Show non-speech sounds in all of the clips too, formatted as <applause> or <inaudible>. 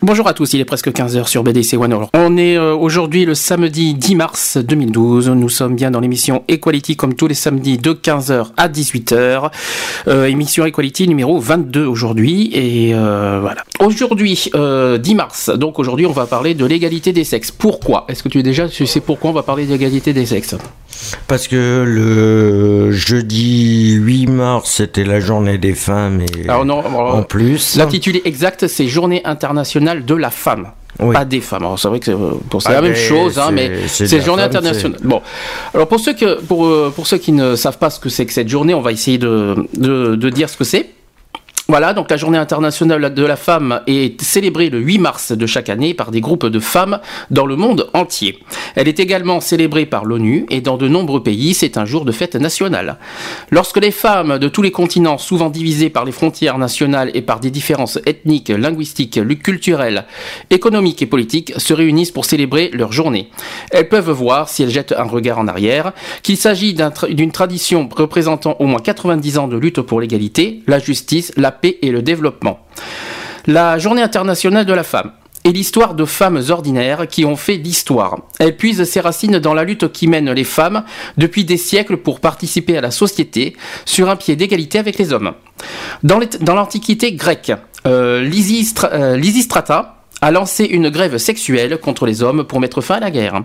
Bonjour à tous, il est presque 15h sur BDC One On est euh, aujourd'hui le samedi 10 mars 2012. Nous sommes bien dans l'émission Equality comme tous les samedis de 15h à 18h. Euh, émission Equality numéro 22 aujourd'hui. Et euh, voilà. Aujourd'hui, 10 mars, donc aujourd'hui on va parler de l'égalité des sexes. Pourquoi? Est-ce que tu es déjà, tu sais pourquoi on va parler d'égalité des sexes? Parce que le jeudi 8 mars c'était la journée des femmes et alors non, en plus. L'intitulé exact c'est Journée internationale de la femme. Pas des femmes. Alors c'est vrai que c'est Ah, la même mais chose, hein, mais c'est journée femme, internationale. Bon, alors pour ceux que pour euh, pour ceux qui ne savent pas ce que c'est que cette journée, on va essayer de de, de dire ce que c'est. Voilà, donc la journée internationale de la femme est célébrée le 8 mars de chaque année par des groupes de femmes dans le monde entier. Elle est également célébrée par l'ONU et dans de nombreux pays, c'est un jour de fête nationale. Lorsque les femmes de tous les continents, souvent divisées par les frontières nationales et par des différences ethniques, linguistiques, culturelles, économiques et politiques, se réunissent pour célébrer leur journée, elles peuvent voir, si elles jettent un regard en arrière, qu'il s'agit d'une tradition représentant au moins 90 ans de lutte pour l'égalité, la justice, la paix et le développement. La journée internationale de la femme est l'histoire de femmes ordinaires qui ont fait l'histoire. Elle puise ses racines dans la lutte qui mène les femmes depuis des siècles pour participer à la société sur un pied d'égalité avec les hommes. Dans l'Antiquité grecque, euh, Lysistra- euh, Lysistrata a lancé une grève sexuelle contre les hommes pour mettre fin à la guerre.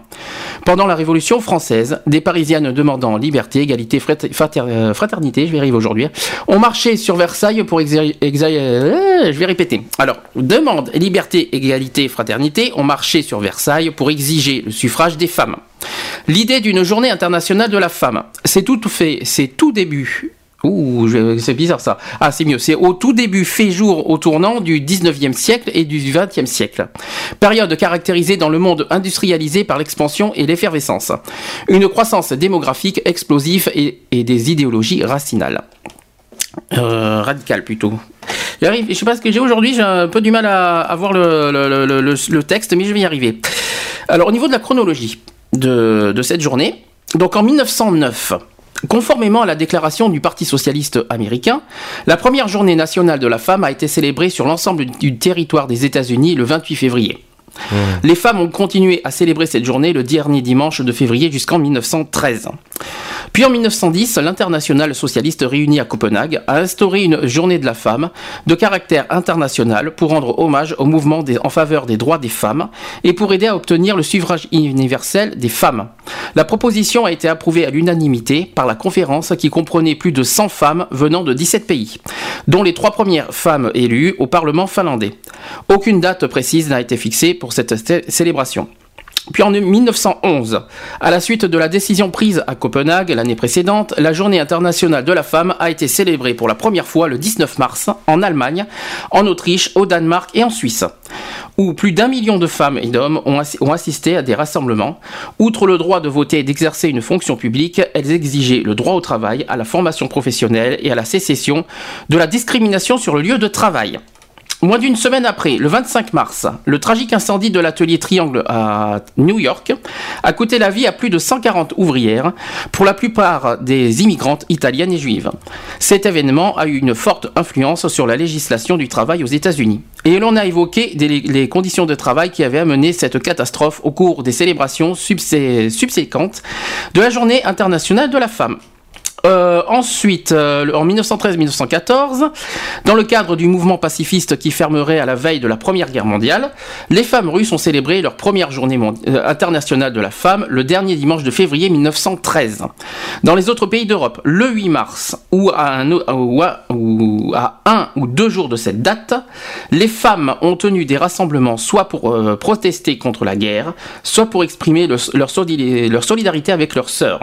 Pendant la Révolution française, des Parisiennes demandant liberté, égalité, euh, fraternité, je vais arriver aujourd'hui, ont marché sur Versailles pour exa- euh, je vais répéter. Alors, demande liberté, égalité, fraternité ont marché sur Versailles pour exiger le suffrage des femmes. L'idée d'une journée internationale de la femme, c'est tout fait, c'est tout début. Ouh, c'est bizarre ça. Ah, c'est mieux. C'est au tout début fait jour au tournant du 19e siècle et du 20e siècle. Période caractérisée dans le monde industrialisé par l'expansion et l'effervescence. Une croissance démographique explosive et, des idéologies racinales. Euh, radicales plutôt. Je sais pas ce que j'ai aujourd'hui, j'ai un peu du mal à, voir le texte, mais je vais y arriver. Alors, au niveau de la chronologie de, de cette journée, donc en 1909, Conformément à la déclaration du Parti socialiste américain, la première journée nationale de la femme a été célébrée sur l'ensemble du territoire des États-Unis le 28 février. Les femmes ont continué à célébrer cette journée le dernier dimanche de février jusqu'en 1913. Puis en 1910, l'international socialiste réuni à Copenhague a instauré une journée de la femme de caractère international pour rendre hommage au mouvement en faveur des droits des femmes et pour aider à obtenir le suffrage universel des femmes. La proposition a été approuvée à l'unanimité par la conférence qui comprenait plus de 100 femmes venant de 17 pays, dont les trois premières femmes élues au Parlement finlandais. Aucune date précise n'a été fixée pour cette cé- célébration. Puis en 1911, à la suite de la décision prise à Copenhague l'année précédente, la journée internationale de la femme a été célébrée pour la première fois le 19 mars en Allemagne, en Autriche, au Danemark et en Suisse, où plus d'un million de femmes et d'hommes ont, assi- ont assisté à des rassemblements. Outre le droit de voter et d'exercer une fonction publique, elles exigeaient le droit au travail, à la formation professionnelle et à la sécession de la discrimination sur le lieu de travail. Moins d'une semaine après, le 25 mars, le tragique incendie de l'atelier Triangle à New York a coûté la vie à plus de 140 ouvrières, pour la plupart des immigrantes italiennes et juives. Cet événement a eu une forte influence sur la législation du travail aux États-Unis. Et l'on a évoqué les conditions de travail qui avaient amené cette catastrophe au cours des célébrations subsé- subséquentes de la Journée internationale de la femme. Euh, ensuite, euh, en 1913-1914, dans le cadre du mouvement pacifiste qui fermerait à la veille de la Première Guerre mondiale, les femmes russes ont célébré leur première journée euh, internationale de la femme le dernier dimanche de février 1913. Dans les autres pays d'Europe, le 8 mars ou à, un, ou, à, un ou deux jours de cette date, les femmes ont tenu des rassemblements soit pour protester contre la guerre, soit pour exprimer leur, leur solidarité avec leurs sœurs.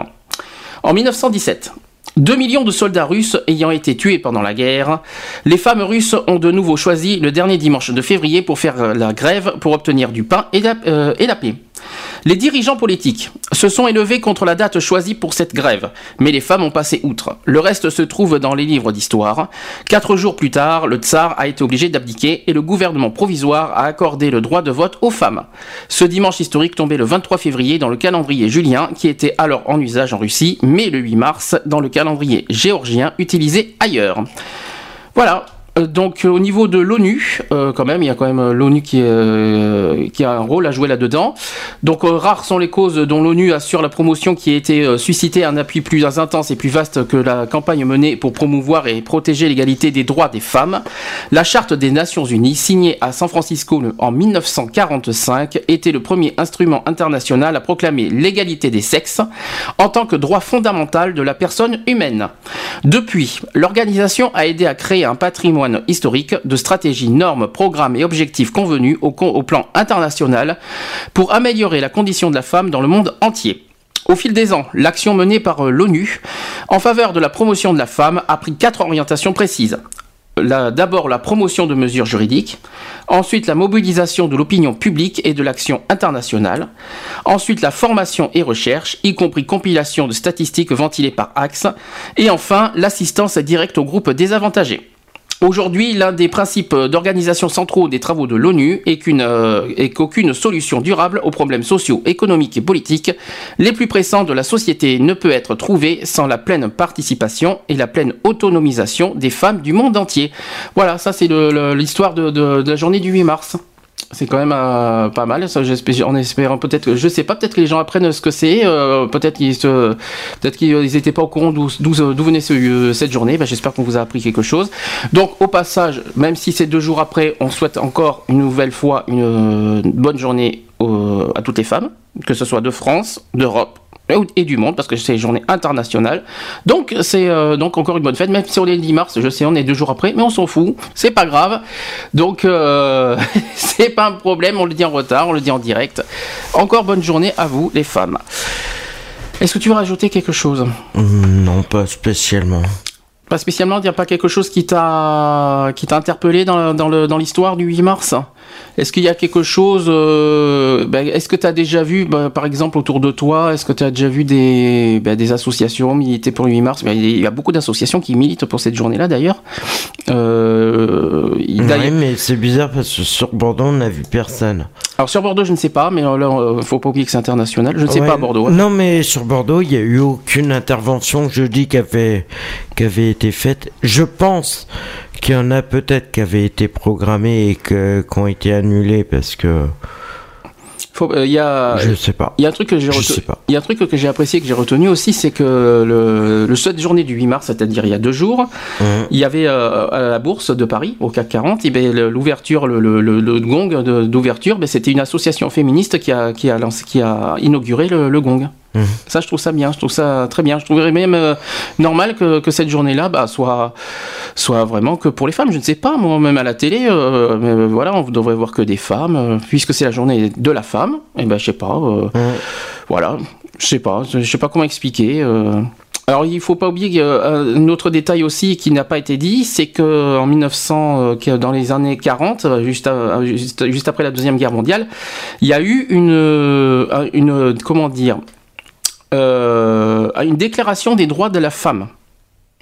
En 1917, 2 millions de soldats russes ayant été tués pendant la guerre, les femmes russes ont de nouveau choisi le dernier dimanche de février pour faire la grève pour obtenir du pain et la, euh, et la paix. Les dirigeants politiques se sont élevés contre la date choisie pour cette grève, mais les femmes ont passé outre. Le reste se trouve dans les livres d'histoire. Quatre jours plus tard, le tsar a été obligé d'abdiquer et le gouvernement provisoire a accordé le droit de vote aux femmes. Ce dimanche historique tombait le 23 février dans le calendrier julien qui était alors en usage en Russie, mais le 8 mars dans le calendrier géorgien utilisé ailleurs. Voilà, donc au niveau de l'ONU, euh, quand même, il y a quand même euh, l'ONU qui, qui a un rôle à jouer là-dedans. Donc rares sont les causes dont l'ONU assure la promotion qui a été suscitée un appui plus intense et plus vaste que la campagne menée pour promouvoir et protéger l'égalité des droits des femmes. La Charte des Nations Unies, signée à San Francisco en 1945, était le premier instrument international à proclamer l'égalité des sexes en tant que droit fondamental de la personne humaine. Depuis, l'organisation a aidé à créer un patrimoine historique de stratégies, normes, programmes et objectifs convenus au, au plan international pour améliorer la condition de la femme dans le monde entier. Au fil des ans, l'action menée par euh, l'ONU en faveur de la promotion de la femme a pris quatre orientations précises d'abord la promotion de mesures juridiques, ensuite la mobilisation de l'opinion publique et de l'action internationale, ensuite la formation et recherche, y compris compilation de statistiques ventilées par Axe, et enfin l'assistance directe aux groupes désavantagés. Aujourd'hui, l'un des principes d'organisation centraux des travaux de l'ONU euh, est qu'aucune solution durable aux problèmes sociaux, économiques et politiques les plus pressants de la société ne peut être trouvée sans la pleine participation et la pleine autonomisation des femmes du monde entier. Voilà, ça c'est l'histoire de la journée du 8 mars. C'est quand même euh, pas mal. Ça, en espérant peut-être, je sais pas, peut-être que les gens apprennent ce que c'est. Euh, peut-être qu'ils se, peut-être qu'ils n'étaient pas au courant d'où, d'où, venait ce, cette journée. Ben, j'espère qu'on vous a appris quelque chose. Donc, au passage, même si c'est deux jours après, on souhaite encore une nouvelle fois une bonne journée à toutes les femmes, que ce soit de France, d'Europe et du monde parce que c'est journée internationale. Donc c'est euh, donc encore une bonne fête, même si on est le 10 mars, je sais on est deux jours après, mais on s'en fout, c'est pas grave. Donc euh, <laughs> c'est pas un problème, on le dit en retard, on le dit en direct. Encore bonne journée à vous les femmes. Est-ce que tu veux rajouter quelque chose? Non, pas spécialement. Pas spécialement, il n'y a pas quelque chose qui t'a qui t'a interpellé dans, dans l'histoire du 8 mars? Est-ce qu'il y a quelque chose euh, ben, Est-ce que tu as déjà vu, ben, par exemple, autour de toi, est-ce que tu as déjà vu des, ben, des associations militer pour le 8 mars? Il y a beaucoup d'associations qui militent pour cette journée-là, d'ailleurs. Euh, oui, mais c'est bizarre parce que sur Bordeaux, on n'a vu personne. Alors sur Bordeaux, je ne sais pas, mais là, euh, faut pas oublier que c'est international. Je ne sais pas à Bordeaux. Non, mais sur Bordeaux, il n'y a eu aucune intervention jeudi qui avait, qui avait été faite. Je pense qu'il y en a peut-être qui avaient été programmés et qui ont été annulés parce que. Euh, il y a, je sais pas. Il y a un truc que j'ai Il un truc que j'ai apprécié que j'ai retenu aussi, c'est que le, le cette journée du 8 mars, c'est-à-dire il y a deux jours, mmh. il y avait euh, à la bourse de Paris, au CAC 40, ben, l'ouverture, le, le, le, gong d'ouverture, ben, c'était une association féministe qui a, qui a, lancé, qui a inauguré le, gong. Ça, je trouve ça bien, je trouve ça très bien. Je trouverais même euh, normal que, que cette journée-là bah, soit, soit vraiment que pour les femmes. Je ne sais pas, moi, même à la télé, euh, mais, euh, voilà, on devrait voir que des femmes, puisque c'est la journée de la femme. Et eh ben, je sais pas, voilà, je sais pas, je sais pas comment expliquer. Alors il faut pas oublier un autre détail aussi qui n'a pas été dit, c'est que en 1900, dans les années 40, juste, juste, juste, après la deuxième guerre mondiale, il y a eu une, une comment dire, euh, à une déclaration des droits de la femme.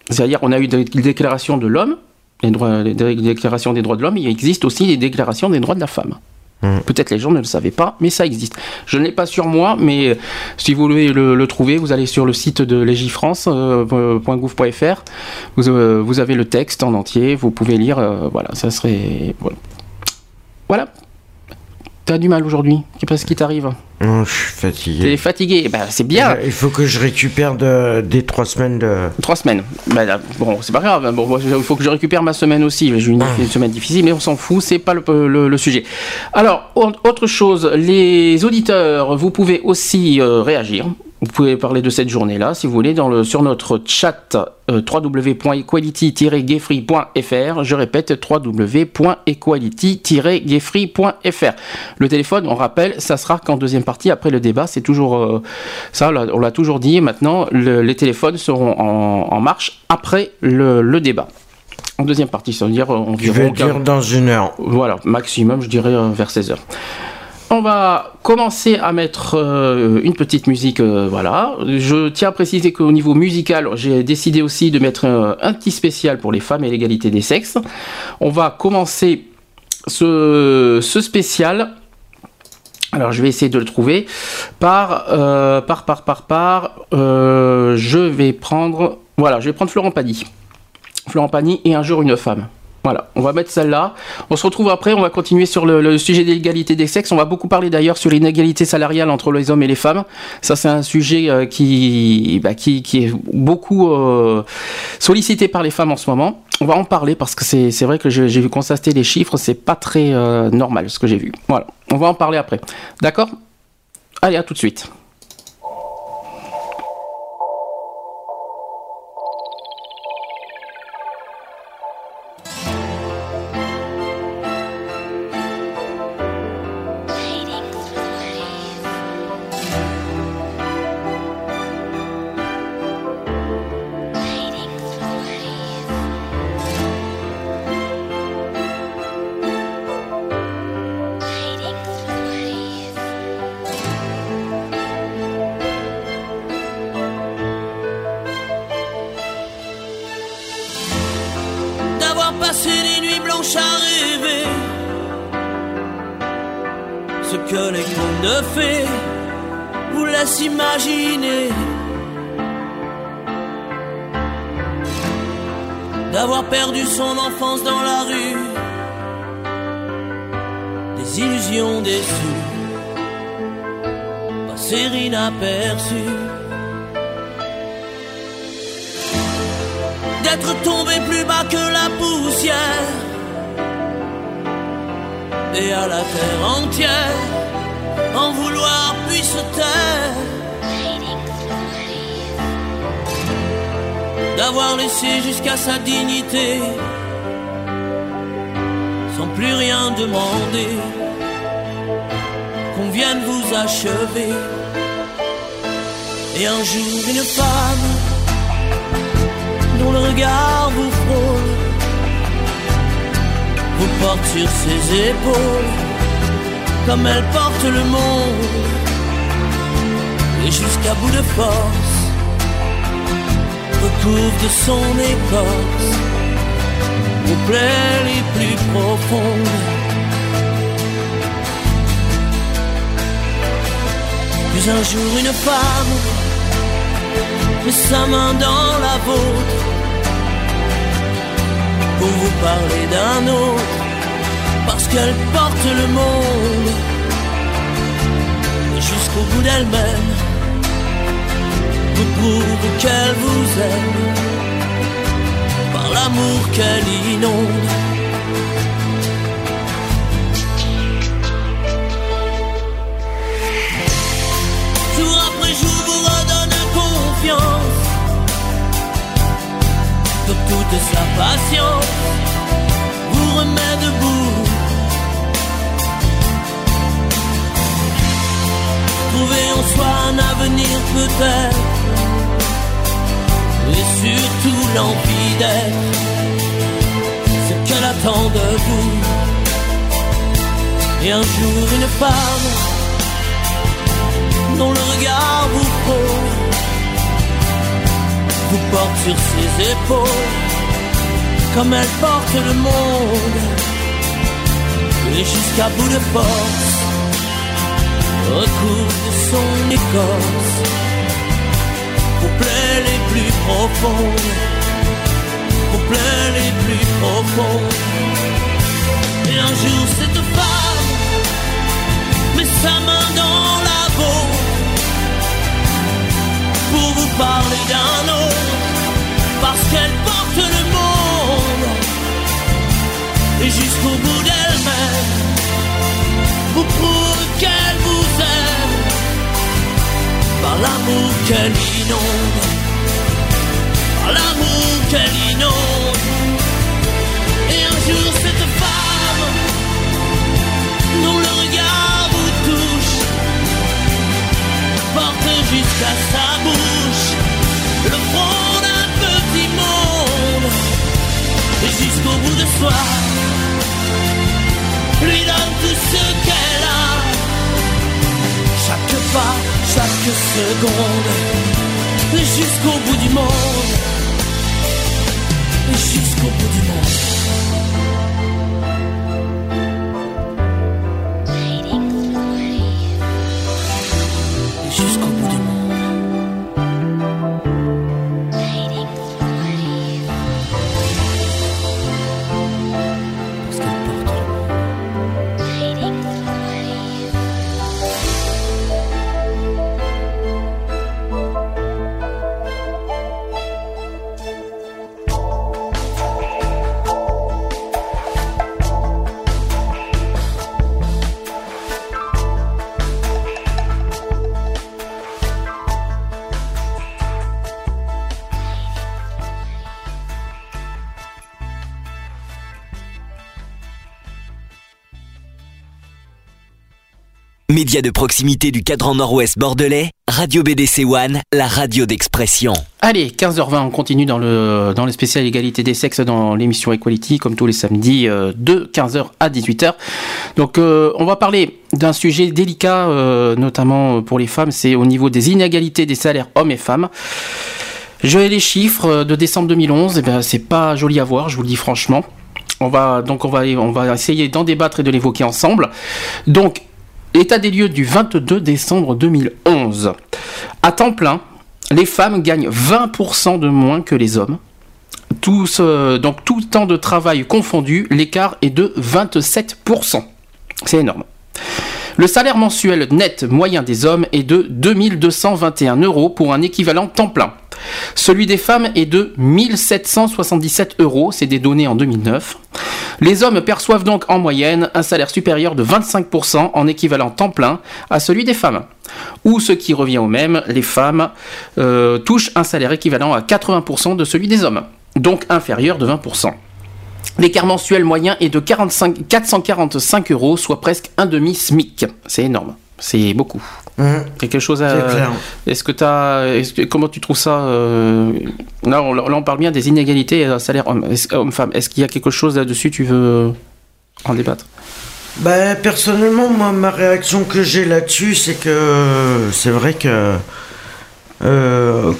C'est-à-dire, on a eu des déclarations de l'homme, les, droits, les déclarations des droits de l'homme, il existe aussi des déclarations des droits de la femme. Mmh. Peut-être les gens ne le savaient pas, mais ça existe. Je ne l'ai pas sur moi, mais si vous voulez le, trouver, vous allez sur le site de légifrance.gouv.fr. Euh, vous, euh, vous, avez le texte en entier, vous pouvez lire. voilà, ça serait. Voilà. voilà. T'as du mal aujourd'hui Qu'est-ce qui t'arrive Non, je suis fatigué. T'es fatigué bah, C'est bien. Il faut que je récupère de, des trois semaines de. Trois semaines. Bah, là, bon, c'est pas grave. Bon, moi, il faut que je récupère ma semaine aussi. J'ai une, une semaine difficile, mais on s'en fout. C'est pas le, le- le sujet. Alors, au- autre chose, les auditeurs, vous pouvez aussi euh, réagir. Vous pouvez parler de cette journée-là, si vous voulez, dans le, sur notre chat euh, www.equality-gayfree.fr. Je répète, www.equality-gayfree.fr. Le téléphone, on rappelle, ça sera qu'en deuxième partie, après le débat. C'est toujours euh, ça, on l'a toujours dit. Maintenant, le- les téléphones seront en, en marche après le, le débat. En deuxième partie, ça veut dire euh, Je environ vais dire dans une heure. voilà, maximum, je dirais euh, vers 16h. On va commencer à mettre euh, une petite musique, euh, voilà. Je tiens à préciser qu'au niveau musical, j'ai décidé aussi de mettre euh, un petit spécial pour les femmes et l'égalité des sexes. On va commencer ce, spécial. Alors je vais essayer de le trouver par par par par par. je vais prendre voilà, je vais prendre Florent Pagny. Florent Pagny et un jour une femme. Voilà, on va mettre celle-là. On se retrouve après, on va continuer sur le, sujet de l'égalité des sexes. On va beaucoup parler d'ailleurs sur l'inégalité salariale entre les hommes et les femmes. Ça, c'est un sujet euh, qui, bah, qui, qui est beaucoup euh, sollicité par les femmes en ce moment. On va en parler parce que c'est vrai que j'ai vu constater les chiffres, c'est pas très euh, normal ce que j'ai vu. Voilà, on va en parler après. D'accord? Allez, à tout de suite. Fées vous laissent imaginer. D'avoir perdu son enfance dans la rue, des illusions déçues, passer inaperçues. d'être tombé plus bas que la poussière et à la terre entière en vouloir puis se taire d'avoir laissé jusqu'à sa dignité sans plus rien demander. Qu'on vienne vous achever. Et un jour une femme dont le regard vous frôle, vous porte sur ses épaules, comme elle porte le monde, et jusqu'à bout de force, recouvre de son écorce vos plaies les plus profondes. Puis un jour une femme met sa main dans la vôtre pour vous parler d'un autre, parce qu'elle porte le monde jusqu'au bout d'elle-même, vous prouve qu'elle vous aime par l'amour qu'elle inonde. Jour après jour vous redonne confiance de toute sa patience vous remet debout. Trouver en soi un avenir peut-être, et surtout l'envie d'être ce qu'elle attend de vous. Et un jour une femme dont le regard vous frôle vous porte sur ses épaules, comme elle porte le monde, et jusqu'à bout de force, recouvre son écorce pour plaies les plus profondes, pour plaies les plus profondes. Et un jour cette femme met sa main dans la peau pour vous parler d'un autre parce qu'elle porte le monde et jusqu'au bout d'elle-même vous qu'elle vous aime. Par l'amour qu'elle inonde, par l'amour qu'elle inonde. Et un jour cette femme dont le regard vous touche porte jusqu'à sa bouche le front d'un petit monde. Et jusqu'au bout de soi lui donne tout ce qu'elle chaque seconde, jusqu'au bout du monde. Jusqu'au bout du monde. Média de proximité du cadran nord-ouest bordelais, Radio BDC One, la radio d'expression. Allez, 15h20, on continue dans le, dans le spécial égalité des sexes dans l'émission Equality, comme tous les samedis, euh, de 15h à 18h. Donc, euh, on va parler d'un sujet délicat, euh, notamment pour les femmes, c'est au niveau des inégalités des salaires hommes et femmes. Je les chiffres de décembre 2011, et ben, c'est pas joli à voir, je vous le dis franchement. On va, donc, on va, on va essayer d'en débattre et de l'évoquer ensemble. Donc, État des lieux du 22 décembre 2011. À temps plein, les femmes gagnent 20% de moins que les hommes. Tous, euh, donc tout temps de travail confondu, l'écart est de 27%. C'est énorme. Le salaire mensuel net moyen des hommes est de 2221 euros pour un équivalent temps plein. Celui des femmes est de 1777 euros, c'est des données en 2009. Les hommes perçoivent donc en moyenne un salaire supérieur de 25% en équivalent temps plein à celui des femmes. Ou ce qui revient au même, les femmes euh, touchent un salaire équivalent à 80% de celui des hommes, donc inférieur de 20%. L'écart mensuel moyen est de 45 445 euros, soit presque un demi-SMIC. C'est énorme. C'est beaucoup. Hum, Quelque chose à. Est-ce que tu as. comment tu trouves ça euh, Là, on, là, on parle bien des inégalités euh, salaire homme-femme. Est-ce qu'il y a quelque chose là-dessus Tu veux en débattre? Bah, personnellement, moi, ma réaction que j'ai là-dessus, c'est que c'est vrai que. euh,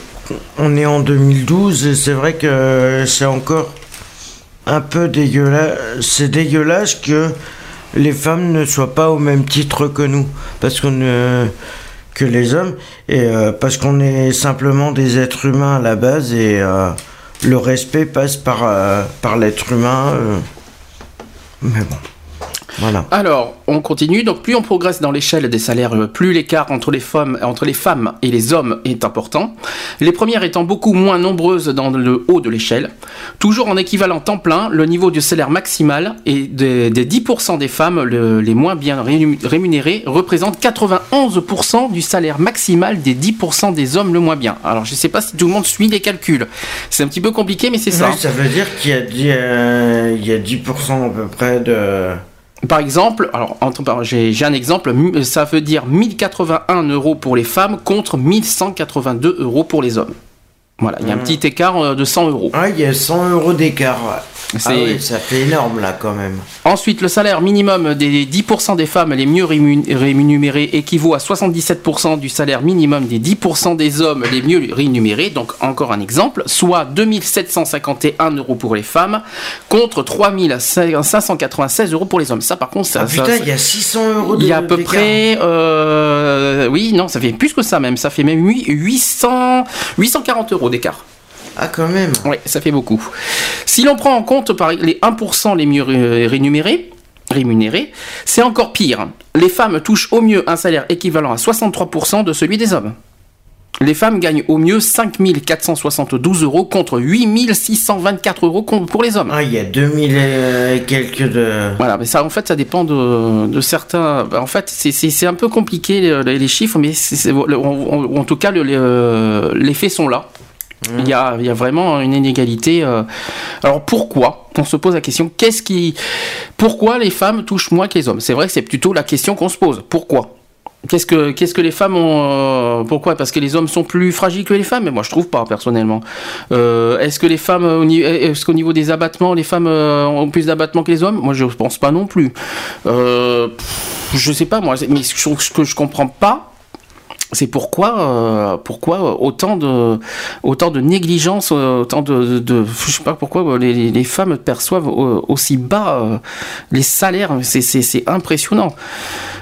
on est en 2012 et c'est vrai que c'est encore un peu dégueulasse. C'est dégueulasse que les femmes ne soient pas au même titre que nous. Parce qu'on. euh, que les hommes. Et euh, parce qu'on est simplement des êtres humains à la base et euh, le respect passe par, euh, par l'être humain. euh. Mais bon. Voilà. Alors, on continue. Donc, plus on progresse dans l'échelle des salaires, euh, plus l'écart entre les femmes, entre les femmes et les hommes est important. Les premières étant beaucoup moins nombreuses dans le haut de l'échelle. Toujours en équivalent temps plein, le niveau du salaire maximal et des, des 10% des femmes le- les moins bien rému- rémunérées représente 91% du salaire maximal des 10% des hommes le moins bien. Alors, je ne sais pas si tout le monde suit les calculs. C'est un petit peu compliqué, mais c'est ça. Oui, ça veut dire qu'il y a, dix- euh, il y a 10% à peu près de. Par exemple, alors j'ai un exemple, mu- ça veut dire 1081 euros pour les femmes contre 1182 euros pour les hommes. Voilà, il y a un petit écart euh, de 100 euros. Ah, il y a 100 euros d'écart. Ah oui, ça fait énorme là quand même. Ensuite, le salaire minimum des 10% des femmes les mieux rémun- rémunérées équivaut à 77% du salaire minimum des 10% des hommes les mieux rémunérés. Donc, encore un exemple, soit 2751 euros pour les femmes contre 3596 euros pour les hommes. Ça, par contre, ça, Ah putain, il y a 600 euros Il y a à peu près, euh, oui, non, ça fait plus que ça même. Ça fait même huit- 800, 840 euros d'écart. Ah, quand même. Oui, ça fait beaucoup. Si l'on prend en compte par les 1% les mieux ré- rémunérés, rémunérés, c'est encore pire. Les femmes touchent au mieux un salaire équivalent à 63% de celui des hommes. Les femmes gagnent au mieux 5 472 euros contre 8 624 euros pour les hommes. Ah, il y a 2000 et quelques de. Voilà, mais ça, en fait, ça dépend de, de certains. En fait, c'est- un peu compliqué les, les chiffres, mais en, en- en tout cas, le- le- les faits sont là. Il y, a, il y a vraiment une inégalité. euh. Alors pourquoi On se pose la question qu'est-ce qui, pourquoi les femmes touchent moins que les hommes? C'est vrai que c'est plutôt la question qu'on se pose. Pourquoi? Qu'est-ce que que les femmes euh, Pourquoi? Parce que les hommes sont plus fragiles que les femmes? Mais moi, je trouve pas personnellement. Euh, est-ce que les femmes, est-ce qu'au niveau des abattements, les femmes ont plus d'abattements que les hommes? Moi, je pense pas non plus. Je sais pas moi, mais ce que je comprends pas, c'est pourquoi, euh, pourquoi autant de, autant de négligence, euh, autant de, de, de- je sais pas pourquoi euh, les, femmes perçoivent aussi bas euh, les salaires. C'est, impressionnant.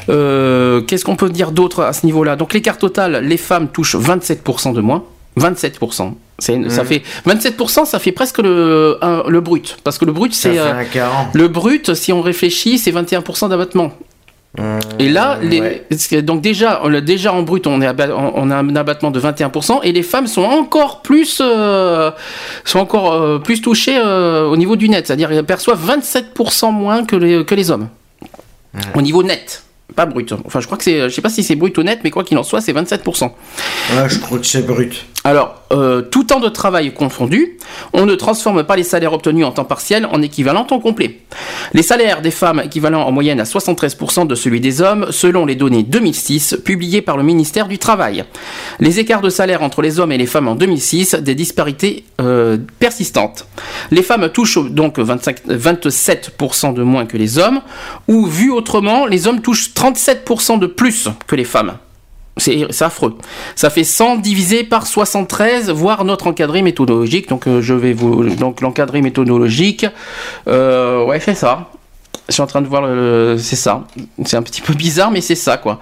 Euh, qu'est-ce qu'on peut dire d'autre à ce niveau-là? Donc l'écart total, les femmes touchent 27% de moins. 27%. C'est, Ça fait 27%, ça fait presque le, un- le brut, parce que le brut c'est fait euh, un 40. le brut, si on réfléchit, c'est 21% d'abattement. Et là, les- ouais. parce que donc déjà, déjà en brut, on, est on a un abattement de 21%, et les femmes sont encore plus, euh, sont encore euh, plus touchées euh, au niveau du net, c'est-à-dire qu'elles perçoivent 27% moins que les, que les hommes. Au niveau net, pas brut. Enfin, je crois que c'est, je sais pas si c'est brut ou net, mais quoi qu'il en soit, c'est 27%. Ouais, je crois que c'est brut. Alors, euh, tout temps de travail confondu, on ne transforme pas les salaires obtenus en temps partiel en équivalent temps complet. Les salaires des femmes équivalent en moyenne à 73% de celui des hommes, selon les données 2006 publiées par le ministère du Travail. Les écarts de salaire entre les hommes et les femmes en 2006, des disparités euh, persistantes. Les femmes touchent donc 25, 27% de moins que les hommes, ou vu autrement, les hommes touchent 37% de plus que les femmes. C'est affreux. Ça fait 100 divisé par 73, voire notre encadré méthodologique. Donc euh, je vais vous donc l'encadré méthodologique. Euh, ouais, c'est ça. Je suis en train de voir c'est ça. C'est un petit peu bizarre, mais c'est ça quoi.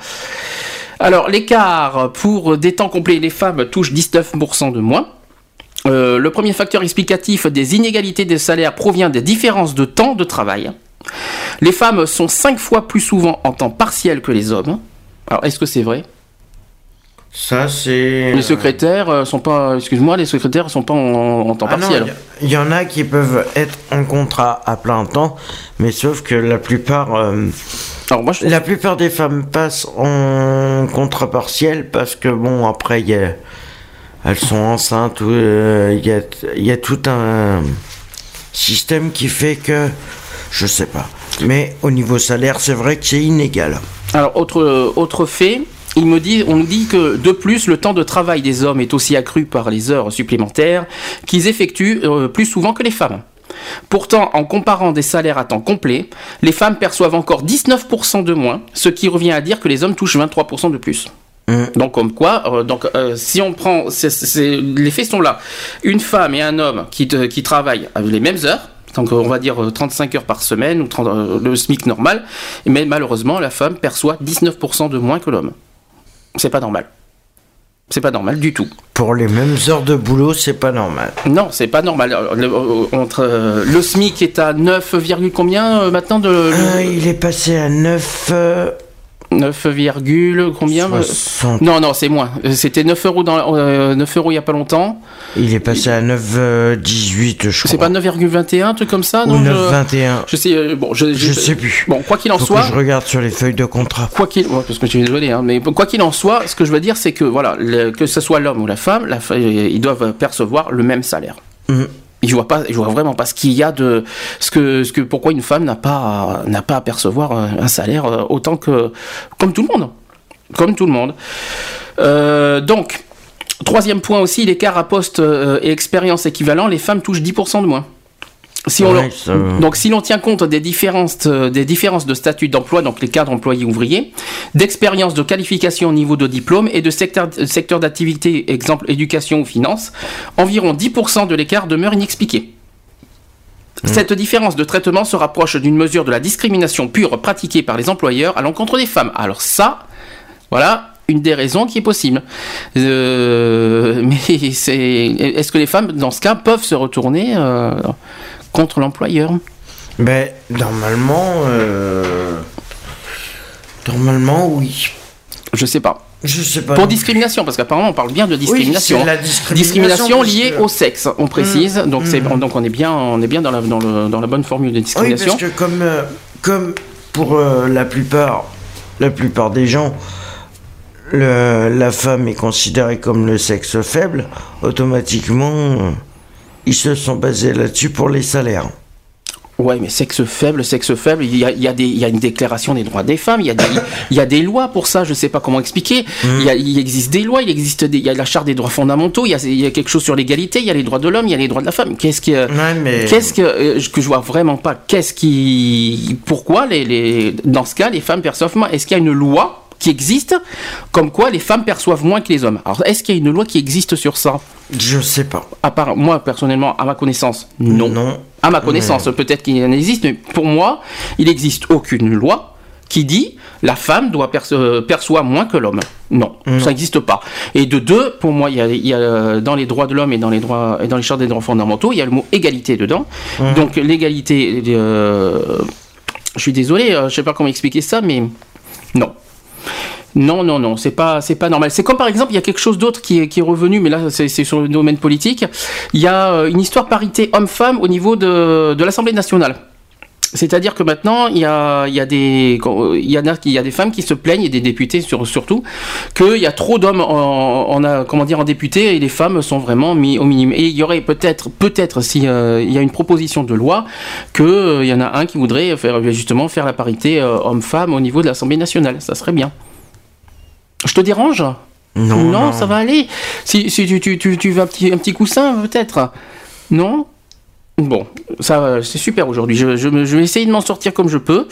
Alors l'écart pour des temps complets, les femmes touchent 19% de moins. Euh, le premier facteur explicatif des inégalités des salaires provient des différences de temps de travail. Les femmes sont 5 fois plus souvent en temps partiel que les hommes. Alors est-ce que c'est vrai? Ça, c'est. les secrétaires euh, sont pas, excuse-moi, les secrétaires sont pas en, en temps Ah partiel. Il y, y en a qui peuvent être en contrat à plein temps, mais sauf que la plupart, euh, Alors moi, je... la plupart des femmes passent en contrat partiel parce que bon, après, il y a- elles sont enceintes, euh, il y, a, il y a tout un système qui fait que, je sais pas. Mais au niveau salaire, c'est vrai que c'est inégal. alors autre euh, autre fait, il me dit, on nous dit que de plus, le temps de travail des hommes est aussi accru par les heures supplémentaires qu'ils effectuent euh, plus souvent que les femmes. Pourtant, en comparant des salaires à temps complet, les femmes perçoivent encore 19% de moins, ce qui revient à dire que les hommes touchent 23% de plus. Mm. Donc comme quoi, euh, donc euh, si on prend, les faits sont là. Une femme et un homme qui, te- qui travaillent les mêmes heures, donc on va dire euh, 35 heures par semaine ou 30, euh, le SMIC normal, mais malheureusement la femme perçoit 19% de moins que l'homme. C'est pas normal. C'est pas normal du tout. Pour les mêmes heures de boulot, c'est pas normal. Non, c'est pas normal. Euh, Le, euh, entre, euh, le SMIC est à 9, virgule combien maintenant de le- Ah, il est passé à 9. euh, 9, virgule combien euh, 60. Non, non, c'est moins. Euh, C'était 9 euros dans euh, 9 euros il y a pas longtemps. Il est passé à 9,18 je crois. C'est pas 9,21, un truc comme ça Ou non, je- 9,21. Je sais, euh, bon, je, Je sais plus. Bon, quoi qu'il en Faut soit, que je regarde sur les feuilles de contrat. quoi qu'il, ouais, parce que je suis désolé, hein, mais quoi qu'il en soit, ce que je veux dire, c'est que voilà, le- que ce soit l'homme ou la femme, la ils doivent percevoir le même salaire. Mhm. Je vois pas, je vois vraiment pas ce qu'il y a de, ce que, pourquoi une femme n'a pas, n'a à percevoir un salaire euh, autant que, comme tout le monde, comme tout le monde. Euh, donc, troisième point aussi, l'écart à poste euh, et expérience équivalent, les femmes touchent 10% de moins. Si on Ouais, leur- ça va. donc si l'on tient compte des différences, euh, des différences de statut d'emploi, donc les cadres employés ouvriers, d'expérience de qualification au niveau de diplôme et de secteur, secteur d'activité, exemple éducation ou finance, environ 10% de l'écart demeure inexpliqué. Cette différence de traitement se rapproche d'une mesure de la discrimination pure pratiquée par les employeurs à l'encontre des femmes. Alors ça, voilà une des raisons qui est possible. Euh, <laughs> mais c'est, est-ce que les femmes, dans ce cas, peuvent se retourner euh, contre l'employeur Ben, normalement. euh, Normalement, oui. Je sais pas. Je sais pas. Pour discrimination, parce qu'apparemment on parle bien de discrimination. c'est la discrimination, liée que- au sexe, on précise. Donc c'est donc on est bien on est bien dans la dans, le- dans la bonne formule de Oui, discrimination. parce que comme, euh, comme pour euh, la plupart, la plupart des gens, le- la femme est considérée comme le sexe faible, automatiquement, ils se sont basés là-dessus pour les salaires. Ouais, mais sexe faible, sexe faible, il y a, il y a des, il y a une déclaration des droits des femmes, il y a des, il y a des lois pour ça, je sais pas comment expliquer. Il, y a- il existe des lois, il existe des, il y a la charte des droits fondamentaux, il y a, il y a quelque chose sur l'égalité, il y a les droits de l'homme, il y a les droits de la femme. Qu'est-ce que, Ouais, mais qu'est-ce que, euh, que je vois vraiment pas, qu'est-ce qui, pourquoi les, les, dans ce cas, les femmes perçoivent moins? Est-ce qu'il y a une loi qui existe, comme quoi les femmes perçoivent moins que les hommes? Alors, est-ce qu'il y a une loi qui existe sur ça? je sais pas. À part, moi, personnellement, à ma connaissance, non. Non. À ma connaissance, peut-être qu'il en existe, mais pour moi, il n'existe aucune loi qui dit la femme doit euh, perçoit moins que l'homme. Non, ça n'existe pas. Et de deux, pour moi, il y a, il y a, euh, dans les droits de l'homme et dans les droits et dans les chartes des droits fondamentaux, il y a le mot égalité dedans. Donc l'égalité, euh, je suis désolé, euh, je sais pas comment expliquer ça, mais non. Non, non, non, c'est pas, c'est pas normal. C'est comme par exemple, il y a quelque chose d'autre qui est, revenu, mais là, c'est sur le domaine politique. Il y a euh, une histoire parité homme-femme au niveau de l'Assemblée nationale. C'est-à-dire que maintenant, il y a, il y a des, il y a, il y a des femmes qui se plaignent et des députés sur, surtout qu'il y a trop d'hommes en, en a, comment dire, en députés et les femmes sont vraiment mis au minimum. Et il y aurait peut-être, peut-être, si euh, il y a une proposition de loi, que euh, y en a un qui voudrait faire justement faire la parité euh, homme-femme au niveau de l'Assemblée nationale. Ça serait bien. Je te dérange? Non, non. ça va aller. Si, si tu, tu, tu, tu veux un petit, un petit coussin, peut-être. Non? Bon, ça, c'est super aujourd'hui. Je, je, me- je vais essayer de m'en sortir comme je peux.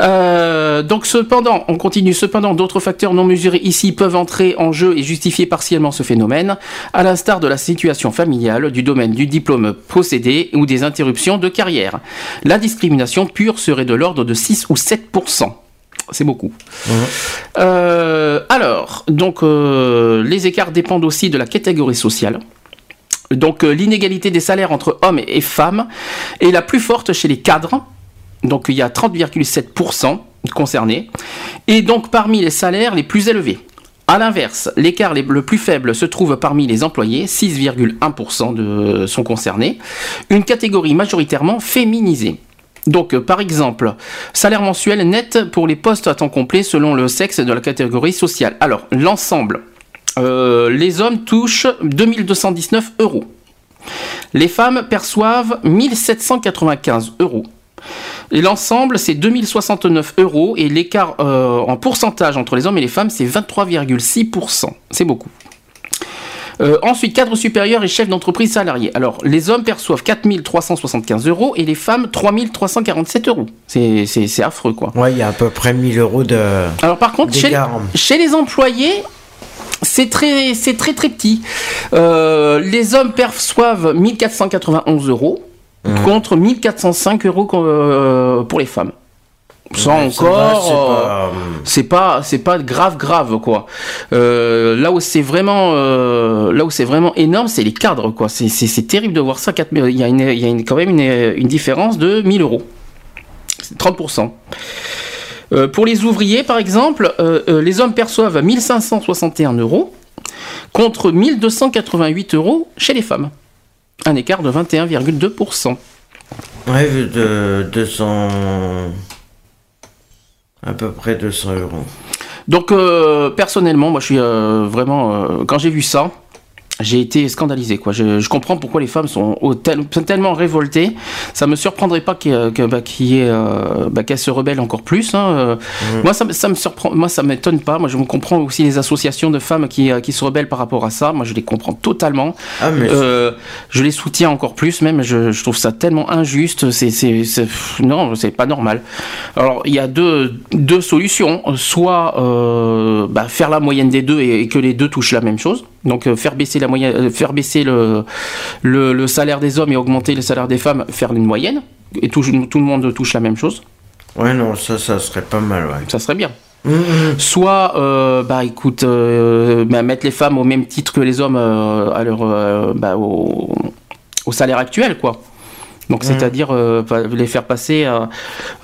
Euh, donc, cependant, on continue. Cependant, d'autres facteurs non mesurés ici peuvent entrer en jeu et justifier partiellement ce phénomène, à l'instar de la situation familiale, du domaine du diplôme possédé ou des interruptions de carrière. La discrimination pure serait de l'ordre de 6 ou 7% c'est beaucoup. Euh, alors, donc, euh, les écarts dépendent aussi de la catégorie sociale. Donc, euh, l'inégalité des salaires entre hommes et femmes est la plus forte chez les cadres. Donc, il y a 30,7% concernés. Et donc, parmi les salaires les plus élevés. À l'inverse, l'écart le plus faible se trouve parmi les employés, 6,1% de, sont concernés. Une catégorie majoritairement féminisée. Donc, euh, par exemple, salaire mensuel net pour les postes à temps complet selon le sexe de la catégorie sociale. Alors, l'ensemble, euh, les hommes touchent 2219 euros. Les femmes perçoivent 1795 euros. Et l'ensemble, c'est 2069 euros. Et l'écart euh, en pourcentage entre les hommes et les femmes, c'est 23,6%. C'est beaucoup. Euh, ensuite, cadre supérieur et chef d'entreprise salarié. Alors, les hommes perçoivent 4375 euros et les femmes 3347 euros. C'est- affreux, quoi. Ouais, il y a à peu près 1000 euros de. Alors par contre, chez les employés, c'est très, c'est très très petit. Euh, les hommes perçoivent 1491 euros contre 1405 euros euh, pour les femmes. Ça va, encore, c'est euh, pas, c'est pas, c'est pas grave grave quoi. Euh, là où c'est vraiment, euh, là où c'est vraiment énorme, c'est les cadres quoi. C'est, terrible de voir ça. 4000 Il y a, une, il y a une- quand même une, une différence de 1000 euros. C'est 30%. Euh, pour les ouvriers, par exemple, euh, euh, les hommes perçoivent 1561 euros contre 1288 euros chez les femmes. Un écart de 21,2%. Ouais, de 200. À peu près 200 euros. Donc euh, personnellement, moi je suis vraiment quand j'ai vu ça, j'ai été scandalisé quoi. Je, je comprends pourquoi les femmes sont au- tel- tellement révoltées. Ça me surprendrait pas bah, euh, bah, qu'elles se rebellent encore plus. hein, euh. Moi ça, me- ça me surprend, moi ça m'étonne pas. Moi je me comprends aussi les associations de femmes qui, euh, qui se rebellent par rapport à ça. Moi je les comprends totalement. Ah, mais. Euh, je les soutiens encore plus, même. Je, je trouve ça tellement injuste. C'est, non, c'est pas normal. Alors, il y a deux, deux solutions. Soit euh, bah, faire la moyenne des deux et, et que les deux touchent la même chose. Donc, euh, faire baisser la moyenne, euh, faire baisser le, le, le salaire des hommes et augmenter le salaire des femmes, faire une moyenne. Et tout, tout le monde touche la même chose. Ouais, non, ça, ça serait pas mal, ouais. Ça serait bien. Hum, hum. Soit, euh, bah écoute, euh, bah, mettre les femmes au même titre que les hommes euh, à leur, bah, au, au salaire actuel, quoi. Donc, c'est-à-dire euh, les faire passer, euh,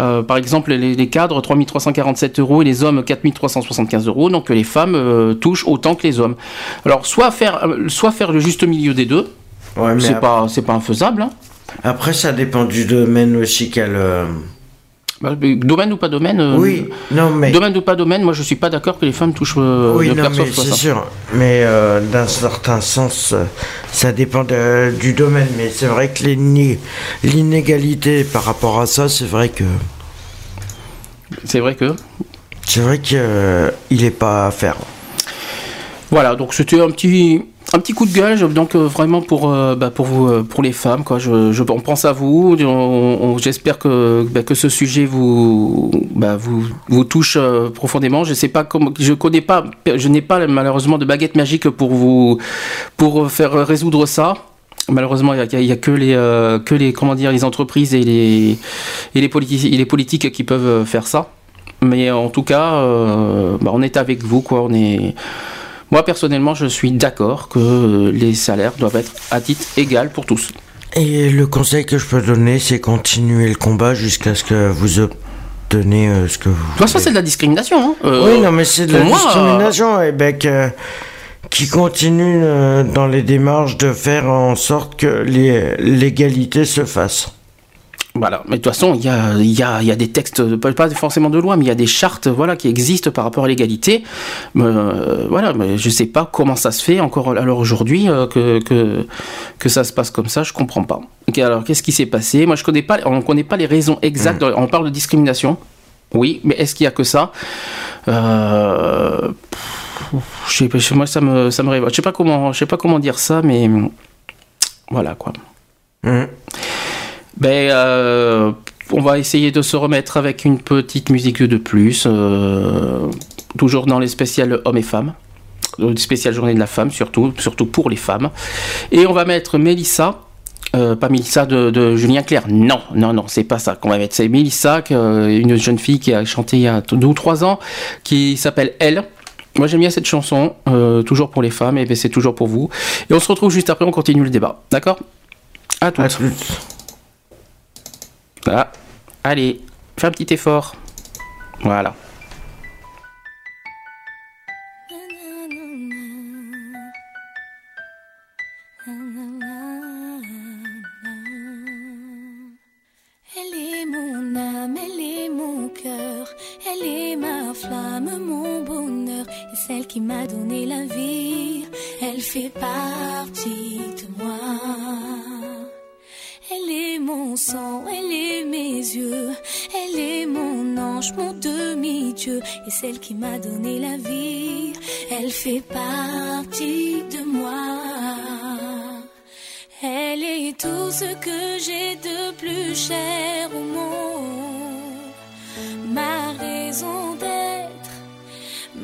euh, par exemple, les, les cadres 3347 euros et les hommes 4375 euros. Donc, que les femmes touchent autant que les hommes. Alors, soit faire, soit faire le juste milieu des deux. Ouais, C'est pas, c'est pas infaisable. Hein. après, ça dépend du domaine aussi qu'elle. Bah, Domaine ou pas domaine. euh, Oui, non, mais. Domaine ou pas domaine, moi je suis pas d'accord que les femmes touchent. euh, Oui, ne non, mais c'est sûr. Mais euh, d'un certain sens, ça dépend de- du domaine. Mais c'est vrai que l'iné- l'inégalité par rapport à ça, c'est vrai que C'est vrai que. c'est vrai qu'il est pas à faire. Voilà, donc c'était un petit, un petit coup de gueule, donc euh, vraiment pour, euh, bah, pour vous, euh, pour les femmes, quoi. On pense à vous. J'espère que, bah, que ce sujet vous, bah, vous, touche profondément. Je sais pas comment, je connais pas, je n'ai pas malheureusement de baguette magique pour vous, pour faire résoudre ça. Malheureusement, il y a, que les, que les, comment dire, les entreprises et les, et les les politiques qui peuvent faire ça. Mais en tout cas, on est avec vous, quoi. On est, moi, personnellement, je suis d'accord que euh, les salaires doivent être à titre égal pour tous. Et le conseil que je peux donner, c'est continuer le combat jusqu'à ce que vous obtenez euh, ce que vous. De toute façon, c'est de la discrimination. Hein. Euh, Oui, non, mais c'est de la moi, discrimination, et ben que- qui continue euh, dans les démarches de faire en sorte que les- l'égalité se fasse. Voilà, mais de toute façon, il y a, y, a, y a des textes, pas, forcément de loi, mais il y a des chartes voilà, qui existent par rapport à l'égalité. Euh, voilà, mais je sais pas comment ça se fait encore l'heure aujourd'hui euh, que, que, que ça se passe comme ça, je comprends pas. Ok, alors, qu'est-ce qui s'est passé? Moi, je connais pas, on ne connaît pas les raisons exactes. On parle de discrimination, oui, mais est-ce qu'il y a que ça? Euh, je sais moi, ça me, ça me révolte. Je sais pas comment, je sais pas comment dire ça, mais voilà quoi. Hum. Ben, euh, on va essayer de se remettre avec une petite musique de plus, euh, toujours dans les spéciales hommes et femmes, Euh, spéciale journée de la femme surtout, surtout pour les femmes. Et on va mettre Mélissa. euh, pas Mélissa de, de Julien Clerc, non, non, non, c'est pas ça qu'on va mettre. C'est Mélissa, une jeune fille qui a chanté il y a deux ou trois ans, qui s'appelle Elle. Moi j'aime bien cette chanson, toujours pour les femmes, et ben, c'est toujours pour vous. Et on se retrouve juste après, on continue le débat, d'accord? À toutes. Ah, allez, fais un petit effort. Voilà. Elle est mon âme, elle est mon cœur, elle est ma flamme, mon bonheur, et celle qui m'a donné la vie, elle fait partie mon sang, elle est mes yeux, elle est mon ange, mon demi-dieu, et celle qui m'a donné la vie, elle fait partie de moi. Elle est tout ce que j'ai de plus cher au monde, ma raison d'être,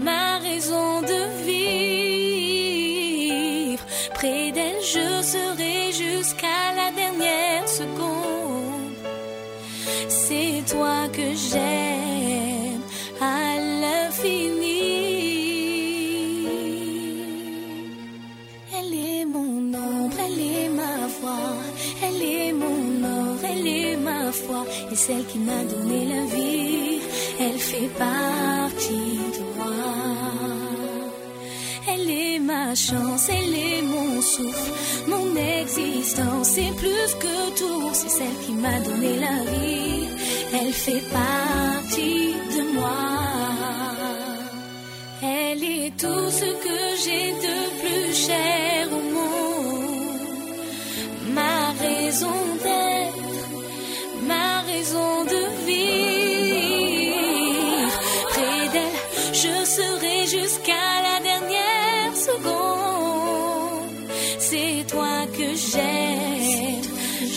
ma raison de vivre. Près d'elle, je serai jusqu'à la dernière seconde. C'est toi que j'aime à l'infini. Elle est mon ombre, elle est ma voix, elle est mon or, elle est ma foi, et celle qui m'a donné la vie, elle fait partie de ma chance, elle est mon souffle, mon existence, c'est plus que tout, c'est celle qui m'a donné la vie, elle fait partie de moi. Elle est tout ce que j'ai de plus cher au monde, ma raison d'être, ma raison de vivre. Près d'elle, je serai jusqu'à j'aime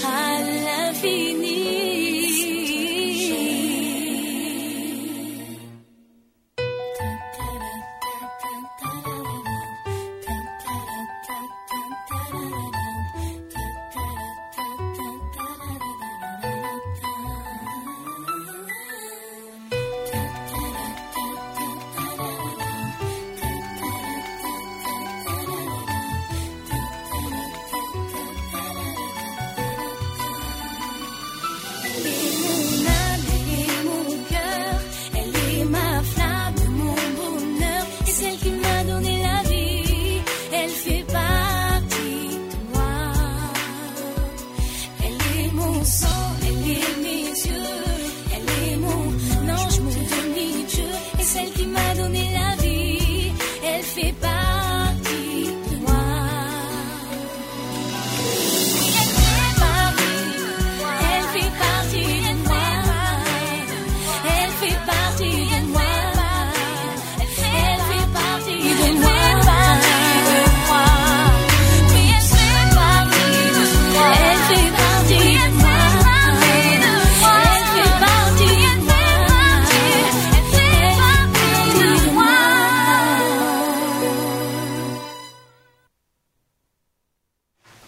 à l'infini.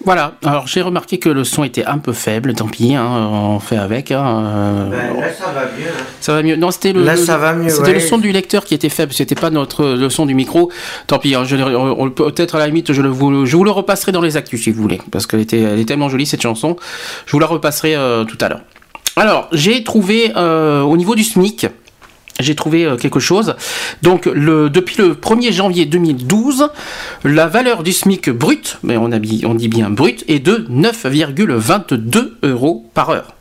Voilà, alors j'ai remarqué que le son était un peu faible, tant pis, hein, on fait avec. hein, euh, Ben, là, ça va mieux. hein. Ça va mieux. Non, c'était le, Là, le- ça va mieux, C'était le son du lecteur qui était faible. C'était pas notre le son du micro. Tant pis. hein, je, peut-être à la limite, je le vous, je vous le repasserai dans les actus si vous voulez, parce qu'elle était, elle est tellement jolie cette chanson. Je vous la repasserai euh, tout à l'heure. Alors, j'ai trouvé euh, au niveau du SMIC. J'ai trouvé euh, quelque chose. Donc, le, depuis le 1er janvier 2012, la valeur du SMIC brut, mais on, a, bi- on dit bien brut, est de 9,22 euros par heure.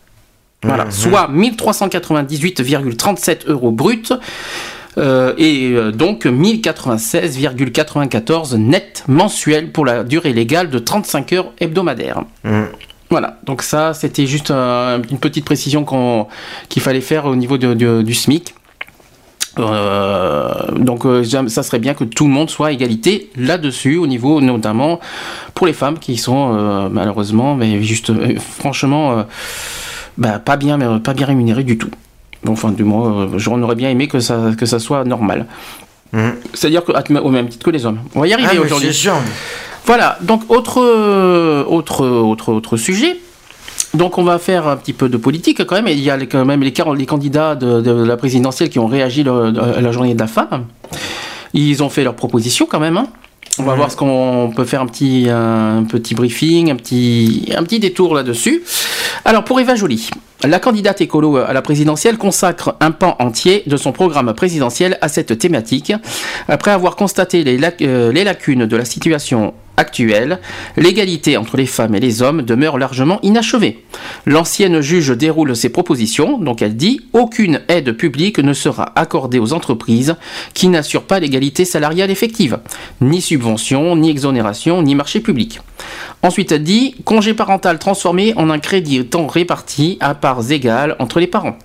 Voilà, soit 1398,37 euros brut. euh, et euh, donc 1096,94 net mensuel pour la durée légale de 35 heures hebdomadaires. Mm. Voilà, donc ça c'était juste une petite précision qu'il fallait faire au niveau de- de- du SMIC. Euh, donc euh, ça serait bien que tout le monde soit à égalité là-dessus, au niveau notamment pour les femmes qui sont euh, malheureusement, mais juste franchement, bah, pas bien, mais pas bien rémunérées du tout. Enfin, du moins, j'en aurais bien aimé que ça, que ça soit normal. Mm. C'est-à-dire que, au même titre que les hommes. On va y Ah, arriver aujourd'hui. Voilà, donc autre, autre, autre, autre sujet. Donc on va faire un petit peu de politique quand même. Il y a quand même les, candidats de, de la présidentielle qui ont réagi le- à la journée de la femme. Ils ont fait leurs propositions quand même. hein. On va voir ce qu'on peut faire un petit, un petit briefing, un petit, un petit détour là-dessus. Alors pour Eva Joly, la candidate écolo à la présidentielle consacre un pan entier de son programme présidentiel à cette thématique. Après avoir constaté les, lac- euh, les lacunes de la situation actuelle, l'égalité entre les femmes et les hommes demeure largement inachevée. L'ancienne juge déroule ses propositions, donc elle dit aucune aide publique ne sera accordée aux entreprises qui n'assurent pas l'égalité salariale effective, ni subvention, ni exonération, ni marché public. Ensuite, elle dit congé parental transformé en un crédit temps réparti à parts égales entre les parents.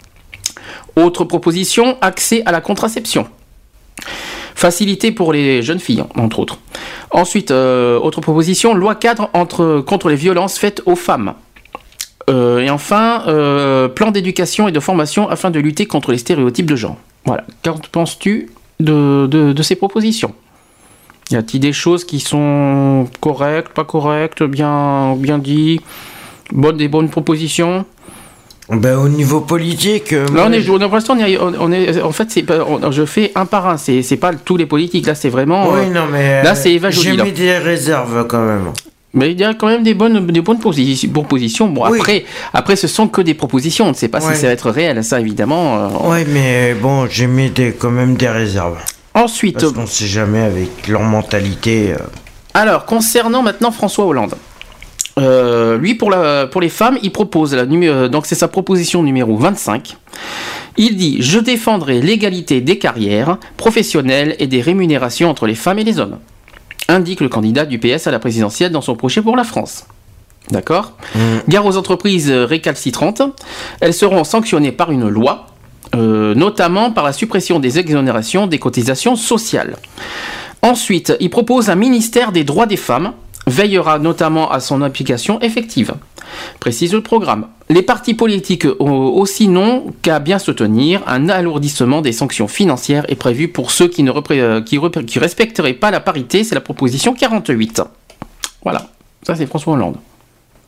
Autre proposition, accès à la contraception. Facilité pour les jeunes filles, entre autres. Ensuite, euh, autre proposition, loi cadre contre les violences faites aux femmes. Euh, et enfin, euh, plan d'éducation et de formation afin de lutter contre les stéréotypes de genre. Voilà. Qu'en penses-tu de, ces propositions? Y a-t-il des choses qui sont correctes, pas correctes, bien, bien dit, bonnes, des bonnes propositions? Ben, au niveau politique. euh, Là, on est, pour l'instant, on est, on est- en fait, c'est je fais un par un. C'est, c'est pas tous les politiques. Là, c'est vraiment. Oui, euh, non, mais. là, euh, c'est Eva J'ai là. mis des réserves quand même. mais il y a quand même des bonnes, des bonnes posi- propositions. Bon, Oui. après, après, ce sont que des propositions. On ne sait pas Ouais. si ça va être réel. Ça, évidemment. Ouais, mais bon, j'ai mis des, quand même des réserves. Ensuite, Parce qu'on sait jamais avec leur mentalité. Alors, concernant maintenant François Hollande. Euh, lui, pour, la, pour les femmes, il propose, la euh, donc c'est sa proposition numéro 25. Il dit Je défendrai l'égalité des carrières professionnelles et des rémunérations entre les femmes et les hommes. Indique le candidat du PS à la présidentielle dans son projet pour la France. D'accord? Gare aux entreprises euh, récalcitrantes. Elles seront sanctionnées par une loi, euh, notamment par la suppression des exonérations des cotisations sociales. Ensuite, il propose un ministère des droits des femmes, veillera notamment à son application effective. Précise le programme. Les partis politiques aussi non qu'à bien se tenir. Un alourdissement des sanctions financières est prévu pour ceux qui ne euh, respecteraient pas la parité. C'est la proposition 48. Voilà. Ça, c'est François Hollande.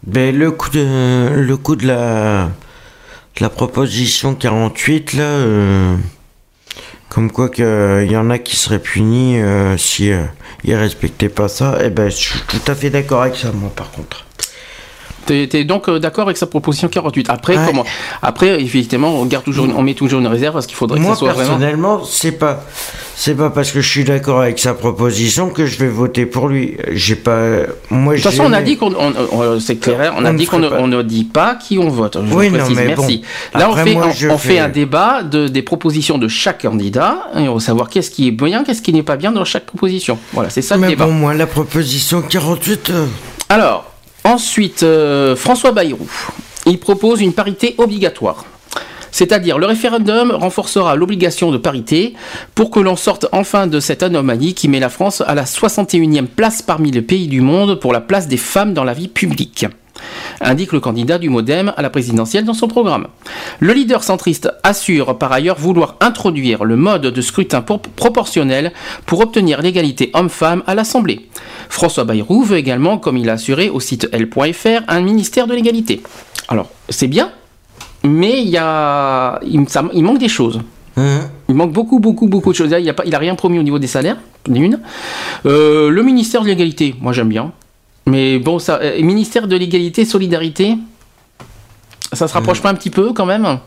Ben, le coup de, le coup de la proposition 48, là, euh, comme quoi qu'il y en a qui seraient punis euh, si euh, ils respectaient pas ça, eh ben, je suis tout à fait d'accord avec ça, moi, par contre. T'es t'es donc euh, d'accord avec sa proposition 48 Après, Ouais. comment Après, effectivement, on garde toujours, on met toujours une réserve parce qu'il faudrait que Moi, ça soit vraiment. personnellement, c'est pas, c'est pas parce que je suis d'accord avec sa proposition que je vais voter pour lui. J'ai pas. Moi, De toute façon, on a dit qu'on, on- on- c'est clair, on a On ne dit qu'on ne, dit pas qui on vote. Je Oui, non, mais merci. bon. Là, on, fait, moi, on, fait un débat de, des propositions de chaque candidat et on va savoir qu'est-ce qui est bien, qu'est-ce qui n'est pas bien dans chaque proposition. Voilà, c'est ça le Mais débat. bon, moi, la proposition 48. euh, Alors, ensuite, euh, François Bayrou, il propose une parité obligatoire. C'est-à-dire, le référendum renforcera l'obligation de parité pour que l'on sorte enfin de cette anomalie qui met la France à la 61e place parmi les pays du monde pour la place des femmes dans la vie publique indique le candidat du Modem à la présidentielle dans son programme. Le leader centriste assure par ailleurs vouloir introduire le mode de scrutin pour- proportionnel pour obtenir l'égalité homme-femme à l'Assemblée. François Bayrou veut également, comme il a assuré au site L.fr, un ministère de l'égalité. Alors, c'est bien, mais il, y a, il, ça- il manque des choses. hein? Il manque beaucoup, beaucoup, beaucoup de choses. Il n'a rien promis au niveau des salaires, d'une. Euh, le ministère de l'égalité, moi j'aime bien. Mais bon, ça, euh, ministère de l'égalité, solidarité, ça se rapproche pas un petit peu quand même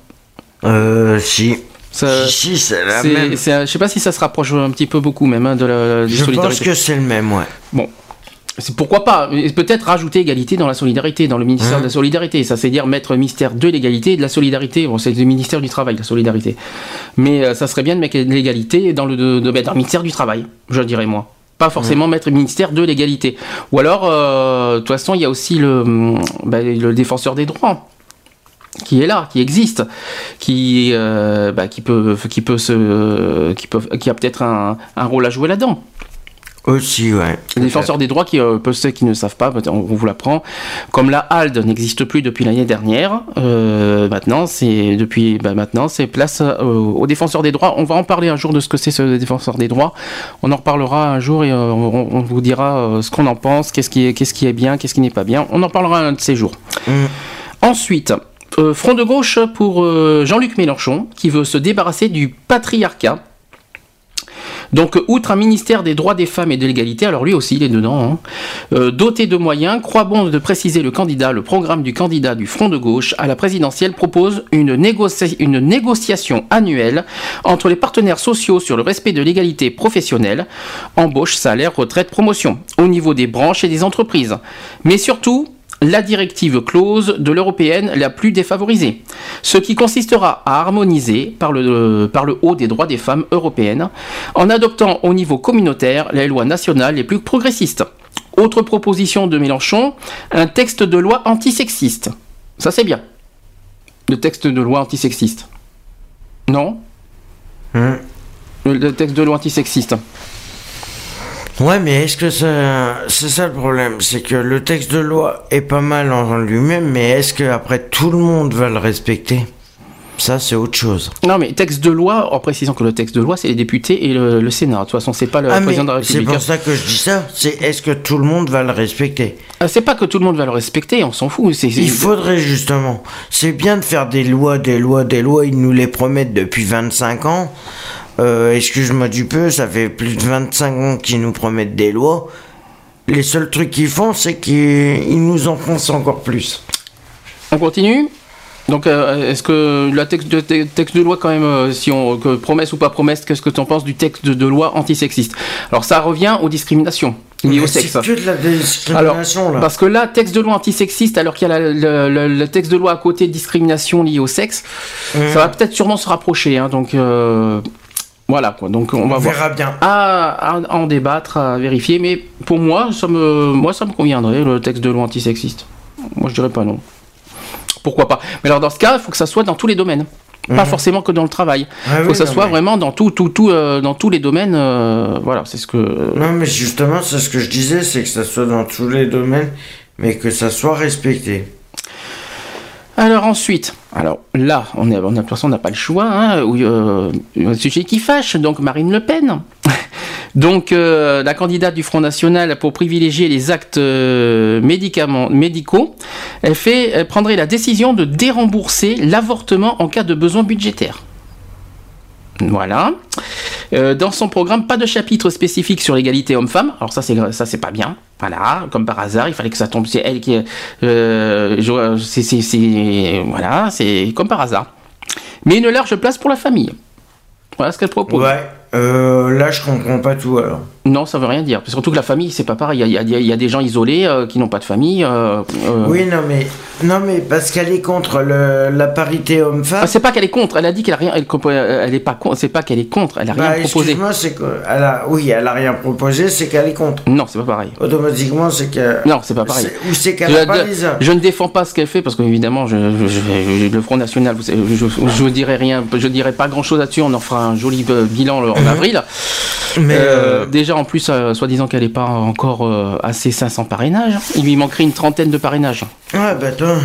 Euh, si. Ça- si, si, c'est la c'est- même. c'est- Je sais pas si ça se rapproche un petit peu beaucoup même hein, de la des Je pense que c'est le même, ouais. Bon. C'est pourquoi pas Peut-être rajouter égalité dans la solidarité, dans le ministère Hein de la solidarité. Ça, c'est dire mettre ministère de l'égalité et de la solidarité. Bon, c'est le ministère du travail, la solidarité. Mais euh, ça serait bien de mettre l'égalité dans le, de, de- dans le ministère du travail, je dirais moi. Pas forcément mettre ministère de l'égalité. Ou alors, euh, de toute façon, il y a aussi le, hum, bah, le défenseur des droits qui est là, qui existe, qui, euh, bah, qui peut, qui peut se, qui peut, qui a peut-être un, un rôle à jouer là-dedans. Aussi, ouais. Les défenseurs des droits, qui, euh, ceux qui ne savent pas, on vous l'apprend, comme la HALD n'existe plus depuis l'année dernière, euh, maintenant c'est depuis bah, maintenant c'est place euh, aux défenseurs des droits. On va en parler un jour de ce que c'est ce défenseur des droits. On en reparlera un jour et euh, on, on vous dira ce qu'on en pense, qu'est-ce qui est qu'est-ce qui est bien, qu'est-ce qui n'est pas bien. On en parlera un de ces jours. Mm. Ensuite. front de gauche pour Jean-Luc Mélenchon qui veut se débarrasser du patriarcat donc, outre un ministère des droits des femmes et de l'égalité, alors lui aussi il est dedans, hein, euh, doté de moyens, croit bon de préciser le candidat, le programme du candidat du Front de gauche à la présidentielle propose une, négoci- une négociation annuelle entre les partenaires sociaux sur le respect de l'égalité professionnelle, embauche, salaire, retraite, promotion, au niveau des branches et des entreprises. Mais surtout, la directive clause de l'européenne la plus défavorisée, ce qui consistera à harmoniser par le, par le haut des droits des femmes européennes en adoptant au niveau communautaire les lois nationales les plus progressistes. Autre proposition de Mélenchon, un texte de loi antisexiste. Ça c'est bien. Le texte de loi antisexiste. Non? Hein? le, le texte de loi antisexiste. Ouais, mais est-ce que ça. C'est ça le problème, c'est que le texte de loi est pas mal en lui-même, mais est-ce que après tout le monde va le respecter? Ça, c'est autre chose. Non mais texte de loi, en précisant que le texte de loi c'est les députés et le, le Sénat. De toute façon c'est pas le ah, président de la c'est République. pour ça que je dis ça. C'est est-ce que tout le monde va le respecter? Ah, C'est pas que tout le monde va le respecter, on s'en fout. c'est- c'est- Il faudrait justement. C'est bien de faire des lois, des lois, des lois. Ils nous les promettent depuis 25 ans. Euh, Excuse-moi du peu, ça fait plus de 25 ans qu'ils nous promettent des lois. Les seuls trucs qu'ils font, c'est qu'ils ils nous enfoncent encore plus. On continue donc, euh, est-ce que la texte de, te- texte de loi, quand même, euh, si on que promesse ou pas promesse, qu'est-ce que tu en penses du texte de, de loi antisexiste? Alors, ça revient aux discriminations liées au sexe. C'est que de la discrimination là. Parce que là, texte de loi antisexiste, alors qu'il y a la- le, le- le texte de loi à côté de discrimination liée au sexe, Mmh. ça va peut-être sûrement se rapprocher. hein, donc, euh, voilà quoi. Donc, on va voir. bien. À, à- à en débattre, à vérifier, mais pour moi, ça me, moi, ça me conviendrait, le texte de loi antisexiste. Moi, je dirais pas non. Pourquoi pas Mais alors, dans ce cas, il faut que ça soit dans tous les domaines. Pas forcément que dans le travail. Il Ah faut oui, que ça non, soit mais- vraiment dans tout, tout, tout, euh, dans tous les domaines. euh, voilà, c'est ce que. Non, mais justement, c'est ce que je disais, c'est que ça soit dans tous les domaines, mais que ça soit respecté. Alors ensuite, alors là, on est, on a, on n'a pas le choix. Hein, euh, un sujet qui fâche, donc Marine Le Pen. <laughs> donc euh, la candidate du Front National pour privilégier les actes euh, médicaments, médicaux, elle, fait, elle prendrait la décision de dérembourser l'avortement en cas de besoin budgétaire. Voilà. Euh, dans son programme, pas de chapitre spécifique sur l'égalité homme-femme. Alors ça, c'est ça, c'est pas bien. Voilà, comme par hasard, il fallait que ça tombe. C'est elle qui, euh, c'est- voilà, c'est comme par hasard. Mais une large place pour la famille. Voilà ce qu'elle propose. Ouais. euh, là, je comprends pas tout alors. Non, ça veut rien dire. Surtout que la famille, c'est pas pareil. Il y a, y y des gens isolés euh, qui n'ont pas de famille. euh, euh, Oui, non, mais, non, mais parce qu'elle est contre le, la parité homme-femme. Ah, c'est pas qu'elle est contre. Elle a dit qu'elle a rien. Elle, est pas contre. C'est pas qu'elle est contre. Elle a rien Bah, proposé. excuse-moi, c'est que, elle a, oui, elle a rien proposé, c'est qu'elle est contre. Non, c'est pas pareil. Automatiquement, c'est que. Non, c'est pas pareil. Ou c'est qu'elle a pas les je ne défends pas ce qu'elle fait parce je, je- je- le Front National, vous savez, je, je, dirais rien, je dirais pas grand chose là-dessus. On en fera un joli bilan en avril. Mais, Euh, euh, déjà, en plus, euh, soi-disant qu'elle n'est pas encore à ses 500 parrainages. Il lui manquerait une trentaine de parrainages. ouais, bah, toi.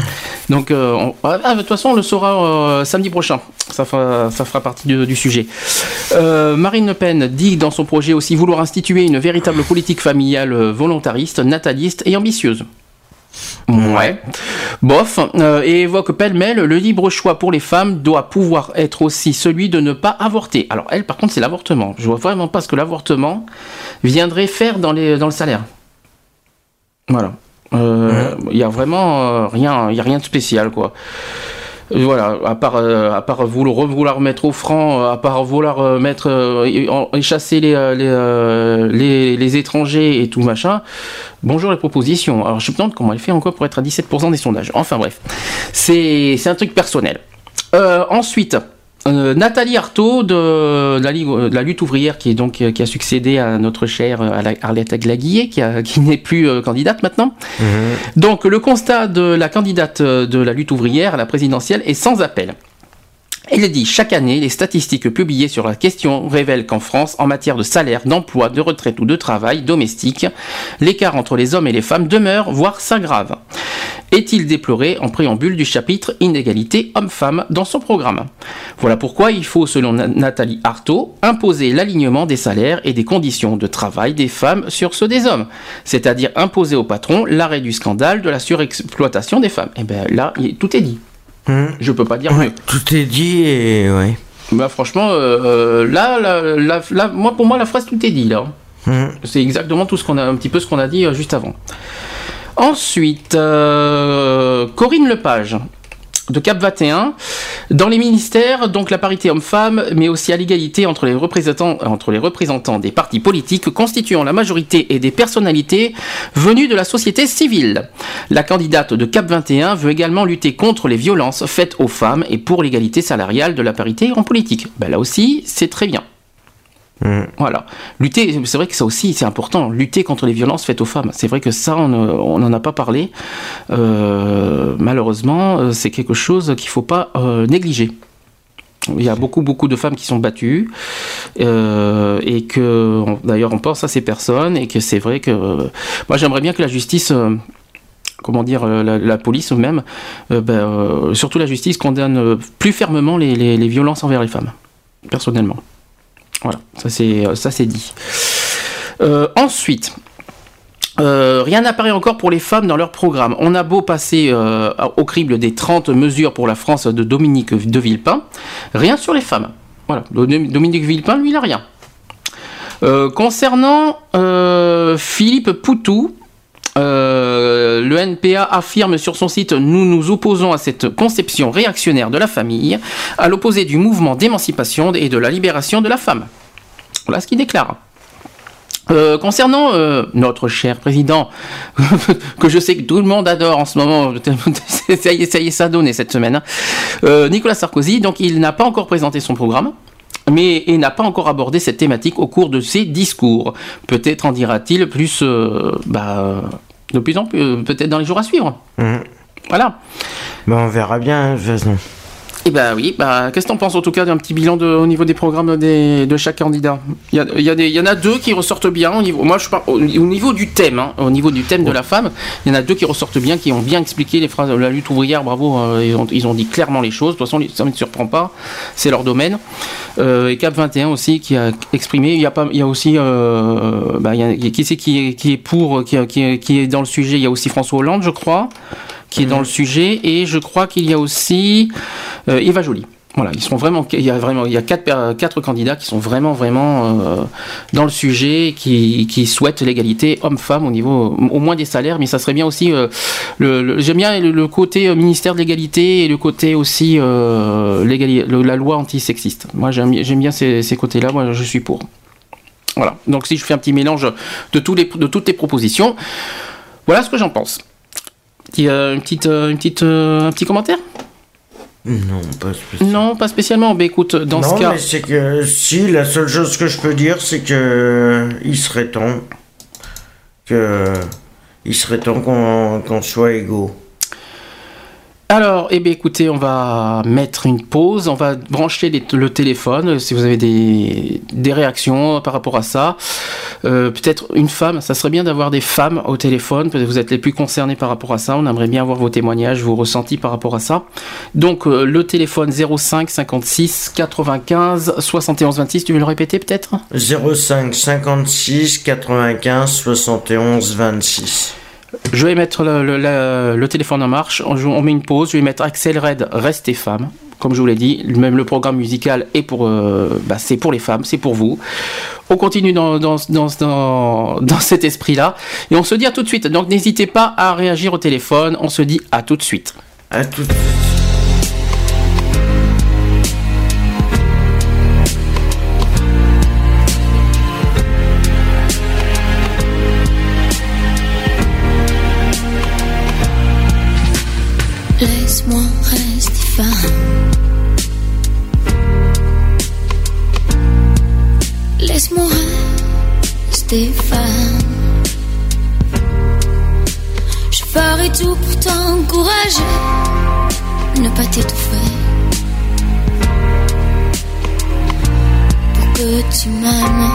Donc, on- ah, ah, de toute façon, on le saura samedi prochain. Ça fera, ça fera partie de- du sujet. Marine Le Pen dit dans son projet aussi vouloir instituer une véritable politique familiale volontariste, nataliste et ambitieuse. Ouais. Bof. euh, et évoque pêle-mêle le libre choix pour les femmes doit pouvoir être aussi celui de ne pas avorter. Alors elle, par contre, c'est l'avortement. Je vois vraiment pas ce que l'avortement viendrait faire dans, les, dans le salaire. Voilà. Euh, Il y a vraiment euh, rien, il y a rien de spécial quoi. Euh, Voilà, à part, euh, à part vouloir, mettre au franc, euh, à part vouloir mettre, euh, et- en- et chasser les, les, les, étrangers et tout machin. Bonjour les propositions. Alors je me demande comment elle fait encore pour être à 17% des sondages. Enfin bref, c'est un truc personnel. Ensuite, euh, Nathalie Arthaud de, de la, Ligue- de la lutte ouvrière qui est donc euh, qui a succédé à notre chère euh, Arlette Aglaguillet <laughs> qui, n'est plus euh, candidate maintenant. Donc le constat de la candidate euh, de la lutte ouvrière à la présidentielle est sans appel. Elle dit chaque année, les statistiques publiées sur la question révèlent qu'en France, en matière de salaire, d'emploi, de retraite ou de travail domestique, l'écart entre les hommes et les femmes demeure, voire s'aggrave. Est-il déploré en préambule du chapitre Inégalité homme-femme dans son programme? Voilà pourquoi il faut, selon Na- Nathalie Arthaud, imposer l'alignement des salaires et des conditions de travail des femmes sur ceux des hommes, c'est-à-dire imposer au patron l'arrêt du scandale de la surexploitation des femmes. Et bien là, il- tout est dit. Hum. Je peux pas dire Ouais, mieux. tout est dit et ouais. Bah franchement, euh, euh, là, là, là, là, moi pour moi la phrase tout est dit là. Hum. C'est exactement tout ce qu'on a, un petit peu ce qu'on a dit euh, juste avant. Ensuite, euh, Corinne Lepage de Cap 21. Dans les ministères, donc la parité homme-femme, mais aussi à l'égalité entre les représentants, entre les représentants des partis politiques constituant la majorité et des personnalités venues de la société civile. La candidate de Cap 21 veut également lutter contre les violences faites aux femmes et pour l'égalité salariale de la parité en politique. Ben là aussi, c'est très bien. Hum. Voilà. Lutter, c'est vrai que ça aussi, c'est important. Lutter contre les violences faites aux femmes. C'est vrai que ça, on n'en a pas parlé. Euh, malheureusement, euh, c'est quelque chose qu'il ne faut pas euh, négliger. Il y a beaucoup, beaucoup de femmes qui sont battues. et que, d'ailleurs, on pense à ces personnes. Et que c'est vrai que. moi, j'aimerais bien que la justice. Comment dire, la, police même, euh, ben, surtout la justice condamne plus fermement les, les- les violences envers les femmes, personnellement. Voilà, ça c'est dit. Euh, ensuite, euh, rien n'apparaît encore pour les femmes dans leur programme. On a beau passer euh, au crible des 30 mesures pour la France de Dominique de Villepin, rien sur les femmes. Voilà, Dominique Villepin, lui, il n'a rien. Concernant Philippe Poutou, euh, le NPA affirme sur son site Nous nous opposons à cette conception réactionnaire de la famille, à l'opposé du mouvement d'émancipation et de la libération de la femme. Voilà ce qu'il déclare. Euh, concernant euh, notre cher président, <laughs> que je sais que tout le monde adore en ce moment, <laughs> ça y est, ça y est, ça a donné cette semaine, hein. Nicolas Sarkozy, donc il n'a pas encore présenté son programme, mais et n'a pas encore abordé cette thématique au cours de ses discours. Peut-être en dira-t-il plus, euh, bah, de plus en plus, euh, peut-être dans les jours à suivre. Hum. Voilà. Bah, on verra bien, hein, de toute façon. Et bah oui, bah, qu'est-ce que t'en penses en tout cas d'un petit bilan de, au niveau des programmes des- de chaque candidat? Il y, a, il y a des- il y en a deux qui ressortent bien au niveau, moi je parle au, au niveau du thème, hein, au niveau du thème de la femme, il y en a deux qui ressortent bien, qui ont bien expliqué les phrases de la lutte ouvrière, bravo, euh, ils, ont, ils ont dit clairement les choses, de toute façon ça ne me surprend pas, c'est leur domaine. Euh, et Cap 21 aussi qui a exprimé, il y a, pas, il y a aussi, euh, bah, il y a- qui c'est qui est, qui est pour, qui, qui est, qui est dans le sujet, il y a aussi François Hollande je crois qui est dans le sujet et je crois qu'il y a aussi euh, Eva Joly. Voilà, ils sont vraiment, il y a vraiment, il y a quatre, quatre candidats qui sont vraiment, vraiment euh, dans le sujet, qui, qui souhaitent l'égalité homme-femme au niveau, au moins des salaires, mais ça serait bien aussi, euh, le, le- j'aime bien le, le côté ministère de l'égalité et le côté aussi euh, le- la loi antisexiste. Moi, j'aime, j'aime bien ces, ces côtés-là. Moi, je suis pour. Voilà. Donc, si je fais un petit mélange de tous les, de toutes les propositions, voilà ce que j'en pense. Petit, euh, une petite, euh, une petite, euh, un petit commentaire Non, pas spécialement. Non, pas spécialement. Mais écoute, dans non, ce cas. mais c'est que si la seule chose que je peux dire, c'est que il serait temps que il serait temps qu'on qu'on soit égaux. Alors, eh bien, écoutez, on va mettre une pause, on va brancher le téléphone, euh, si vous avez des, des réactions par rapport à ça. Euh, Peut-être une femme, ça serait bien d'avoir des femmes au téléphone, peut-être vous êtes les plus concernés par rapport à ça, on aimerait bien avoir vos témoignages, vos ressentis par rapport à ça. Donc, euh, le téléphone 05 56 95 71 26, tu veux le répéter peut-être? 05 56 95 71 26. Je vais mettre le, téléphone en marche, on, met une pause, je vais mettre Axel Red, Restez femmes. Comme je vous l'ai dit, même le programme musical est pour, euh, bah, c'est pour les femmes, c'est pour vous. On continue dans, dans, dans, dans, cet esprit-là et on se dit à tout de suite. Donc n'hésitez pas à réagir au téléphone, on se dit à tout de suite. À tout. Laisse-moi Je ferai tout pour t'encourager, ne pas t'étouffer. Pour que tu m'aimes.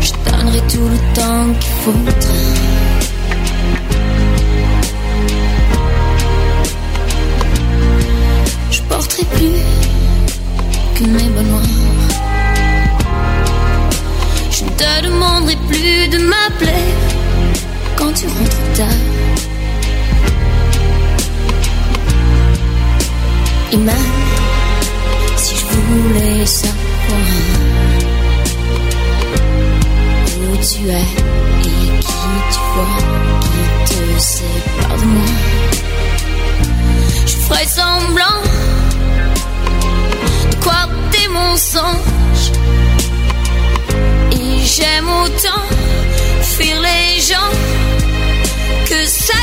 Je donnerai tout le temps qu'il faudra. Quand tu rentres tard. Et même si je voulais savoir où tu es et qui tu vois qui te sépare de moi. Je ferai semblant de croire des mensonges. Et j'aime autant fuir les gens que ça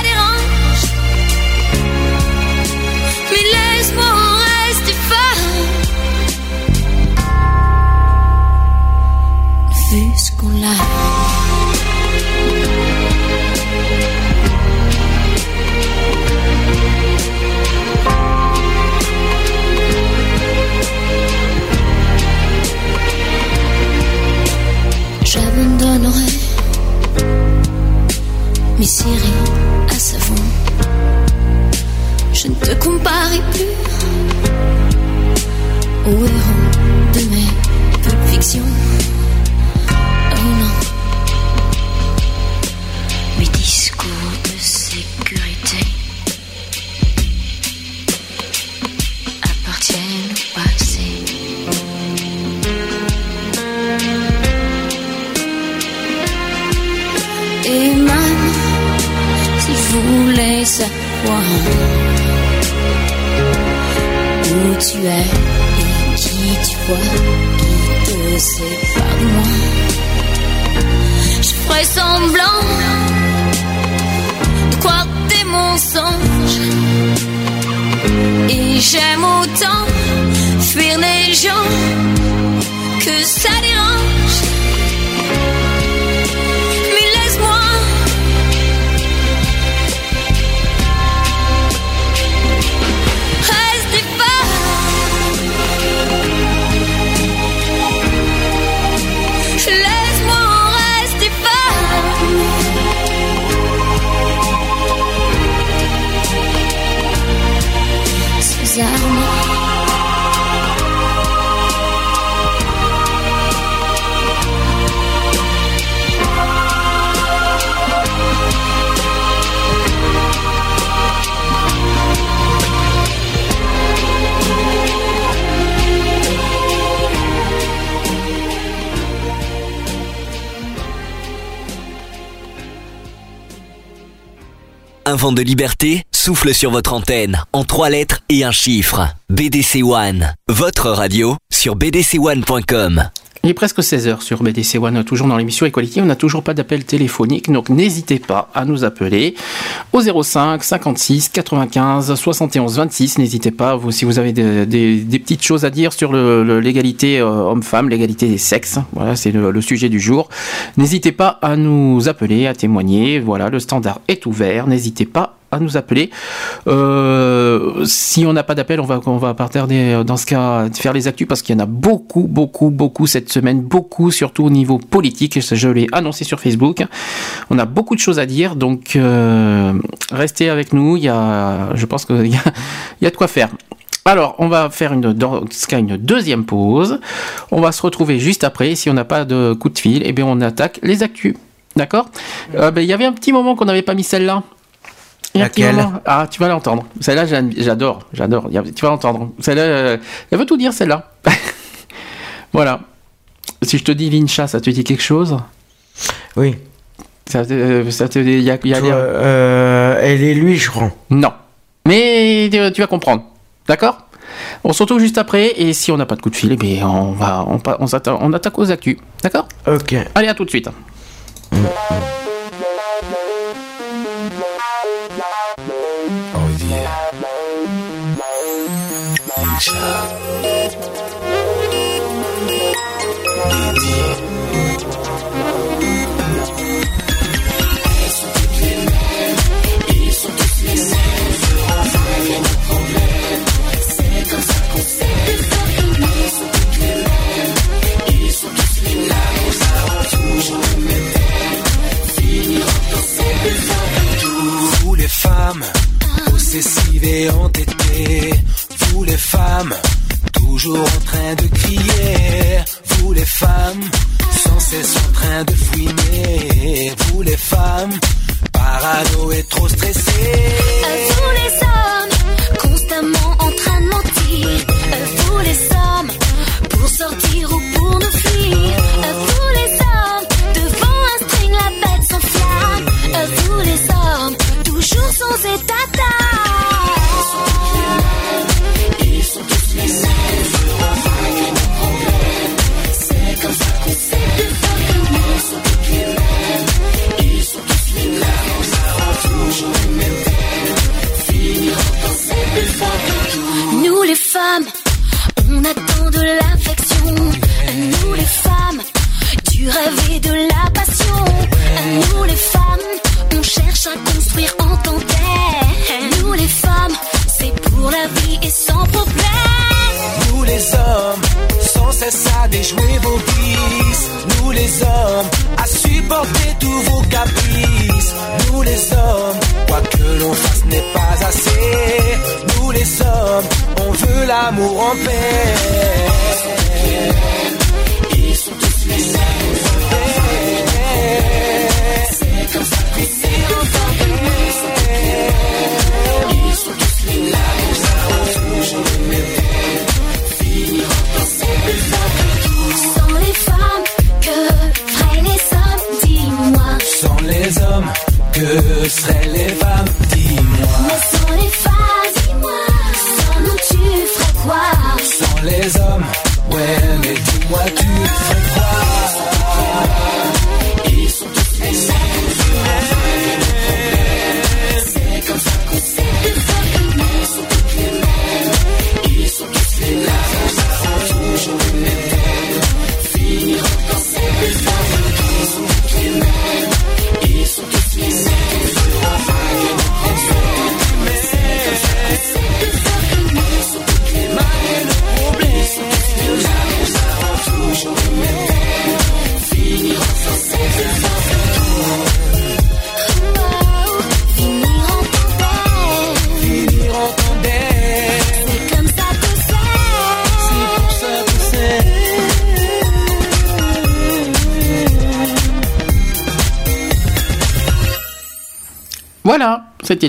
Comparerai plus de liberté souffle sur votre antenne en trois lettres et un chiffre. BDC One, votre radio sur bdc1.com. Il est presque 16h sur BDC One, toujours dans l'émission Equality. On n'a toujours pas d'appel téléphonique, donc n'hésitez pas à nous appeler au 05 56 95 71 26. N'hésitez pas, si vous avez des, petites choses à dire sur l'égalité euh, homme-femme, l'égalité des sexes. Voilà, c'est le, le sujet du jour. N'hésitez pas à nous appeler, à témoigner. Voilà, le standard est ouvert. N'hésitez pas à nous appeler. Euh, si on n'a pas d'appel, on va, on va tarder euh, dans ce cas faire les actus parce qu'il y en a beaucoup, beaucoup, beaucoup cette semaine, beaucoup, surtout au niveau politique. Je, l'ai annoncé sur Facebook. On a beaucoup de choses à dire, donc euh, restez avec nous. Il y a, je pense qu'il <laughs> y a, de quoi faire. Alors, on va faire une, dans ce cas une deuxième pause. On va se retrouver juste après. Si on n'a pas de coup de fil, eh bien, on attaque les actus. D'accord? Ben, Il y avait un petit moment qu'on n'avait pas mis celle-là. Laquelle. Ah, tu vas l'entendre. Celle-là, j'aime- j'adore. J'adore. Tu vas l'entendre. Celle-là, euh, elle veut tout dire, celle-là. <laughs> voilà. Si je te dis Lincha, ça te dit quelque chose? Oui. ça, te- euh, ça te- il y a- il y a- Toi, euh, elle est lui, je crois. Non. Mais tu, vas comprendre. D'accord? On se retrouve juste après. Et si on n'a pas de coup de fil, eh bien, on, va, on, on, on attaque aux actus. D'accord? Ok. Allez, à tout de suite. Show. Toujours en train de crier.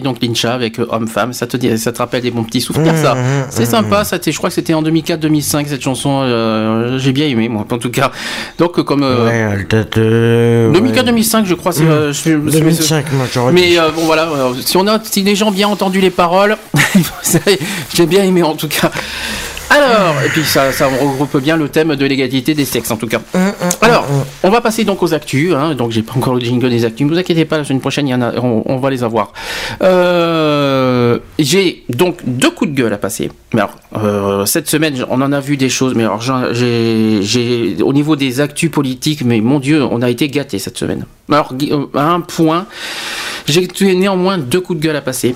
Donc Lincha avec euh, Homme-Femme. Ça te, dit, ça te rappelle des bons petits souvenirs, ça. Mmh, mmh, C'est mmh, sympa, ça, je crois que c'était en 2004-2005, cette chanson. euh, J'ai bien aimé, moi, en tout cas. Donc, euh, comme. euh, Ouais, elle date de. 2004-2005, je crois. Mmh. euh, je- je- 2005, moi j'aurais dit. Mais bon voilà, si on a, si les gens ont bien entendu les paroles, <laughs> j'ai bien aimé en tout cas. Alors, et puis ça, ça regroupe bien le thème de l'égalité des sexes en tout cas. Alors, on va passer donc aux actus. Hein, donc j'ai pas encore le jingle des actus. Ne vous inquiétez pas, la semaine prochaine, on, va les avoir. Euh, j'ai donc deux coups de gueule à passer. Euh, cette semaine, on en a vu des choses. Mais alors, au niveau des actus politiques, mais mon Dieu, on a été gâtés cette semaine. Guy- euh, à un point, j'ai néanmoins deux coups de gueule à passer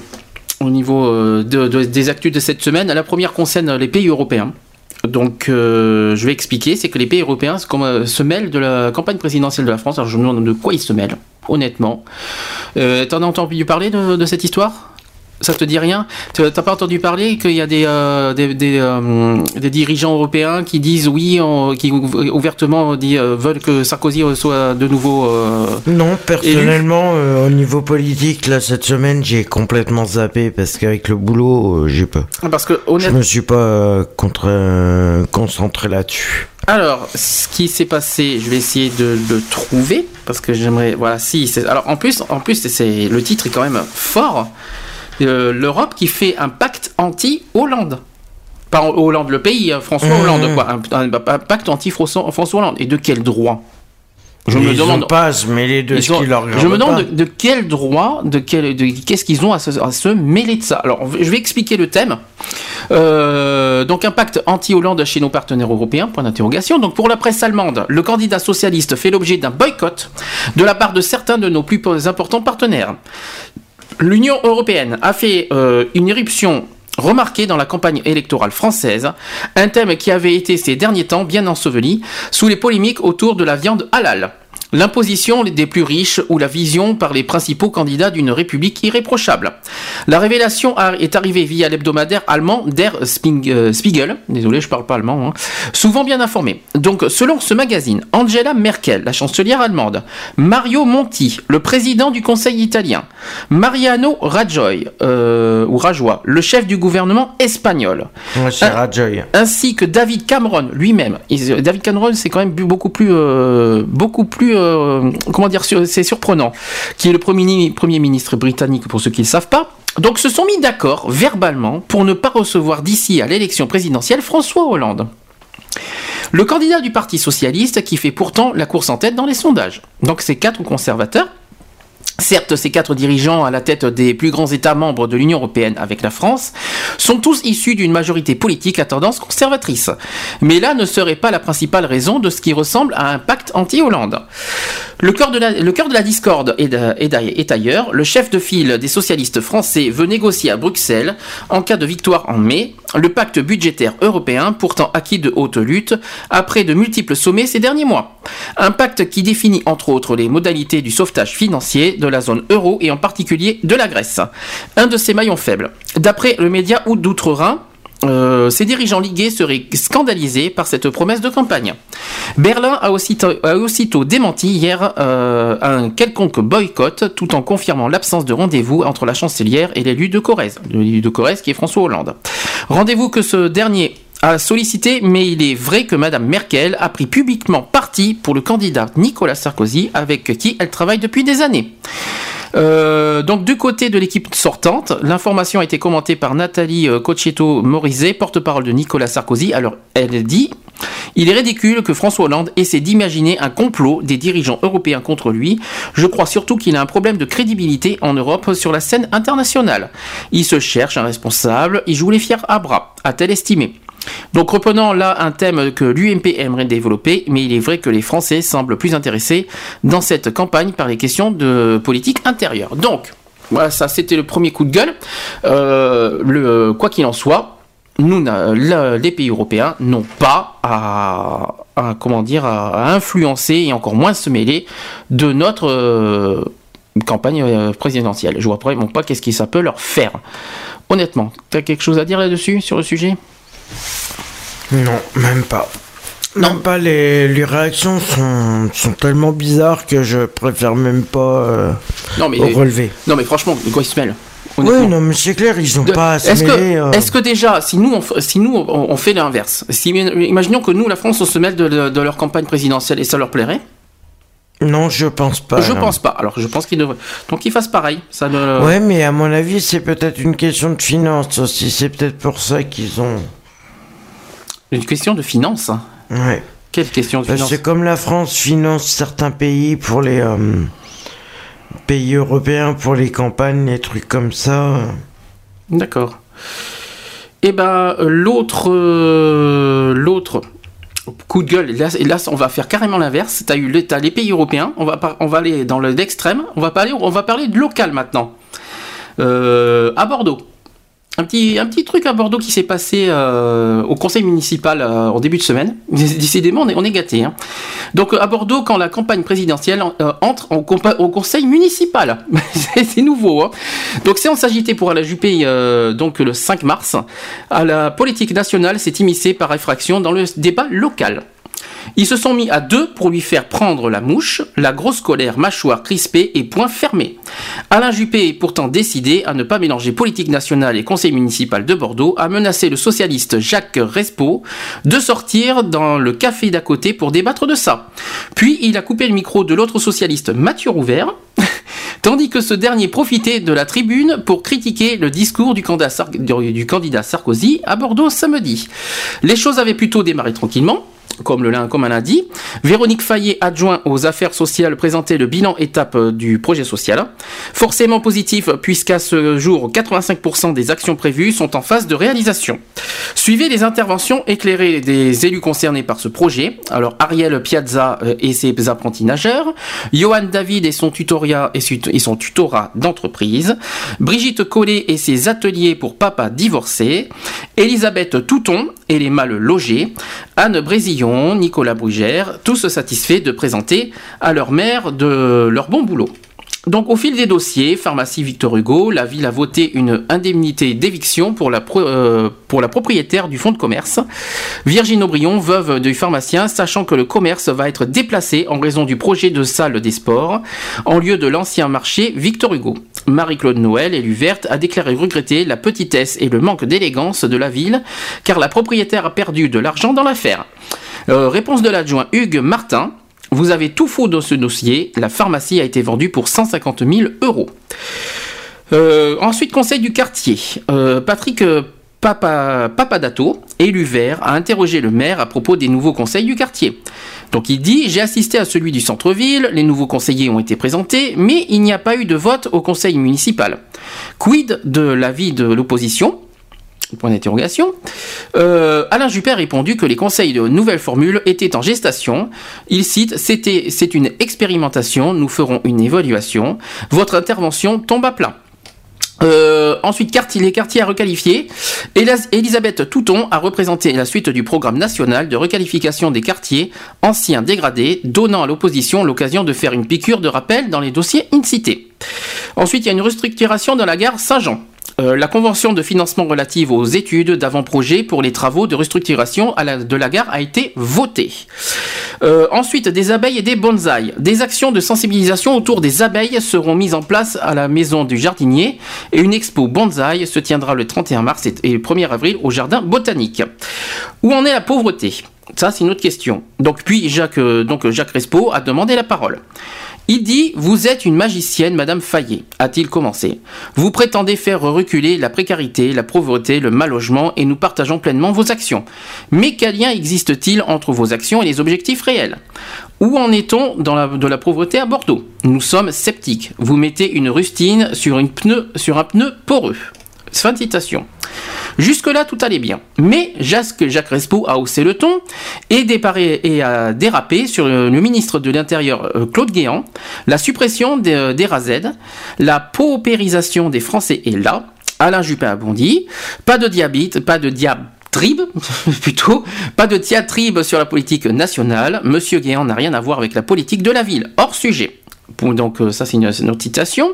au niveau de- de- des actus de cette semaine. La première concerne les pays européens. Donc, euh, je vais expliquer, c'est que les pays européens euh, se mêlent de la campagne présidentielle de la France. Alors, je me demande de quoi ils se mêlent, honnêtement. Euh, T'en as entendu parler de cette histoire? Ça te dit rien T'as pas entendu parler qu'il y a des, euh, des, des, euh, des dirigeants européens qui disent oui, on- qui ouv- ouvertement dit, euh, veulent que Sarkozy soit de nouveau Non, personnellement, au niveau politique, là, cette semaine, j'ai complètement zappé parce qu'avec le boulot, j'ai pas. parce que Je me suis pas contre, concentré là-dessus. Alors, ce qui s'est passé, je vais essayer de le trouver parce que j'aimerais. Voilà, si. Alors, en plus, en plus, c'est le titre est quand même fort. Euh, L'Europe qui fait un pacte anti-Hollande. Pas Hollande, le pays, hein, François Mmh. Hollande, quoi. Un, un- un pacte anti-François François Hollande. Et de quel droit? Je me demande. pas se mêler de ce ont- qui leur je me demande de, de quel droit, de quel, de qu'est-ce qu'ils ont à se, à se mêler de ça? Alors, je vais expliquer le thème. Euh, donc, un pacte anti-Hollande chez nos partenaires européens. Point d'interrogation. Donc, pour la presse allemande, le candidat socialiste fait l'objet d'un boycott de la part de certains de nos plus importants partenaires. L'Union européenne a fait euh, une éruption remarquée dans la campagne électorale française, un thème qui avait été ces derniers temps bien enseveli sous les polémiques autour de la viande halal. L'imposition des plus riches ou la vision par les principaux candidats d'une république irréprochable. La révélation est arrivée via l'hebdomadaire allemand Der Sping- euh, Spiegel, désolé je parle pas allemand, hein, souvent bien informé. Donc selon ce magazine, Angela Merkel, la chancelière allemande, Mario Monti, le président du Conseil italien, Mariano Rajoy, euh, ou Rajoy, le chef du gouvernement espagnol. Rajoy. ainsi que David Cameron lui-même. Il- David Cameron, c'est quand même beaucoup plus, euh, beaucoup plus, euh, comment dire, c'est surprenant, qui est le premier, ministre britannique pour ceux qui ne savent pas. Donc, se sont mis d'accord verbalement pour ne pas recevoir d'ici à l'élection présidentielle François Hollande. Le candidat du Parti socialiste qui fait pourtant la course en tête dans les sondages. Donc, ces quatre conservateurs Certes, ces quatre dirigeants à la tête des plus grands États membres de l'Union européenne avec la France sont tous issus d'une majorité politique à tendance conservatrice. Mais là ne serait pas la principale raison de ce qui ressemble à un pacte anti-Hollande. Le cœur de la, discorde est, est ailleurs. Le chef de file des socialistes français veut négocier à Bruxelles, en cas de victoire en mai, le pacte budgétaire européen, pourtant acquis de haute lutte, après de multiples sommets ces derniers mois. Un pacte qui définit entre autres les modalités du sauvetage financier de la zone euro et en particulier de la Grèce. Un de ses maillons faibles. D'après le média ou d'outre-Rhin, euh, ces dirigeants ligués seraient scandalisés par cette promesse de campagne. Berlin a aussitôt, a aussitôt démenti hier euh, un quelconque boycott, tout en confirmant l'absence de rendez-vous entre la chancelière et l'élu de Corrèze, l'élu de Corrèze qui est François Hollande. Rendez-vous que ce dernier a sollicité, mais il est vrai que Madame Merkel a pris publiquement parti pour le candidat Nicolas Sarkozy, avec qui elle travaille depuis des années. Euh, donc du côté de l'équipe sortante, l'information a été commentée par Nathalie euh, Coccietto-Morizet, porte-parole de Nicolas Sarkozy. Alors elle dit il est ridicule que François Hollande essaie d'imaginer un complot des dirigeants européens contre lui. Je crois surtout qu'il a un problème de crédibilité en Europe sur la scène internationale. Il se cherche un responsable, il joue les fiers à bras, a-t-elle estimé. Donc reprenant là un thème que l'UMP aimerait développer, mais il est vrai que les Français semblent plus intéressés dans cette campagne par les questions de politique intérieure. Donc, voilà, ça c'était le premier coup de gueule. Euh, quoi qu'il en soit, nous, les pays européens n'ont pas à, à, influencer et encore moins se mêler de notre euh, campagne euh, présidentielle. Je vois vraiment pas qu'est-ce que ça peut leur faire? Honnêtement, tu as quelque chose à dire là-dessus, sur le sujet? Non, même pas. Non, pas les, les réactions sont, sont tellement bizarres que je préfère même pas euh, Non mais relever. non mais franchement, de quoi ils se mêlent Oui, non, mais c'est clair, ils ont De- pas à se Est-ce mêler. que, euh. est-ce que déjà, si nous, on, f- si nous, on, on fait l'inverse, si, imaginons que nous, la France, on se mêle de, de- de leur campagne présidentielle et ça leur plairait? Non, je pense pas. Je non. pense pas. Alors, je pense qu'ils devraient. Donc, qu'ils fassent pareil. Ça ne... Ouais, mais à mon avis, c'est peut-être une question de finance aussi. C'est peut-être pour ça qu'ils ont. Une question de finance. hein. Ouais. Quelle question de Parce finance que comme la France finance certains pays pour les euh, pays européens pour les campagnes, les trucs comme ça. D'accord. Et ben, euh, l'autre, euh, l'autre coup de gueule. Et là, et là, on va faire carrément l'inverse. T'as eu, les- t'as les pays européens. On va, par- on va aller dans le- l'extrême. On va parler, on va parler de local maintenant. Euh, à Bordeaux. Un petit, truc à Bordeaux qui s'est passé euh, au conseil municipal euh, en début de semaine. <laughs> Décidément, on est, on gâtés. hein. Donc, euh, à Bordeaux, quand la campagne présidentielle entre au conseil municipal. <laughs> C'est- nouveau. hein. Donc, séance agitée pour la Juppé donc, le 5 mars. La politique nationale s'est immiscée par effraction dans le débat local. Ils se sont mis à deux pour lui faire prendre la mouche, la grosse colère, mâchoire crispée et poing fermé. Alain Juppé est pourtant décidé à ne pas mélanger politique nationale et conseil municipal de Bordeaux, a menacé le socialiste Jacques Respo de sortir dans le café d'à côté pour débattre de ça. Puis il a coupé le micro de l'autre socialiste Mathieu Rouvert, <laughs> tandis que ce dernier profitait de la tribune pour critiquer le discours du candidat, Sarkozy à Bordeaux samedi. Les choses avaient plutôt démarré tranquillement. Comme, le, lin- comme un lundi, Véronique Fayet, adjoint aux affaires sociales, présentait le bilan étape euh, du projet social. Forcément positif, puisqu'à ce jour, 85% des actions prévues sont en phase de réalisation. Suivez les interventions éclairées des élus concernés par ce projet. Alors, Ariel Piazza euh, et ses apprentis nageurs, Johan David et son tutorat, et son tutorat d'entreprise, Brigitte Collet et ses ateliers pour papa divorcé, Elisabeth Touton et les mal logés, Anne Brésillon, Nicolas Brugère, tous satisfaits de présenter à leur mère de leur bon boulot. Donc au fil des dossiers, pharmacie Victor Hugo, la ville a voté une indemnité d'éviction pour, la pro- euh, pour la propriétaire du fonds de commerce. Virginie Aubryon, veuve du pharmacien, sachant que le commerce va être déplacé en raison du projet de salle des sports en lieu de l'ancien marché Victor Hugo. Marie-Claude Noël, élue verte, a déclaré regretter la petitesse et le manque d'élégance de la ville, car la propriétaire a perdu de l'argent dans l'affaire. Euh, réponse de l'adjoint Hugues Martin. Vous avez tout faux dans ce dossier. La pharmacie a été vendue pour 150 000 euros. Euh, ensuite, conseil du quartier. Euh, Patrick Papa, Papadato, élu vert, a interrogé le maire à propos des nouveaux conseils du quartier. Donc il dit J'ai assisté à celui du centre-ville, les nouveaux conseillers ont été présentés, mais il n'y a pas eu de vote au conseil municipal. Quid de l'avis de l'opposition? Point d'interrogation. Euh, Alain Juppé a répondu que les conseils de nouvelles formules étaient en gestation. Il cite C'était, C'est une expérimentation, nous ferons une évaluation. Votre intervention tombe à plat. Euh, ensuite, les quartiers à requalifier. Elisabeth Touton a représenté la suite du programme national de requalification des quartiers anciens dégradés, donnant à l'opposition l'occasion de faire une piqûre de rappel dans les dossiers incités. Ensuite, il y a une restructuration dans la gare Saint-Jean. Euh, la convention de financement relative aux études d'avant-projet pour les travaux de restructuration de la gare a été votée. Euh, ensuite, des abeilles et des bonsaïs. Des actions de sensibilisation autour des abeilles seront mises en place à la maison du jardinier et une expo bonsaï se tiendra le 31 mars et et le 1er avril au jardin botanique. Où en est la pauvreté? Ça, c'est une autre question. Donc, puis Jacques, euh, donc Jacques Respo a demandé la parole. Il dit Vous êtes une magicienne, Madame Fayet, a-t-il commencé. Vous prétendez faire reculer la précarité, la pauvreté, le mal logement et nous partageons pleinement vos actions. Mais quel lien existe-t-il entre vos actions et les objectifs réels? Où en est-on de la pauvreté à Bordeaux? Nous sommes sceptiques. Vous mettez une rustine sur un pneu poreux. Fin de citation. Jusque-là, tout allait bien. Mais Jacques, Jacques Respo a haussé le ton et, a dérapé sur le, ministre de l'Intérieur euh, Claude Guéant, la suppression des, des RAZ, la paupérisation des Français est là, Alain Juppé a bondi, pas de diabète, pas de diatribe, <laughs> plutôt, pas de diatribe sur la politique nationale, Monsieur Guéant n'a rien à voir avec la politique de la ville, hors sujet. Donc euh, ça c'est une, autre citation.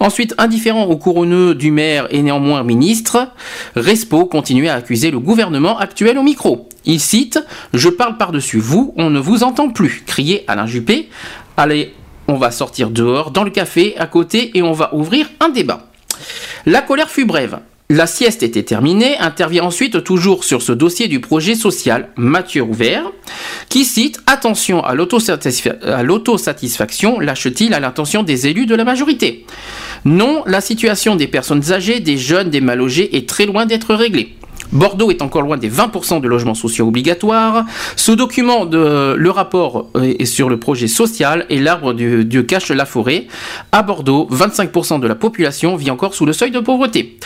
Ensuite, indifférent au couronneux du maire et néanmoins ministre, Respo continuait à accuser le gouvernement actuel au micro. Il cite Je parle par-dessus vous, on ne vous entend plus, criait Alain Juppé. Allez, on va sortir dehors dans le café à côté et on va ouvrir un débat. La colère fut brève. La sieste était terminée, intervient ensuite toujours sur ce dossier du projet social Mathieu Rouvert, qui cite Attention à l'autosatisfaction, lâche-t-il à l'intention des élus de la majorité. Non, la situation des personnes âgées, des jeunes, des mal logés est très loin d'être réglée. Bordeaux est encore loin des 20% de logements sociaux obligatoires. Ce document, de, le rapport est sur le projet social et l'arbre du Dieu cache la forêt. À Bordeaux, 25% de la population vit encore sous le seuil de pauvreté.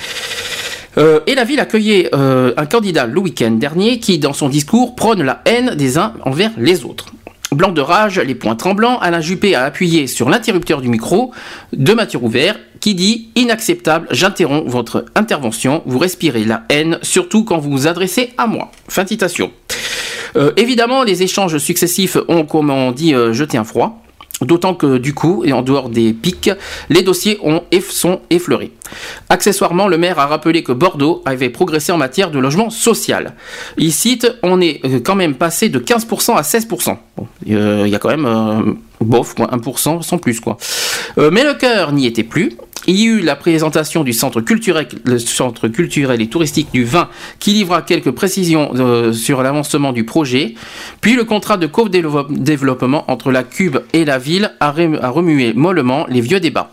Euh, et la ville accueillait euh, un candidat le week-end dernier qui, dans son discours, prône la haine des uns envers les autres. Blanc de rage, les poings tremblants, Alain Juppé a appuyé sur l'interrupteur du micro de Mathieu Rouvert qui dit Inacceptable, j'interromps votre intervention, vous respirez la haine, surtout quand vous vous adressez à moi. Fin de citation. Euh, évidemment, les échanges successifs ont, comme on dit, euh, jeté un froid. D'autant que du coup, et en dehors des pics, les dossiers ont, sont effleurés. Accessoirement, le maire a rappelé que Bordeaux avait progressé en matière de logement social. Il cite, on est euh, quand même passé de 15% à 16%. Euh, il y a quand même, euh, bof, quoi, 1% sans plus. quoi. Mais le cœur n'y était plus. Il y a la présentation du centre culturel, et touristique du vin qui livra quelques précisions euh, sur l'avancement du projet. Puis le contrat de co-développement entre la Cube et la ville a, a remué mollement les vieux débats.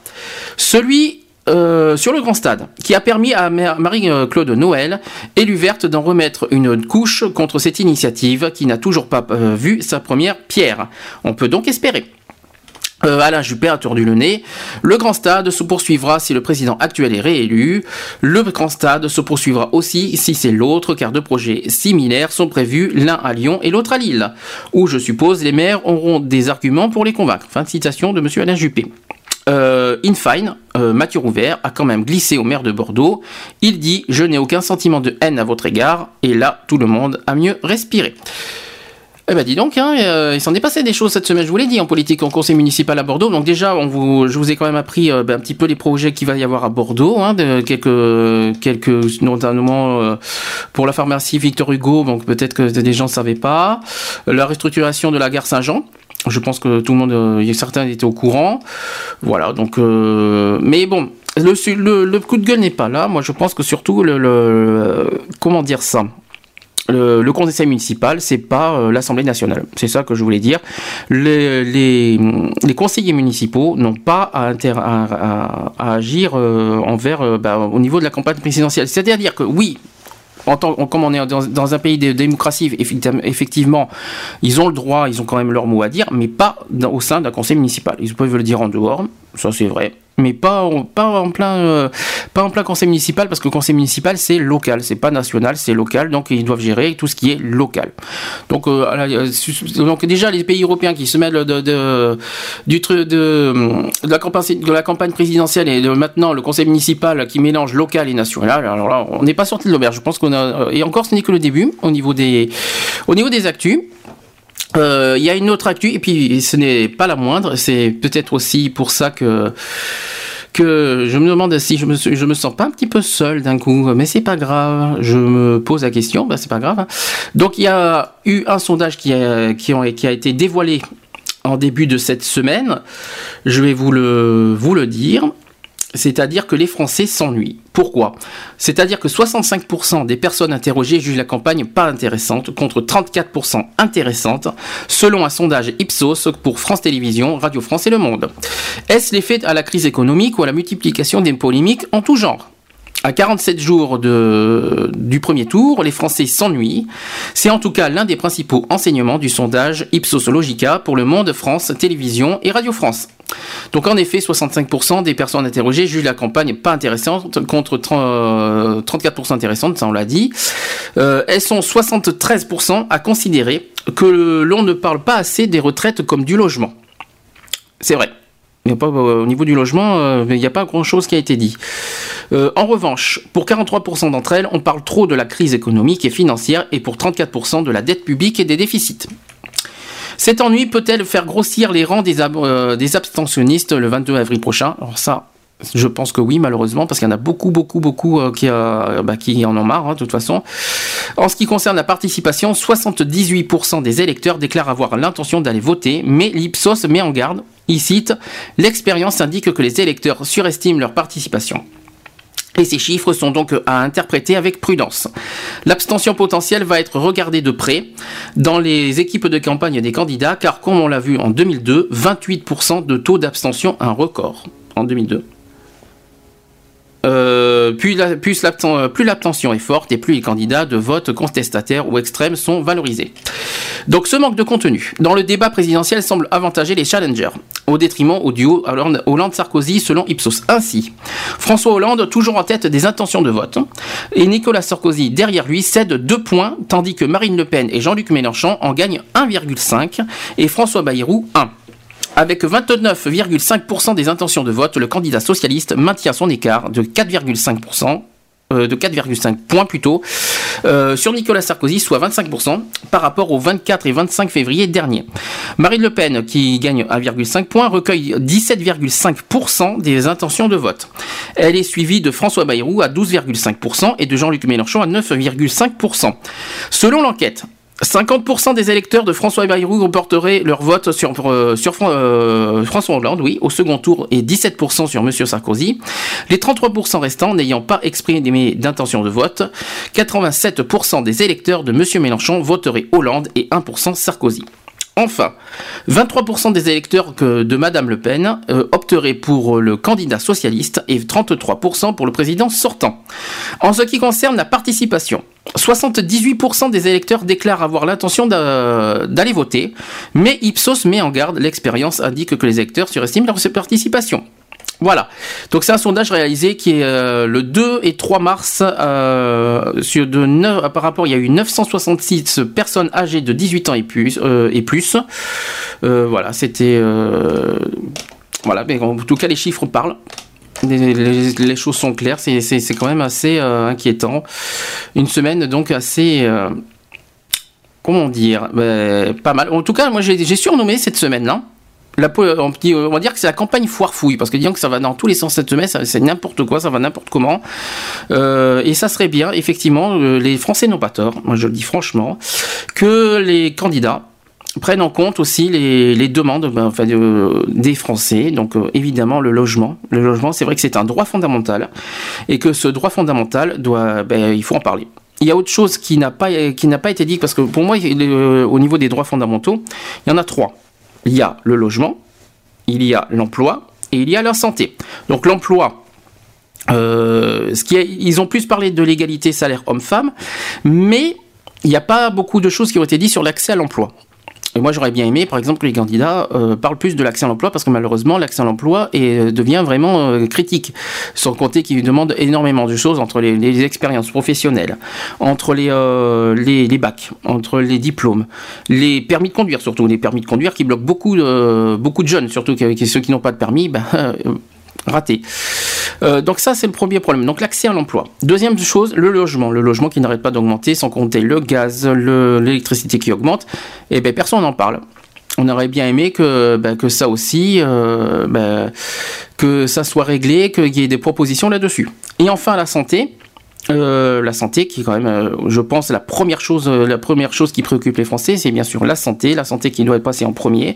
Celui euh, sur le grand stade, qui a permis à Marie-Claude Noël, élue verte, d'en remettre une couche contre cette initiative qui n'a toujours pas euh, vu sa première pierre. On peut donc espérer. Euh, Alain Juppé a tordu le nez. Le grand stade se poursuivra si le président actuel est réélu. Le grand stade se poursuivra aussi si c'est l'autre, car deux projets similaires sont prévus, l'un à Lyon et l'autre à Lille, où je suppose les maires auront des arguments pour les convaincre. Fin de citation de M. Alain Juppé. Euh, in fine, euh, Mathieu Rouvert a quand même glissé au maire de Bordeaux. Il dit Je n'ai aucun sentiment de haine à votre égard. Et là, tout le monde a mieux respiré. Eh ben dis donc, hein, euh, il s'en est passé des choses cette semaine, je vous l'ai dit, en politique, en conseil municipal à Bordeaux. Donc déjà, on vous, je vous ai quand même appris euh, ben, un petit peu les projets qu'il va y avoir à Bordeaux, hein, de, quelques, quelques, notamment euh, pour la pharmacie Victor Hugo, donc peut-être que des gens ne savaient pas. La restructuration de la gare Saint-Jean. Je pense que tout le monde, a certains étaient au courant. Voilà, donc, mais bon, le, le, le, coup de gueule n'est pas là. Moi, je pense que surtout, le, le comment dire ça? Le, conseil municipal, c'est pas euh, l'Assemblée nationale. C'est ça que je voulais dire. Les, les conseillers municipaux n'ont pas à, agir euh, envers, euh, bah, au niveau de la campagne présidentielle. C'est-à-dire que oui, en tant, comme on est dans, un pays de démocratie, effectivement, ils ont le droit, ils ont quand même leur mot à dire, mais pas au sein d'un conseil municipal. Ils peuvent le dire en dehors, ça c'est vrai mais pas, pas, en plein, euh, pas en plein conseil municipal, parce que le conseil municipal, c'est local, c'est pas national, c'est local, donc ils doivent gérer tout ce qui est local. Donc, euh, euh donc déjà, les pays européens qui se mêlent de, du, de, la campagne, de la campagne présidentielle et maintenant le conseil municipal qui mélange local et national, alors là, on n'est pas sorti de l'auberge. Je pense qu'on a, et encore, ce n'est que le début au niveau des, au niveau des actus. Euh, il y a une autre actu, et puis ce n'est pas la moindre, c'est peut-être aussi pour ça que que je me demande si je me, je me sens pas un petit peu seul d'un coup, mais c'est pas grave. Je me pose la question, ben c'est pas grave. Hein. Donc il y a eu un sondage qui a, qui, ont, qui a été dévoilé en début de cette semaine. Je vais vous le, vous le dire c'est-à-dire que les Français s'ennuient. Pourquoi? C'est-à-dire que 65% des personnes interrogées jugent la campagne pas intéressante, contre 34% intéressante, selon un sondage Ipsos pour France Télévisions, Radio France et Le Monde. Est-ce l'effet à la crise économique ou à la multiplication des polémiques en tout genre? À 47 jours du premier tour, les Français s'ennuient. C'est en tout cas l'un des principaux enseignements du sondage Ipsos Logica pour le Monde, France Télévisions et Radio France. Donc en effet, 65% des personnes interrogées jugent la campagne pas intéressante contre 34% intéressantes, ça on l'a dit. Euh, elles sont 73% à considérer que l'on ne parle pas assez des retraites comme du logement. C'est vrai. Il a pas, euh, au niveau du logement, euh, il n'y a pas grand-chose qui a été dit. Euh, en revanche, pour 43% d'entre elles, on parle trop de la crise économique et financière et pour 34% de la dette publique et des déficits. Cet ennui peut-elle faire grossir les rangs des, euh, abstentionnistes le 22 avril prochain? Alors ça, je pense que oui, malheureusement, parce qu'il y en a beaucoup, beaucoup, beaucoup qui, euh, bah, qui en ont marre, hein, de toute façon. En ce qui concerne la participation, 78% des électeurs déclarent avoir l'intention d'aller voter, mais l'Ipsos met en garde. Il cite L'expérience indique que les électeurs surestiment leur participation. Et ces chiffres sont donc à interpréter avec prudence. L'abstention potentielle va être regardée de près dans les équipes de campagne des candidats, car comme on l'a vu en 2002, 28% de taux d'abstention, un record en 2002. Euh, euh, plus l'abstention est forte et plus les candidats de vote contestataires ou extrêmes sont valorisés. Donc ce manque de contenu dans le débat présidentiel semble avantager les challengers, au détriment au duo Hollande- Hollande-Sarkozy selon Ipsos. Ainsi, François Hollande toujours en tête des intentions de vote, et Nicolas Sarkozy derrière lui cède 2 points, tandis que Marine Le Pen et Jean-Luc Mélenchon en gagnent 1,5 et François Bayrou 1. Avec 29,5% des intentions de vote, le candidat socialiste maintient son écart de 4,5%. euh, de 4,5 points plutôt euh, sur Nicolas Sarkozy, soit 25% par rapport aux 24 et 25 février dernier. Marine Le Pen, qui gagne 1,5 points, recueille 17,5% des intentions de vote. Elle est suivie de François Bayrou à 12,5% et de Jean-Luc Mélenchon à 9,5%. Selon l'enquête, 50% des électeurs de François Bayrou reporteraient leur vote sur, euh, sur euh, François Hollande, oui, au second tour, et 17% sur Monsieur Sarkozy. Les 33% restants n'ayant pas exprimé d'intention de vote, 87% des électeurs de Monsieur Mélenchon voteraient Hollande et 1% Sarkozy. Enfin, 23% des électeurs de Madame Le Pen euh, opteraient pour le candidat socialiste et 33% pour le président sortant. En ce qui concerne la participation, 78% des électeurs déclarent avoir l'intention d'a- d'aller voter, mais Ipsos met en garde, l'expérience indique que les électeurs surestiment leur participation. Voilà. Donc c'est un sondage réalisé qui est euh, le 2 et 3 mars euh, sur de neuf- par rapport il y a eu 966 personnes âgées de 18 ans et plus euh, et plus. Euh, voilà, c'était euh, voilà, mais en tout cas les chiffres parlent. Les, les- choses sont claires, c'est- quand même assez euh, inquiétant. Une semaine donc assez euh, comment dire, ben, pas mal. En tout cas, moi j'ai surnommé cette semaine-là. On, va dire que c'est la campagne foire fouille parce que disons que ça va dans tous les sens cette semaine, c'est n'importe quoi, ça va n'importe comment. Euh, et ça serait bien, effectivement, euh, les Français n'ont pas tort, moi je le dis franchement, que les candidats prennent en compte aussi les, demandes ben, euh, des Français. Donc évidemment le logement. Le logement, c'est vrai que c'est un droit fondamental et que ce droit fondamental doit, ben, il faut en parler. Il y a autre chose qui n'a pas été dit parce que pour moi, au niveau des droits fondamentaux, il y en a trois. Il y a le logement, il y a l'emploi et il y a la santé. Donc l'emploi, euh, ce qui ils ont plus parlé de l'égalité salaire homme-femme, mais il n'y a pas beaucoup de choses qui ont été dites sur l'accès à l'emploi. Et moi, j'aurais bien aimé, par exemple, que les candidats euh, parlent plus de l'accès à l'emploi, parce que malheureusement, l'accès à l'emploi euh, devient vraiment euh, critique. Sans compter qu'il demande énormément de choses entre les, les expériences professionnelles, entre les, euh, les, les bacs, entre les diplômes, les permis de conduire surtout, les permis de conduire qui bloquent beaucoup, de- beaucoup de jeunes, surtout que ceux qui n'ont pas de permis, ben, <laughs> euh, raté. Euh, donc ça, c'est le premier problème. Donc l'accès à l'emploi. Deuxième chose, le logement. Le logement qui n'arrête pas d'augmenter, sans compter le gaz, le- l'électricité qui augmente. Et ben personne n'en parle. On aurait bien aimé que, ben, que ça aussi, euh, ben, que ça soit réglé, qu'il y ait des propositions là-dessus. Et enfin la santé. Euh, la santé qui est quand même, euh, je pense, la première chose, euh, la première chose qui préoccupe les Français, c'est bien sûr la santé, la santé qui doit passer en premier,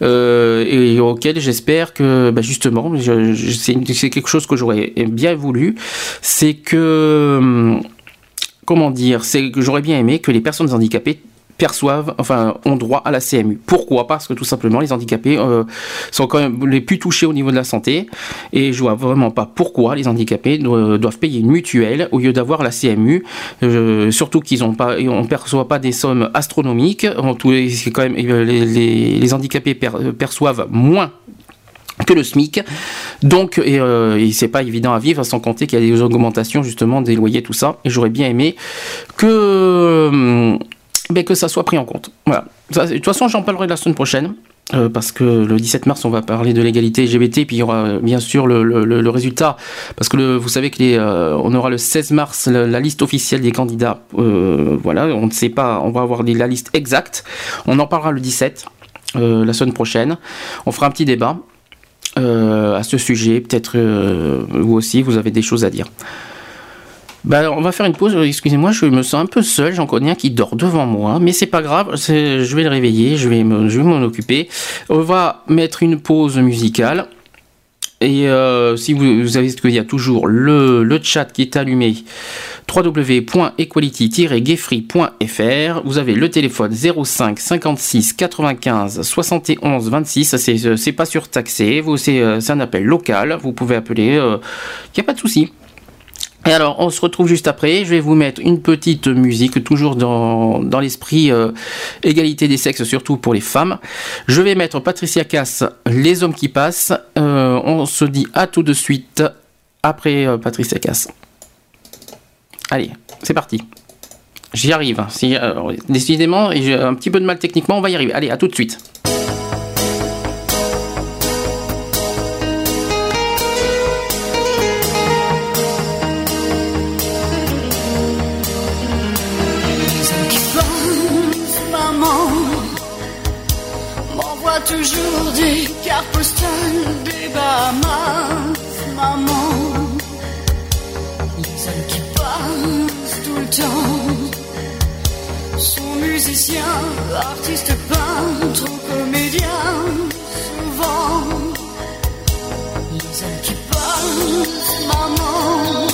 et auquel j'espère que, bah, justement, je- c'est quelque chose que j'aurais bien voulu, c'est que, hum, comment dire, c'est que j'aurais bien aimé que les personnes handicapées perçoivent, enfin, ont droit à la CMU. Pourquoi? Parce que tout simplement, les handicapés euh, sont quand même les plus touchés au niveau de la santé, et je vois vraiment pas pourquoi les handicapés do- doivent payer une mutuelle au lieu d'avoir la CMU, euh, surtout qu'ils ont pas, on perçoit pas des sommes astronomiques. En quand même euh, les, handicapés per- perçoivent moins que le SMIC. Donc, et, euh, c'est pas évident à vivre, sans compter qu'il y a des augmentations justement des loyers, tout ça. Et j'aurais bien aimé que, ben, que ça soit pris en compte. Voilà. De toute façon, j'en parlerai la semaine prochaine. euh, parce que le 17 mars, on va parler de l'égalité LGBT, puis il y aura euh, bien sûr le, résultat, parce que vous savez les, euh, on aura le 16 mars la, liste officielle des candidats. Euh, voilà, on ne sait pas, on va avoir la liste exacte. On en parlera le 17, euh, la semaine prochaine. On fera un petit débat à ce sujet. Peut-être vous aussi, vous avez des choses à dire. Ben, on va faire une pause. Excusez-moi, je me sens un peu seul. J'en connais un qui dort devant moi, mais c'est pas grave. Je vais le réveiller. Je vais m'en occuper. On va mettre une pause musicale. Et euh, si vous, vous savez qu'il y a toujours le, chat qui est allumé, www.equality-gayfree.fr. Vous avez le téléphone 05 56 95 71 26. Ça, C'est pas surtaxé. Euh, c'est un appel local. Vous pouvez appeler. Il n'y a pas de souci. Et alors, on se retrouve juste après. Je vais vous mettre une petite musique, toujours dans, dans l'esprit euh, égalité des sexes, surtout pour les femmes. Je vais mettre Patricia Cass, Les hommes qui passent. Euh, on se dit à tout de suite après euh, Patricia Cass. Allez, c'est parti. J'y arrive. Si, euh, décidément, j'ai un petit peu de mal techniquement, on va y arriver. Allez, à tout de suite. Temps sont musiciens, artistes, peintres ou comédiens, souvent. Les qui passent, maman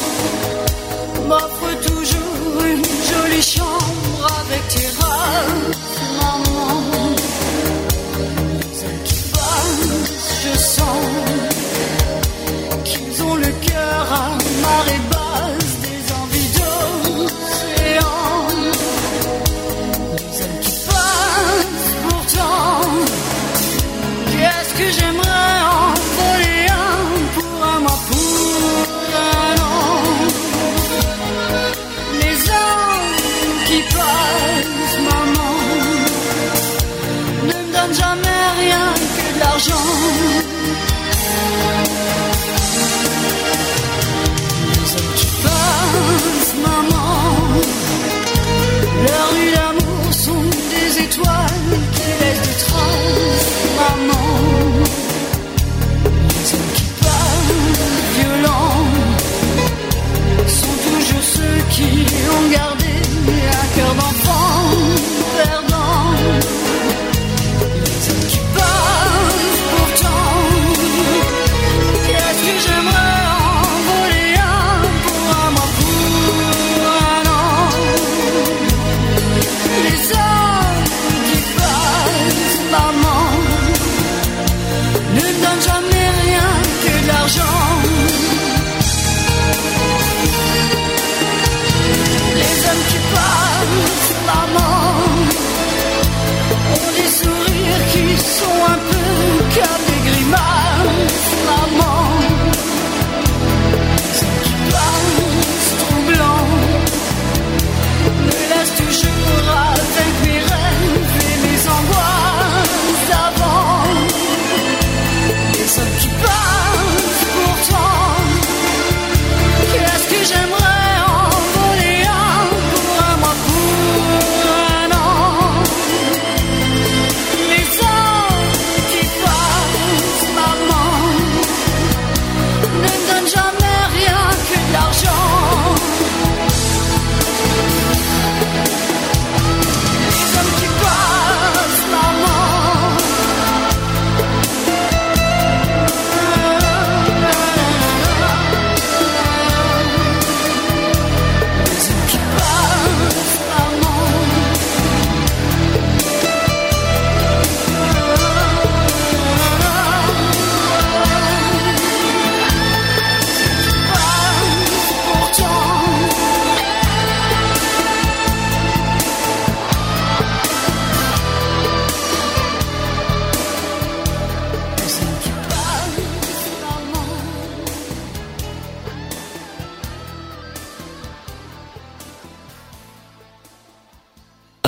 m'offre toujours une jolie chambre avec terrasse, maman. Les qui passent, je sens qu'ils ont le cœur à que j'aimerais qui ont gardé un cœur d'enfant perdant. Qui sont un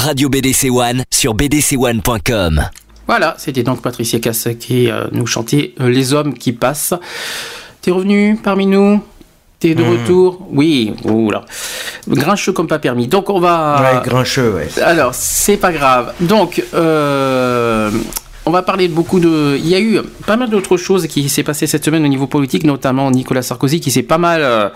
Radio BDC One sur bdc1.com. Voilà, c'était donc Patricia Cass qui euh, nous chantait euh, Les hommes qui passent. T'es revenu parmi nous? T'es de Hmm. retour? Oui, oula. Grincheux comme pas permis. Donc on va... Ouais, grincheux, ouais. Alors, c'est pas grave. Donc, euh, on va parler de beaucoup de. Il y a eu pas mal d'autres choses qui s'est passé cette semaine au niveau politique, notamment Nicolas Sarkozy qui s'est pas mal.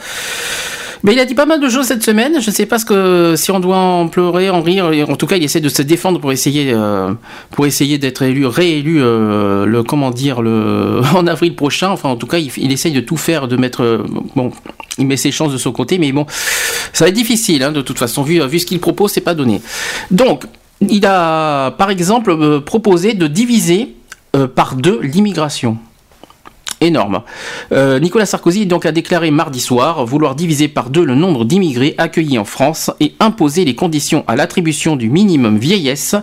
Mais il a dit pas mal de choses cette semaine. Je ne sais pas ce que si on doit en pleurer, en rire. En tout cas, il essaie de se défendre pour essayer, euh, pour essayer d'être élu, réélu, euh, le comment dire, le <laughs> en avril prochain. Enfin, en tout cas, il, essaye de tout faire, de mettre. euh, bon, il met ses chances de son côté, mais bon, ça va être difficile. hein, de toute façon, vu, vu ce qu'il propose, c'est pas donné. Donc, il a, par exemple, proposé de diviser par deux l'immigration. Énorme. Euh, Nicolas Sarkozy donc a déclaré mardi soir vouloir diviser par deux le nombre d'immigrés accueillis en France et imposer les conditions à l'attribution du minimum vieillesse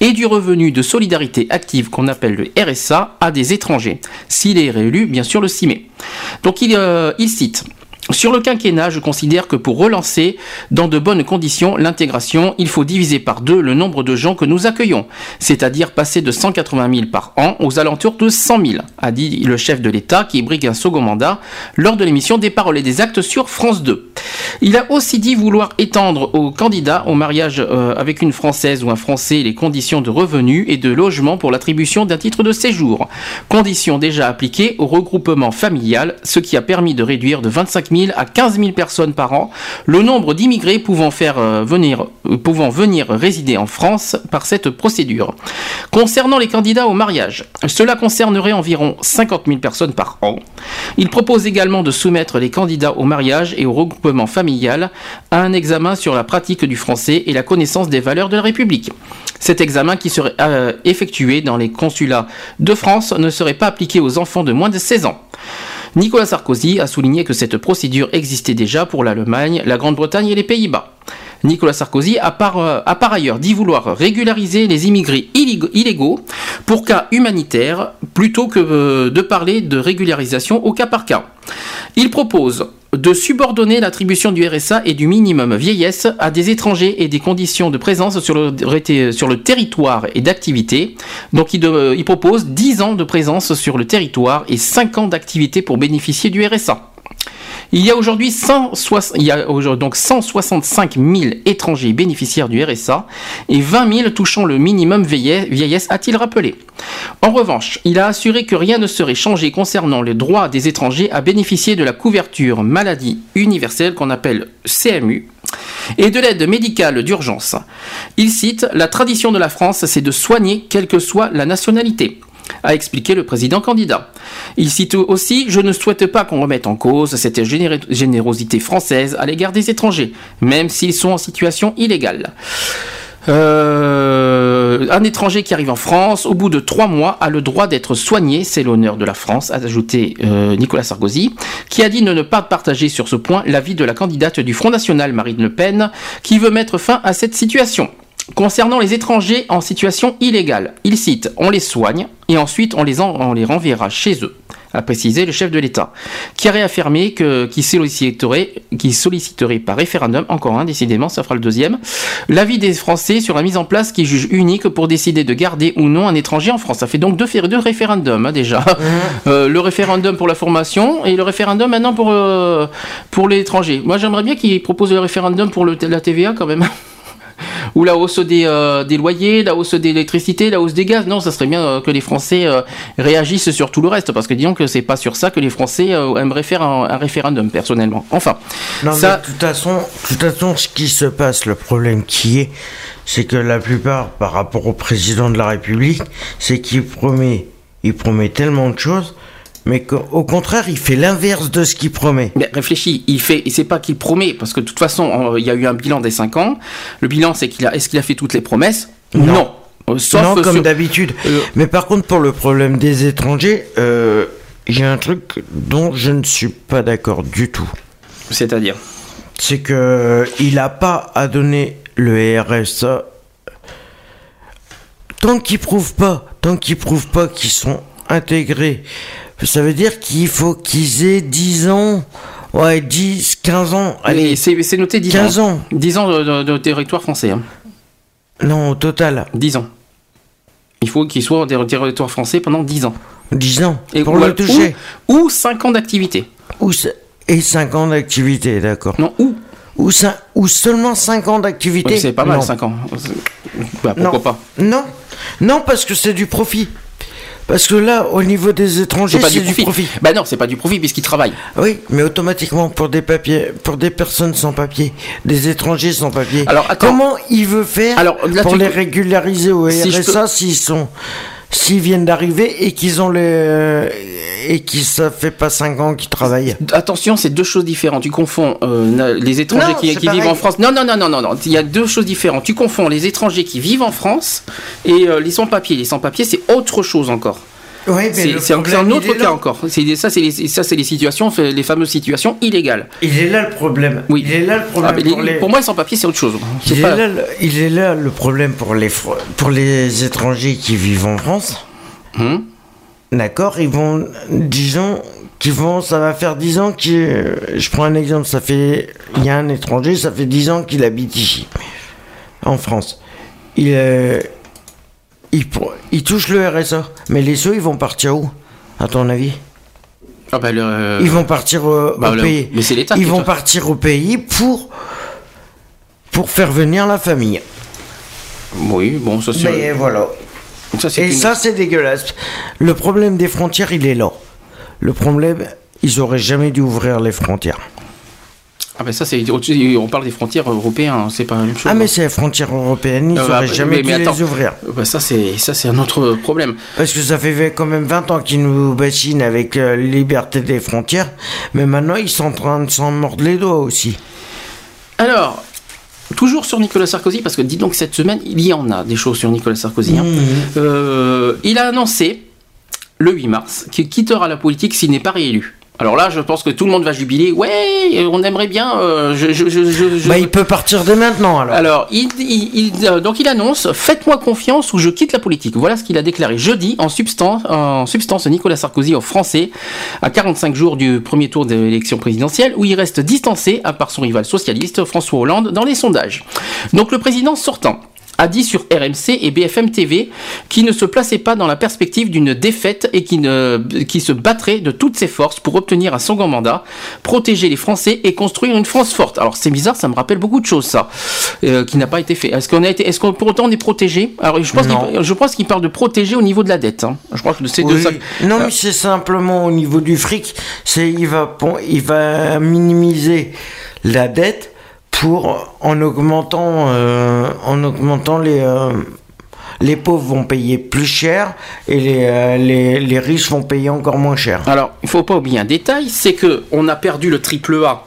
et du revenu de solidarité active qu'on appelle le RSA à des étrangers, s'il est réélu bien sûr le 6 mai. Donc il, euh, il cite sur le quinquennat, je considère que pour relancer dans de bonnes conditions l'intégration, il faut diviser par deux le nombre de gens que nous accueillons, c'est-à-dire passer de 180 000 par an aux alentours de 100 000, a dit le chef de l'État qui brigue un second mandat lors de l'émission des paroles et des actes sur France 2. Il a aussi dit vouloir étendre aux candidats au mariage euh, avec une Française ou un Français les conditions de revenus et de logement pour l'attribution d'un titre de séjour, conditions déjà appliquées au regroupement familial, ce qui a permis de réduire de 25 000 à 15 000 personnes par an le nombre d'immigrés pouvant, euh, venir, euh, pouvant venir résider en France par cette procédure. Concernant les candidats au mariage, cela concernerait environ 50 000 personnes par an. Il propose également de soumettre les candidats au mariage et au regroupement familial à un examen sur la pratique du français et la connaissance des valeurs de la République. Cet examen qui serait euh, effectué dans les consulats de France ne serait pas appliqué aux enfants de moins de 16 ans. Nicolas Sarkozy a souligné que cette procédure existait déjà pour l'Allemagne, la Grande-Bretagne et les Pays-Bas. Nicolas Sarkozy a par, euh, ailleurs dit vouloir régulariser les immigrés illégaux pour cas humanitaires plutôt que euh, de parler de régularisation au cas par cas. Il propose de subordonner l'attribution du RSA et du minimum vieillesse à des étrangers et des conditions de présence sur le, territoire et d'activité. Donc il, il propose 10 ans de présence sur le territoire et 5 ans d'activité pour bénéficier du RSA. Il y a aujourd'hui 160 il y a aujourd'hui donc 165 000 étrangers bénéficiaires du RSA et 20 000 touchant le minimum vieillesse, a-t-il rappelé. En revanche, il a assuré que rien ne serait changé concernant le droit des étrangers à bénéficier de la couverture maladie universelle qu'on appelle CMU et de l'aide médicale d'urgence. Il cite La tradition de la France, c'est de soigner quelle que soit la nationalité a expliqué le président candidat. Il cite aussi Je ne souhaite pas qu'on remette en cause cette géné- générosité française à l'égard des étrangers, même s'ils sont en situation illégale. Euh, un étranger qui arrive en France, au bout de trois mois, a le droit d'être soigné. C'est l'honneur de la France, a ajouté euh, Nicolas Sarkozy, qui a dit ne pas partager sur ce point l'avis de la candidate du Front National, Marine Le Pen, qui veut mettre fin à cette situation. Concernant les étrangers en situation illégale, il cite On les soigne et ensuite on les, en- on les renverra chez eux, a précisé le chef de l'État, qui a réaffirmé que- qu'il solliciterait, qu'il solliciterait par référendum, encore un décidément, ça fera le deuxième, l'avis des Français sur la mise en place qui juge unique pour décider de garder ou non un étranger en France. Ça fait donc deux, deux référendums hein, déjà. <laughs> Euh, le référendum pour la formation et le référendum maintenant pour, euh, pour l'étranger. Moi j'aimerais bien qu'ils proposent le référendum pour le- la TVA quand même. <laughs> Ou la hausse des, euh, des loyers, la hausse de l'électricité, la hausse des gaz. Non, ça serait bien euh, que les Français euh, réagissent sur tout le reste, parce que disons que c'est pas sur ça que les Français aimeraient faire un, un référendum, personnellement. Enfin, Non, ça, mais de toute façon, de toute façon, ce qui se passe, le problème qui est, c'est que la plupart, par rapport au président de la République, c'est qu'il promet, il promet tellement de choses, mais qu'au contraire, il fait l'inverse de ce qu'il promet. Mais réfléchis, il fait, et c'est pas qu'il promet, parce que de toute façon, euh, il y a eu un bilan des 5 ans. Le bilan, c'est qu'il a, est-ce qu'il a fait toutes les promesses Non. Euh, Sauf non, comme sur- d'habitude. Euh, Mais par contre, pour le problème des étrangers, euh, j'ai un truc dont je ne suis pas d'accord du tout. C'est-à-dire? C'est que il n'a pas à donner le RSA tant qu'ils prouvent pas, tant qu'ils prouvent pas qu'ils sont intégrés. Ça veut dire qu'il faut qu'ils aient 10 ans, ouais, 10, 15 ans, Allez, c'est noté 10 15 ans. ans. 10 ans de, de- de territoire français. hein. Non, au total. 10 ans. Il faut qu'il soit en territoire français pendant 10 ans. 10 ans Et pour ou, le toucher. Ou, ou 5 ans d'activité. Et 5 ans d'activité, d'accord. Non, ou. Ou, cin- ou seulement 5 ans d'activité. Ouais, c'est pas mal, Non. 5 ans. Bah, pourquoi non. pas Non, non, parce que c'est du profit. Parce que là, au niveau des étrangers, C'est pas c'est du profit. Bah non, c'est pas du profit puisqu'ils travaillent. Oui, mais automatiquement pour des papiers, pour des personnes sans papier, des étrangers sans papier. Alors, attends. comment il veut faire Alors, là, pour les régulariser au RSA s'ils sont, s'ils viennent d'arriver et qu'ils ont les, et qui ça fait pas 5 ans qu'ils travaillent. Attention, c'est deux choses différentes. Tu confonds euh, les étrangers Non, qui, vivent en France. Non, non, non, non, non, non. Il y a deux choses différentes. Tu confonds les étrangers qui vivent en France et euh, les sans-papiers. Les sans-papiers, c'est autre chose encore. Oui, C'est un, autre cas encore. Ça, c'est les, ça, c'est les situations, les fameuses situations illégales. Il est là le problème. Oui. Il est là le Ah, problème pour les. Pour moi, les sans-papiers, c'est autre chose. Il est, là, le- il est là le problème pour les, fr- pour les étrangers qui vivent en France. Hum D'accord, ils vont, disons, qu'ils vont, ça va faire 10 ans que, je prends un exemple, ça fait, il y a un étranger, ça fait 10 ans qu'il habite ici, en France. Il, euh, il, pour- il touche le RSA, mais les sous, ils vont partir où, à ton avis? Ah bah, le- Ils vont partir au, bah, au le- pays. mais c'est l'État Ils vont partir au pays pour, pour faire venir la famille. Oui, bon, ça c'est. Mais voilà. ça, Et une- ça, c'est dégueulasse. Le problème des frontières, il est là. Le problème, ils auraient jamais dû ouvrir les frontières. Ah bah ça c'est on parle des frontières européennes, hein, c'est pas la même chose. Ah, mais c'est les frontières européennes, ils Ah, auraient bah, jamais mais- dû mais les ouvrir. Bah, ça c'est ça c'est un autre problème. Parce que ça fait quand même 20 ans qu'ils nous bassinent avec euh, la liberté des frontières. Mais maintenant, ils sont en train de s'en mordre les doigts aussi. Alors, toujours sur Nicolas Sarkozy, parce que dis donc cette semaine, il y en a des choses sur Nicolas Sarkozy. hein. Euh, il a annoncé le 8 mars qu'il quittera la politique s'il n'est pas réélu. Alors là, je pense que tout le monde va jubiler. Ouais, on aimerait bien. euh, je, je- je- je- je- Bah, il peut partir dès maintenant, alors. Alors, il, il- il- euh, donc il annonce Faites-moi confiance ou je quitte la politique. Voilà ce qu'il a déclaré jeudi en substance, en substance Nicolas Sarkozy aux Français à 45 jours du premier tour de l'élection présidentielle où il reste distancé à part son rival socialiste François Hollande dans les sondages. Donc le président sortant a dit sur RMC et BFM TV qu'il ne se plaçait pas dans la perspective d'une défaite et qu'il ne- qui se battrait de toutes ses forces pour obtenir un second mandat, protéger les Français et construire une France forte. Alors c'est bizarre, ça me rappelle beaucoup de choses ça, euh, qui n'a pas été fait. Est-ce qu'on a été, est-ce qu'on pour autant on est protégé? Alors je pense qu'il, je pense qu'il parle de protéger au niveau de la dette. hein. Je crois que c'est de Oui. ça. Non, Ah. mais c'est simplement au niveau du fric. C'est il va il va minimiser la dette pour en augmentant euh, en augmentant les euh, les pauvres vont payer plus cher et les, euh, les, les riches vont payer encore moins cher. Alors, il faut pas oublier un détail, c'est que on a perdu le triple A.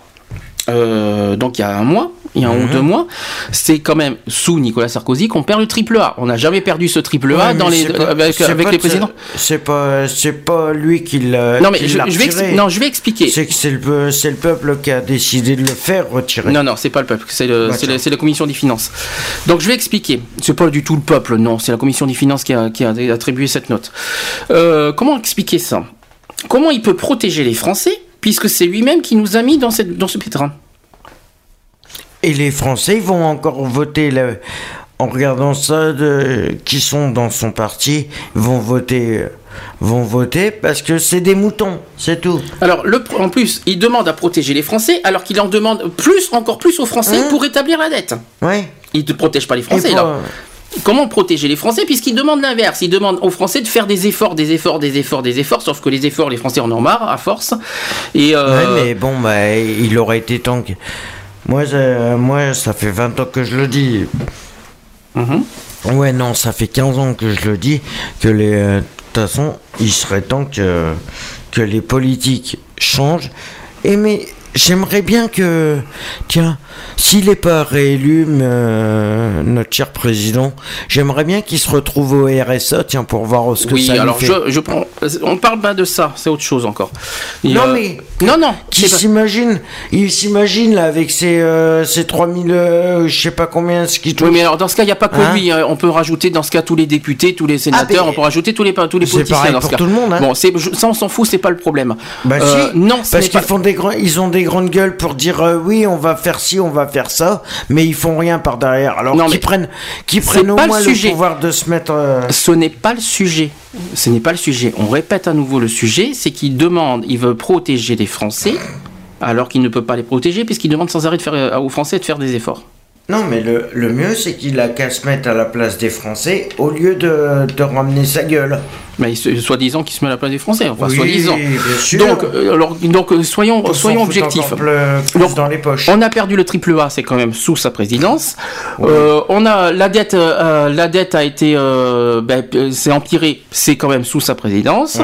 donc il y a un mois, il y a un ou Mhm. deux mois, c'est quand même sous Nicolas Sarkozy qu'on perd le triple A. On n'a jamais perdu ce triple A Ouais, dans mais les, c'est pas- avec, c'est avec pas les de- présidents. C'est pas c'est pas lui qui l'a Non mais je, vais non, je vais expliquer. C'est que c'est le c'est le peuple qui a décidé de le faire retirer. Non, non, c'est pas le peuple, c'est le- Bah, c'est la commission des finances. Donc je vais expliquer. C'est pas du tout le peuple, non, c'est la commission des finances qui a, qui a attribué cette note. Euh, comment expliquer ça? Comment il peut protéger les Français puisque c'est lui-même qui nous a mis dans, cette, dans ce pétrin? Et les Français vont encore voter en regardant ça, de, qui sont dans son parti, vont voter, euh, vont voter parce que c'est des moutons, c'est tout. Alors, le, en plus, il demande à protéger les Français alors qu'il en demande plus, encore plus aux Français Hein pour rétablir la dette. Ouais. Il ne protège pas les Français là. Comment protéger les Français puisqu'il demande l'inverse Il demande aux Français de faire des efforts, des efforts, des efforts, des efforts. Sauf que les efforts, les Français en ont marre à force. Et euh, Ouais, mais bon, bah, il aurait été temps que. Moi, ça- moi, ça fait 20 ans que je le dis. mhm. Ouais, non, ça fait 15 ans que je le dis, que les. euh, De toute façon, il serait temps que, que les politiques changent. Et mais j'aimerais bien que. Tiens, s'il n'est pas réélu, euh, notre cher président, j'aimerais bien qu'il se retrouve au RSA, tiens, pour voir ce que oui, ça lui alors fait. je, je prends. On parle pas de ça, c'est autre chose encore. Non, euh, mais- non, non. Qui s'imagine Il s'imagine là avec ses, euh, ses 3000, euh, je sais pas combien, ce qui touche. Oui, mais alors dans ce cas, il n'y a pas que Hein lui. hein. On peut rajouter dans ce cas tous les députés, tous les sénateurs, mais on peut rajouter tous les, tous les c'est politiciens pareil dans ce pour cas. tout le monde, hein. Bon, ça on s'en fout, c'est pas le problème. Bah si, non, ce parce qu'ils font des ils ont des des grandes gueules pour dire euh, oui, on va faire ci, on va faire ça, mais ils font rien par derrière. Alors qu'ils prennent, qu'ils prennent au le moins le, sujet. pouvoir de se mettre. euh, Ce n'est pas le sujet. Ce n'est pas le sujet. On répète à nouveau le sujet, c'est qu'il demande, il veut protéger les Français, alors qu'il ne peut pas les protéger, puisqu'il demande sans arrêt de faire, euh, aux Français de faire des efforts. Non, mais le, le mieux, c'est qu'il a qu'à se mettre à la place des Français au lieu de, de ramener sa gueule. Mais soi-disant qu'il se met à la place des Français, enfin Oui, soi-disant. bien sûr. Donc, euh, alors, donc euh, soyons, objectifs. encore plus- plus Donc, dans les poches. On a perdu le triple A, c'est quand même sous sa présidence. Euh, on a la dette, euh, la dette a été, euh, ben, c'est empiré, c'est quand même sous sa présidence.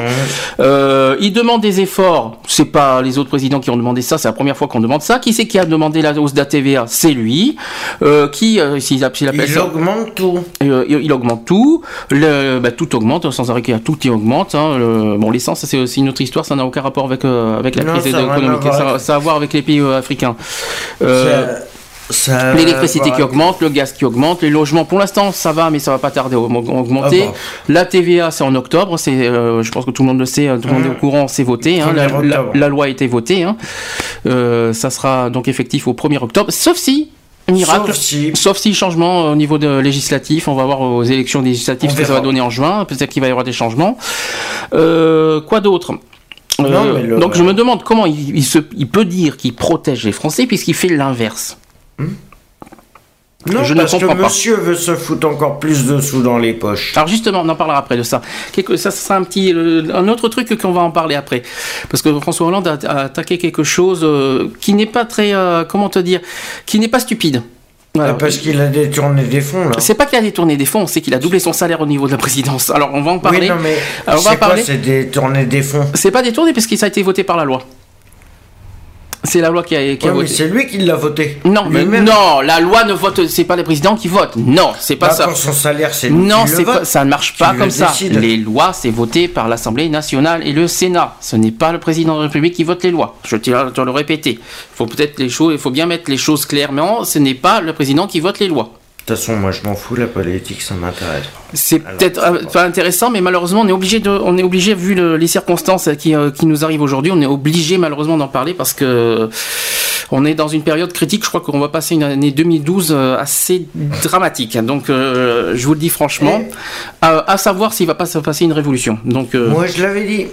Il demande des efforts, c'est pas les autres présidents qui ont demandé ça, c'est la première fois qu'on demande ça. Qui c'est qui a demandé la hausse de la TVA C'est lui. Euh, qui, euh, s'il appelle, Il ça- augmente tout. euh, il il augmente tout, le, bah, tout augmente, sans arrêt qu'il y a tout qui augmente. Hein, le- bon, l'essence, c'est aussi une autre histoire, ça n'a aucun rapport avec, euh, avec la Non, crise ça économique, ça, a à voir avec les pays euh, africains. L'électricité qui augmente, le gaz qui augmente, les logements pour l'instant ça va, mais ça va pas tarder à aug- augmenter. Ah. La TVA c'est en octobre, c'est, euh, je pense que tout le monde le sait, hein, tout le monde est au courant, c'est voté, hein, la, 1er la- octobre. la loi a été votée, hein. Euh, ça sera donc effectif au 1er octobre, sauf si miracle, Sauf si- sauf si changement euh, au niveau de législatif, on va voir aux élections législatives ce que ça va donner en juin, peut-être qu'il va y avoir des changements. Euh, quoi d'autre? Euh, le- Donc je me demande comment il, il se, il peut dire qu'il protège les Français puisqu'il fait l'inverse. Non, Je ne que comprends pas. monsieur veut se foutre encore plus de sous dans les poches. Alors justement, on en parlera après de ça. Quelque- ça, ça sera un petit, euh, un autre truc qu'on va en parler après, parce que François Hollande a, a attaqué quelque chose euh, qui n'est pas très, euh, comment te dire, qui n'est pas stupide. Parce qu'il a détourné des fonds, là. C'est pas qu'il a détourné des fonds, c'est qu'il a doublé son salaire au niveau de la présidence. Alors on va en parler. Oui, non, mais Alors, on va c'est quoi parler. C'est détourner des fonds? C'est pas détourné parce que ça a été voté par la loi. C'est la loi qui a, qui a Ouais, mais voté. c'est lui qui l'a voté. Non, mais non, la loi ne vote, c'est pas les présidents qui votent. Non, c'est pas Bah, ça. pour son salaire, c'est Non, c'est pas, ça ne marche pas le comme ça. Les lois, c'est voté par l'Assemblée nationale et le Sénat. Ce n'est pas le président de la République qui vote les lois. Je tiens à le répéter. Il faut peut-être les choses, il faut bien mettre les choses clairement. Ce n'est pas le président qui vote les lois. De toute façon, moi, je m'en fous, la politique, ça m'intéresse. C'est peut-être euh, pas intéressant, mais malheureusement, on est obligé de, on est obligé vu le- les circonstances qui, euh, qui nous arrivent aujourd'hui, on est obligé malheureusement d'en parler parce que euh, on est dans une période critique. Je crois qu'on va passer une année 2012 euh, assez dramatique. Donc, euh, je vous le dis franchement, à, à savoir s'il va pas se passer une révolution. Donc, Moi, je l'avais dit.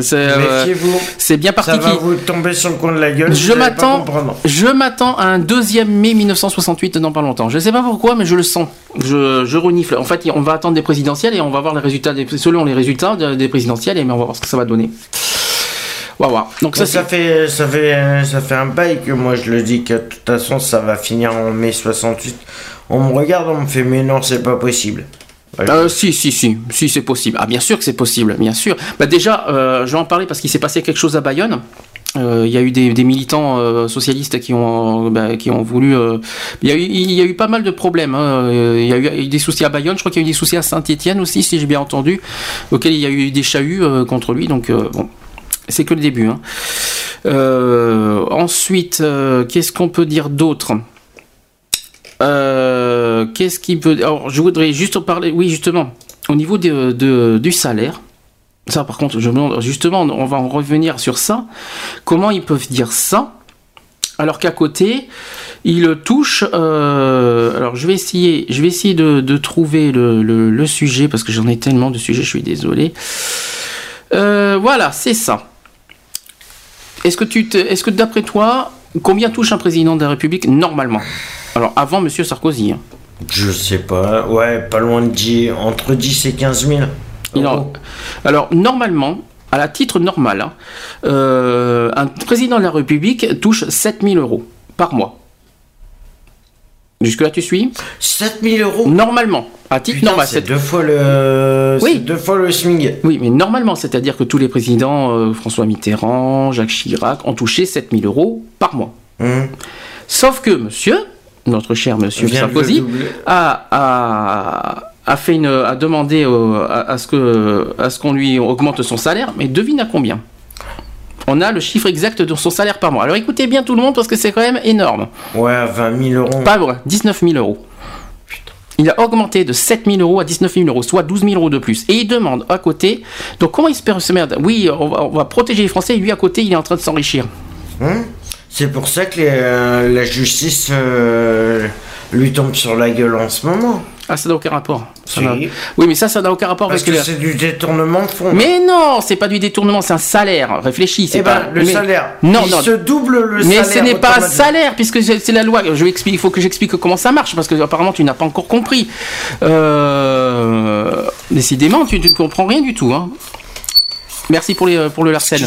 C'est euh, Méfiez-vous. c'est bien parti Ça va vous tomber sur le coin de la gueule. Je m'attends, je m'attends à un deuxième mai 1968 dans pas longtemps. Je sais pas pourquoi, mais je le sens. Je, je renifle. En fait, on va attendre des présidentielles et on va voir les résultats des, selon les résultats de- des présidentielles et on va voir ce que ça va donner. On va voir. Donc ça, ça fait, ça fait, ça fait un bail que moi je le dis que de toute façon ça va finir en mai 68. On me regarde, on me fait mais non c'est pas possible. Ouais, Euh, si, si, si, si, c'est possible. Ah, bien sûr que c'est possible, bien sûr. Bah, déjà, euh, je vais en parler parce qu'il s'est passé quelque chose à Bayonne. Euh, Il y a eu des, militants euh, socialistes qui ont, bah, qui ont voulu. il, y a eu, pas mal de problèmes. hein. Il y a eu, des soucis à Bayonne. Je crois qu'il y a eu des soucis à Saint-Étienne aussi, si j'ai bien entendu, auxquels il y a eu des chahuts contre lui. Donc bon, c'est que le début. hein. Ensuite, qu'est-ce qu'on peut dire d'autre? Euh, Qu'est-ce qui peut. Alors, je voudrais juste en parler. Oui, justement, au niveau du salaire. Ça, par contre, je me demande. Justement, on va en revenir sur ça. Comment ils peuvent dire ça alors qu'à côté, ils touchent. euh, alors, je vais essayer. Je vais essayer de, trouver le, sujet parce que j'en ai tellement de sujets. Je suis désolé. Euh, voilà, c'est ça. Est-ce que tu, est-ce que d'après toi, combien touche un président de la République normalement? Alors, avant Monsieur Sarkozy. hein. Je sais pas, ouais, pas loin de 10, entre 10 et 15 000. Il en- euros. Alors, normalement, à la titre normal, hein, euh, un président de la République touche 7000 euros par mois. Jusque-là, tu suis 7 000 euros? Normalement, à titre normal. c'est deux fois le, Oui. deux fois le SMIG. Oui, mais normalement, c'est-à-dire que tous les présidents, euh, François Mitterrand, Jacques Chirac, ont touché 7000 euros par mois. Hum. Sauf que monsieur, notre cher monsieur le Sarkozy, a, a, a fait une, a demandé euh, à, à ce que, à ce qu'on lui augmente son salaire, mais devine à combien On a le chiffre exact de son salaire par mois. Alors écoutez bien tout le monde parce que c'est quand même énorme. Ouais, à 20 000 euros. Pas vrai, 19 000 euros. Il a augmenté de 7 000 euros à 19 000 euros, soit 12 000 euros de plus. Et il demande à côté, donc comment il se permet Oui, on va, on va protéger les Français, et lui à côté, il est en train de s'enrichir. Hum C'est pour ça que les, euh, la justice euh, lui tombe sur la gueule en ce moment. Ah, ça n'a aucun rapport. Ça Oui, mais ça, ça n'a aucun rapport Parce avec que le- c'est du détournement de fonds. Mais non, c'est pas du détournement, c'est un salaire. Réfléchis, c'est Eh pas ben, le mais- salaire. Non, il non. se double le Mais salaire. ce n'est pas un salaire, puisque c'est la loi. Je vais expliquer, il faut que j'explique comment ça marche, parce que apparemment tu n'as pas encore compris. Euh, décidément, tu tu ne comprends rien du tout. Hein. Merci pour, les, pour le Larsen.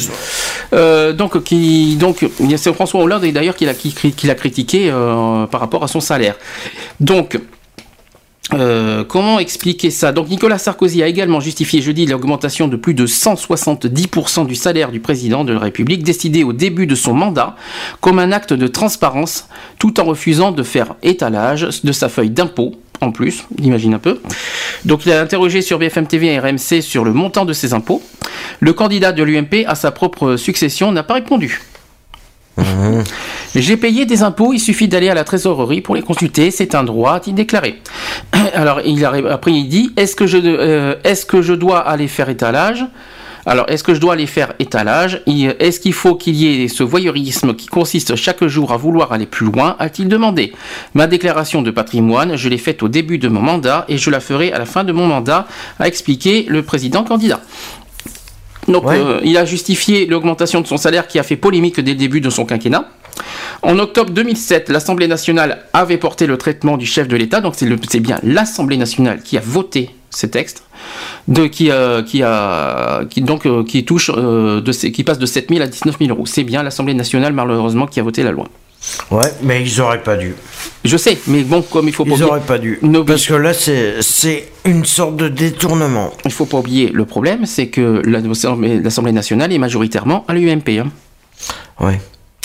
Euh, donc, qui, donc, c'est François Hollande d'ailleurs qui l'a qui, qui l'a critiqué euh, par rapport à son salaire. Donc, euh, comment expliquer ça? Donc Nicolas Sarkozy a également justifié jeudi l'augmentation de plus de 170% du salaire du président de la République décidé au début de son mandat comme un acte de transparence tout en refusant de faire étalage de sa feuille d'impôt en plus, imagine un peu. Donc il a interrogé sur BFM TV et RMC sur le montant de ses impôts. Le candidat de l'UMP à sa propre succession n'a pas répondu. J'ai payé des impôts, il suffit d'aller à la trésorerie pour les consulter, c'est un droit, a-t-il déclaré. <clears throat> Alors, il après, il dit Est-ce que, je, euh, est-ce que je dois aller faire étalage? Alors, est-ce que je dois aller faire étalage? Est-ce qu'il faut qu'il y ait ce voyeurisme qui consiste chaque jour à vouloir aller plus loin? A-t-il demandé? Ma déclaration de patrimoine, je l'ai faite au début de mon mandat et je la ferai à la fin de mon mandat, a expliqué le président candidat. Donc, Ouais. euh, il a justifié l'augmentation de son salaire qui a fait polémique dès le début de son quinquennat. En octobre 2007, l'Assemblée nationale avait porté le traitement du chef de l'État, donc c'est bien l'Assemblée nationale qui a voté ces textes, de, qui, euh, qui, a, qui, donc, euh, qui, touche, euh, de, ces- qui passe de 7 000 à 19 000 euros. C'est bien l'Assemblée nationale, malheureusement, qui a voté la loi. Ouais, mais ils auraient pas dû. Je sais, mais bon, comme il faut pas Ils oublier- auraient pas dû. Parce que là, c'est une sorte de détournement. il faut pas oublier le problème, c'est que l'Assemblée nationale est majoritairement à l'UMP. hein. Ouais.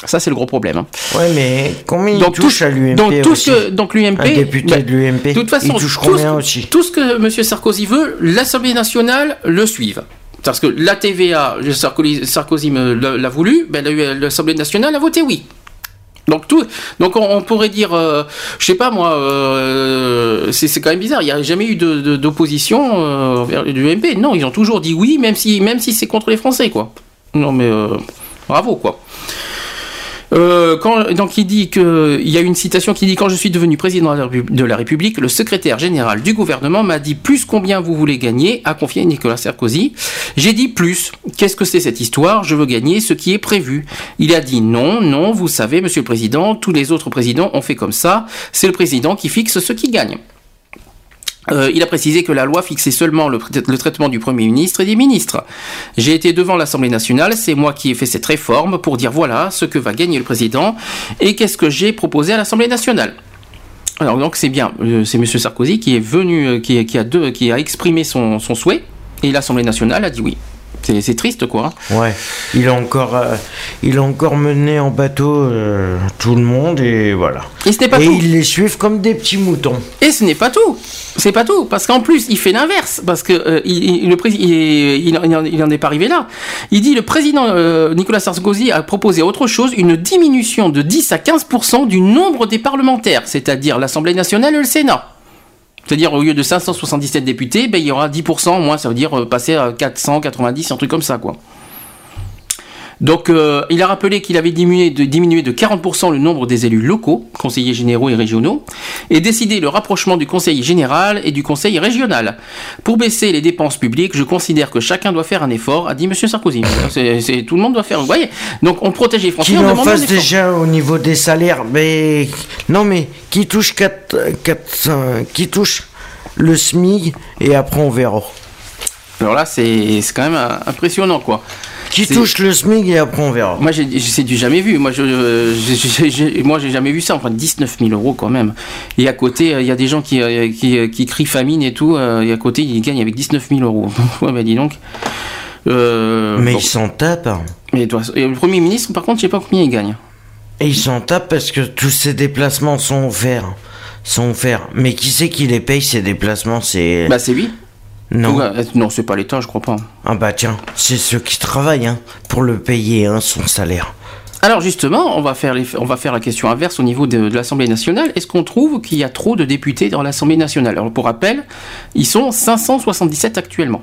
Ça, c'est le gros problème. hein. Ouais, mais combien Donc, touchent tout- à l'UMP donc, tout aussi ce que, donc l'UMP, Un député bah, de l'UMP, de toute façon, il touche tout ce- combien aussi Tout ce que M. Sarkozy veut, l'Assemblée nationale le suive. Parce que la TVA, Sarkozy, Sarkozy l'a voulu, ben, la- l'Assemblée nationale a voté oui. Donc tout, donc on, pourrait dire, euh, je sais pas moi, euh, c'est quand même bizarre. Il n'y a jamais eu de- de- d'opposition euh, vers l'UMP. Non, ils ont toujours dit oui, même si même si c'est contre les Français quoi. Non mais euh, bravo quoi. Euh, quand, donc il dit que il y a une citation qui dit quand je suis devenu président de la, République, le secrétaire général du gouvernement m'a dit plus combien vous voulez gagner, a confié Nicolas Sarkozy. J'ai dit plus. Qu'est-ce que c'est cette histoire? Je veux gagner ce qui est prévu. Il a dit non, non. Vous savez, Monsieur le Président, tous les autres présidents ont fait comme ça. C'est le président qui fixe ce qui gagne. Euh, il a précisé que la loi fixait seulement le, traitement du Premier ministre et des ministres. J'ai été devant l'Assemblée nationale, c'est moi qui ai fait cette réforme pour dire voilà ce que va gagner le président et qu'est-ce que j'ai proposé à l'Assemblée nationale. Alors donc c'est bien, euh, c'est M. Sarkozy qui est venu, euh, qui, a, exprimé son souhait et l'Assemblée nationale a dit oui. C'est triste quoi. Ouais. Il a encore, euh, il a encore mené en bateau euh, tout le monde et voilà. Et ce n'est pas et tout. ils les suivent comme des petits moutons. Et ce n'est pas tout. C'est pas tout. Parce qu'en plus, il fait l'inverse. Parce que euh, il, il- le il, en- est pas arrivé là. Il dit le président Nicolas Sarkozy a proposé autre chose, une diminution de 10 à 15% du nombre des parlementaires, c'est-à-dire l'Assemblée nationale et le Sénat. C'est-à-dire au lieu de 577 députés, ben, il y aura 10% en moins, ça veut dire euh, passer à 490, un truc comme ça, quoi. Donc, euh, il a rappelé qu'il avait diminué de, diminué de 40% le nombre des élus locaux, conseillers généraux et régionaux, et décidé le rapprochement du conseil général et du conseil régional. Pour baisser les dépenses publiques, je considère que chacun doit faire un effort, a dit M. Sarkozy. <laughs> C'est- c'est- tout le monde doit faire, vous voyez Donc, on protège les Français Qu'il en fasse déjà au niveau des salaires, mais non mais qui touche 4, 4 qui touche le SMIC et après on verra. Alors là, c'est quand même euh, impressionnant, quoi. Qui touche le SMIC et après on verra. Moi, j'ai- c'est du jamais vu. Moi, je, moi, j'ai jamais vu ça. Enfin, 19 000 euros quand même. Et à côté, euh, il y a des gens qui, euh, qui, qui crient famine et tout. et à côté, ils gagnent avec 19 000 euros. <laughs> ouais, bah dis donc. Euh, Mais bon. ils s'en tapent. Et toi- et le Premier ministre, par contre, je sais pas combien il gagne. Et ils s'en tapent parce que tous ces déplacements sont offerts. Sont offerts. Mais qui c'est qui les paye ces déplacements? C'est. Bah, c'est lui. Non. Ouais, euh, non, c'est pas l'État, je crois pas. Ah bah tiens, c'est ceux qui travaillent hein, pour le payer, hein, son salaire. Alors justement, on va faire, les- on va faire la question inverse au niveau de, de l'Assemblée nationale. Est-ce qu'on trouve qu'il y a trop de députés dans l'Assemblée nationale? Alors pour rappel, ils sont 577 actuellement.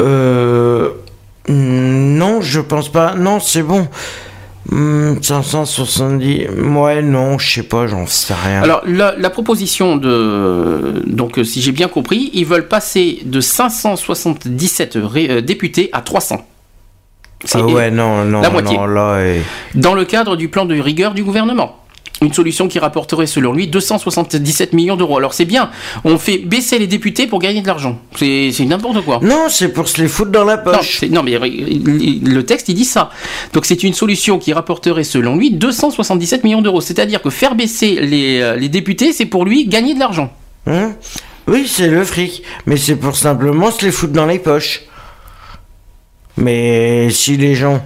Euh. Non, je pense pas. Non, c'est bon. Hmm, 570. Ouais, non, je sais pas, j'en sais rien. Alors la, la proposition de donc euh, si j'ai bien compris, ils veulent passer de 577 ré- euh, députés à 300. C'est- ah ouais, non, non, la moitié. non, là, et- Dans le cadre du plan de rigueur du gouvernement. Une solution qui rapporterait selon lui 277 millions d'euros. Alors c'est bien, on fait baisser les députés pour gagner de l'argent. C'est n'importe quoi. Non, c'est pour se les foutre dans la poche. non, mais le texte il dit ça. Donc c'est une solution qui rapporterait selon lui 277 millions d'euros. C'est-à-dire que faire baisser les, euh, les députés, c'est pour lui gagner de l'argent. Hein? Oui, c'est le fric. Mais c'est pour simplement se les foutre dans les poches. Mais si les gens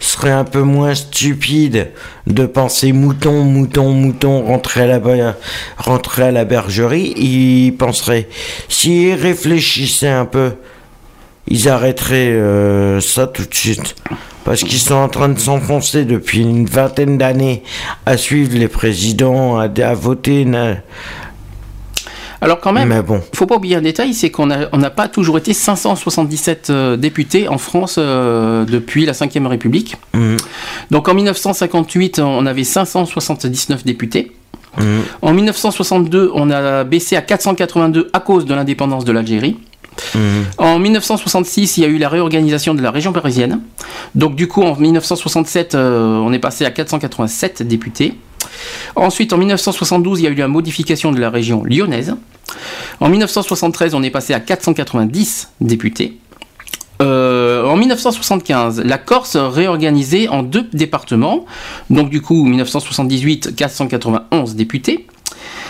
seraient un peu moins stupides de penser mouton, mouton, mouton, rentrer à la, rentrer à la bergerie, ils penseraient. S'ils réfléchissaient un peu, ils arrêteraient euh, ça tout de suite. Parce qu'ils sont en train de s'enfoncer depuis une vingtaine d'années à suivre les présidents, à, voter. Alors quand même, Mais bon. faut pas oublier un détail, c'est qu'on n'a on n'a pas toujours été 577 euh, députés en France euh, depuis la Ve République. Mhm. Donc en 1958, on avait 579 députés. Mhm. En 1962, on a baissé à 482 à cause de l'indépendance de l'Algérie. Mhm. En 1966, il y a eu la réorganisation de la région parisienne. Donc du coup, en 1967, euh, on est passé à 487 députés. Ensuite, en 1972, il y a eu la modification de la région lyonnaise. En 1973, on est passé à 490 députés. Euh, en 1975, la Corse réorganisée en deux départements. Donc du coup, 1978, 491 députés.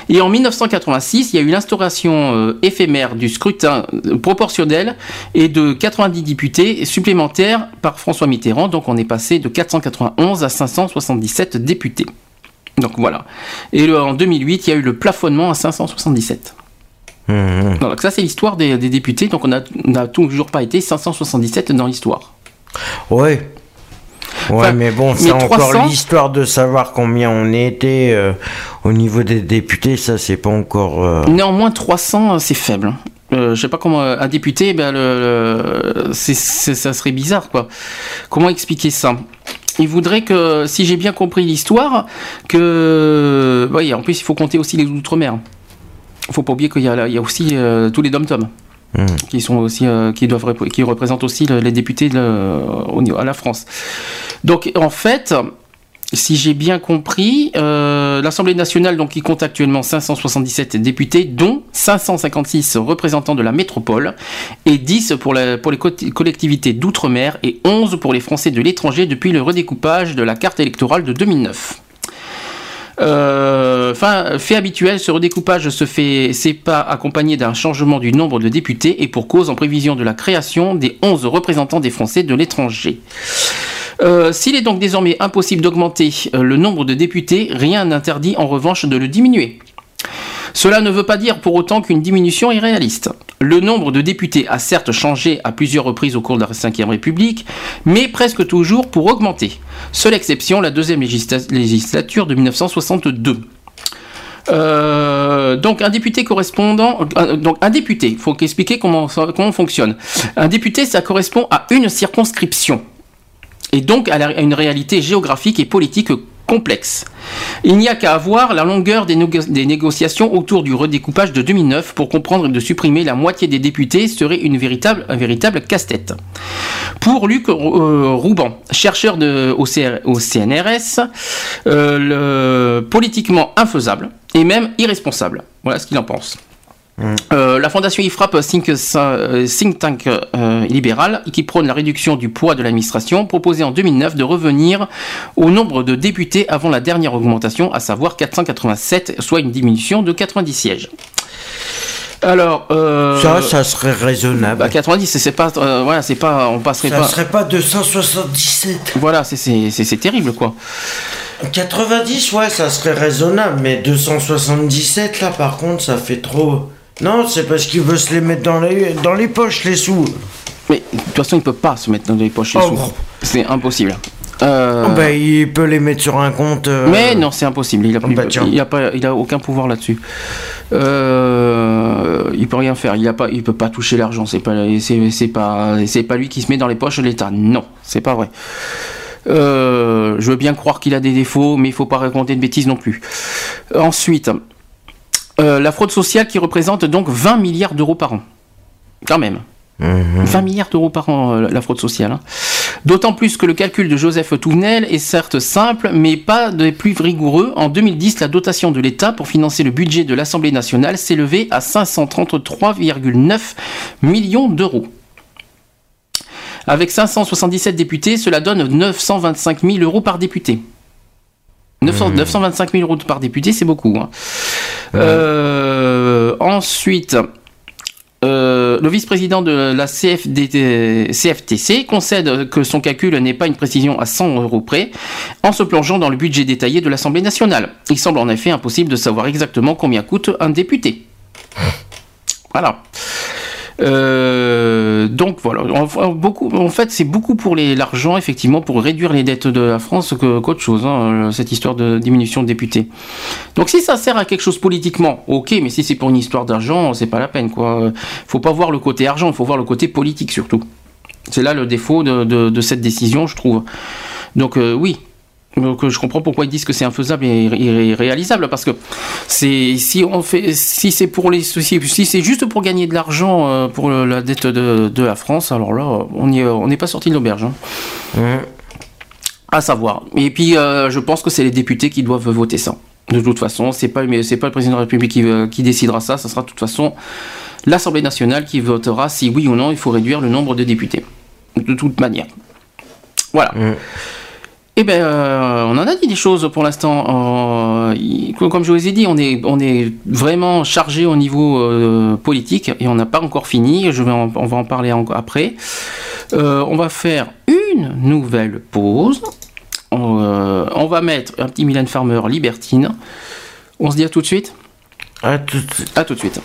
Et en 1986, il y a eu l'instauration euh, éphémère du scrutin euh, proportionnel et de 90 députés supplémentaires par François Mitterrand. Donc on est passé de 491 à 577 députés. Donc voilà. Et le- en 2008, il y a eu le plafonnement à 577. Mhm. Donc ça, c'est l'histoire des, des députés. Donc on n'a toujours pas été 577 dans l'histoire. Ouais. Ouais, Enfin, mais bon, c'est encore 300 l'histoire de savoir combien on était euh, au niveau des députés, ça c'est pas encore. euh, Néanmoins, 300, euh, c'est faible. hein. Euh, je sais pas comment un député, ben, le, le- c'est- c'est- ça serait bizarre quoi. Comment expliquer ça? Il voudrait que, si j'ai bien compris l'histoire, que, oui, en plus il faut compter aussi les outre-mer. Il faut pas oublier qu'il y y a aussi euh, tous les dom-toms Hmm. qui sont aussi, euh, qui doivent, qui représentent aussi le- les députés de, au niveau- à la France. Donc en fait, si j'ai bien compris, euh, l'Assemblée nationale donc qui compte actuellement 577 députés, dont 556 représentants de la métropole et 10 pour, les co- collectivités d'outre-mer et 11 pour les Français de l'étranger depuis le redécoupage de la carte électorale de 2009. Euh, fait habituel, ce redécoupage se fait, c'est pas accompagné d'un changement du nombre de députés et pour cause en prévision de la création des 11 représentants des Français de l'étranger. Euh, S'il est donc désormais impossible d'augmenter euh, le nombre de députés, rien n'interdit en revanche de le diminuer. Cela ne veut pas dire pour autant qu'une diminution est réaliste. Le nombre de députés a certes changé à plusieurs reprises au cours de la Ve République, mais presque toujours pour augmenter. Seule exception, la deuxième législa- législature de 1962. Euh, donc un député correspondant, donc un député, il faut expliquer comment comment fonctionne. Un député, ça correspond à une circonscription et donc à, une réalité géographique et politique complexe. Il n'y a qu'à voir la longueur des, négo- des négociations autour du redécoupage de 2009 pour comprendre que de supprimer la moitié des députés serait une véritable, casse-tête. Pour Luc euh, Rouban, chercheur au, CNRS, euh, politiquement infaisable et même irresponsable. Voilà ce qu'il en pense. Euh, la fondation IFRAP, think, euh, think tank euh, libéral, qui prône la réduction du poids de l'administration, proposait en 2009 de revenir au nombre de députés avant la dernière augmentation, à savoir 487, soit une diminution de 90 sièges. Alors, euh, Ça, ça serait raisonnable. bah, 90, c'est- c'est pas, euh, voilà, c'est pas, on passerait ça pas. serait pas 277. Voilà, c'est terrible quoi. 90, ouais, ça serait raisonnable, mais 277, là, par contre, ça fait trop. Non, c'est parce qu'il veut se les mettre dans les, dans les poches, les sous. Mais de toute façon, il peut pas se mettre dans les poches les Oh, sous. C'est impossible. Euh, Oh, bah, il peut les mettre sur un compte. euh, Mais non, c'est impossible. Il a, bah, tiens. il a pas, il a aucun pouvoir là-dessus. Euh, il peut rien faire. Il a pas, il peut pas toucher l'argent. C'est pas, c'est, c'est pas, c'est pas lui qui se met dans les poches de l'État. Non, c'est pas vrai. Euh, je veux bien croire qu'il a des défauts, mais il faut pas raconter de bêtises non plus. Ensuite, euh, la fraude sociale qui représente donc 20 milliards d'euros par an. Quand même. 20 milliards d'euros par an, euh, la fraude sociale. hein. D'autant plus que le calcul de Joseph Touvenel est certes simple, mais pas des plus rigoureux. En 2010, la dotation de l'État pour financer le budget de l'Assemblée nationale s'élevait à 533,9 millions d'euros. Avec 577 députés, cela donne 925 000 euros par député. 900 925 000 euros par député, c'est beaucoup. hein. Euh, ensuite, euh, le vice-président de la CFD CFTC concède que son calcul n'est pas une précision à 100 euros près en se plongeant dans le budget détaillé de l'Assemblée nationale. Il semble en effet impossible de savoir exactement combien coûte un député. Voilà. Euh, donc voilà, Enfin, beaucoup, en fait c'est beaucoup pour l'argent effectivement pour réduire les dettes de la France qu'autre chose, hein, cette histoire de diminution de députés. Donc si ça sert à quelque chose politiquement, ok, mais si c'est pour une histoire d'argent, c'est pas la peine quoi. Faut pas voir le côté argent, faut voir le côté politique surtout. C'est là le défaut de, cette décision, je trouve. Donc euh, oui. Donc, je comprends pourquoi ils disent que c'est infaisable et irré- irréalisable parce que c'est si on fait si c'est pour les si, si c'est juste pour gagner de l'argent euh, pour la dette de, de la France alors là on y on n'est pas sorti de l'auberge hein. à savoir. Et puis euh, je pense que c'est les députés qui doivent voter ça. De toute façon c'est pas c'est pas le président de la République qui, euh, qui décidera ça. Ça sera de toute façon l'Assemblée nationale qui votera si oui ou non il faut réduire le nombre de députés. De toute manière. Voilà eh ben, euh, on en a dit des choses pour l'instant. Euh, comme je vous ai dit, on est, on est vraiment chargé au niveau euh, politique et on n'a pas encore fini. Je vais en- on va en parler en- après. On va faire une nouvelle pause. On, on va mettre un petit Mylène Farmer libertine. On se dit à tout de suite À tout de suite. À tout de suite.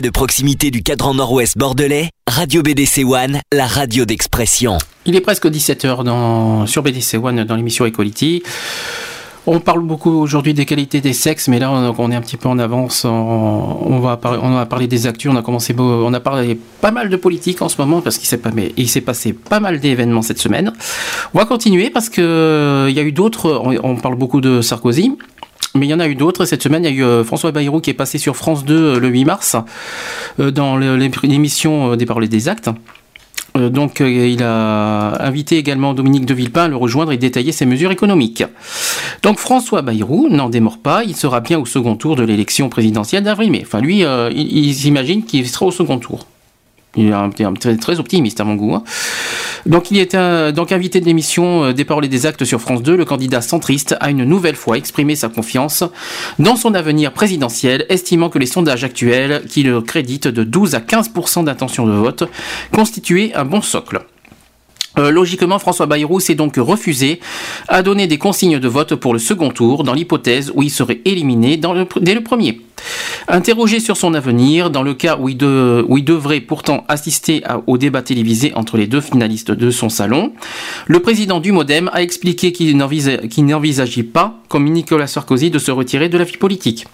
De proximité du cadran nord-ouest bordelais, Radio BDC One, la radio d'expression. Il est presque 17h dans, sur BDC One dans l'émission Equality. On parle beaucoup aujourd'hui des qualités des sexes, mais là on, est un petit peu en avance. On, va parler, on des actus, on a commencé, on a parlé pas mal de politique en ce moment parce qu'il s'est pas, passé pas mal d'événements cette semaine. On va continuer parce que il y a eu d'autres. On parle beaucoup de Sarkozy, mais il y en a eu d'autres. Cette semaine, il y a eu euh, François Bayrou qui est passé sur France 2 euh, le 8 mars euh, dans l'émission des paroles et des actes. Donc il a invité également Dominique de Villepin à le rejoindre et détailler ses mesures économiques. Donc François Bayrou n'en démord pas, il sera bien au second tour de l'élection présidentielle d'avril-mai. Enfin lui, il s'imagine qu'il sera au second tour. Il est un, très, très, optimiste à mon goût. Hein. Donc il était donc invité de l'émission euh, Des paroles et des actes sur France 2. Le candidat centriste a une nouvelle fois exprimé sa confiance dans son avenir présidentiel, estimant que les sondages actuels, qui le créditent de 12 à 15% d'intention de vote, constituaient un bon socle. Euh, logiquement, François Bayrou s'est donc refusé à donner des consignes de vote pour le second tour, dans l'hypothèse où il serait éliminé dès le premier. Interrogé sur son avenir, dans le cas où il, devrait pourtant assister au débat télévisé entre les deux finalistes de son salon, le président du Modem a expliqué qu'il n'envisageait pas, comme Nicolas Sarkozy, de se retirer de la vie politique.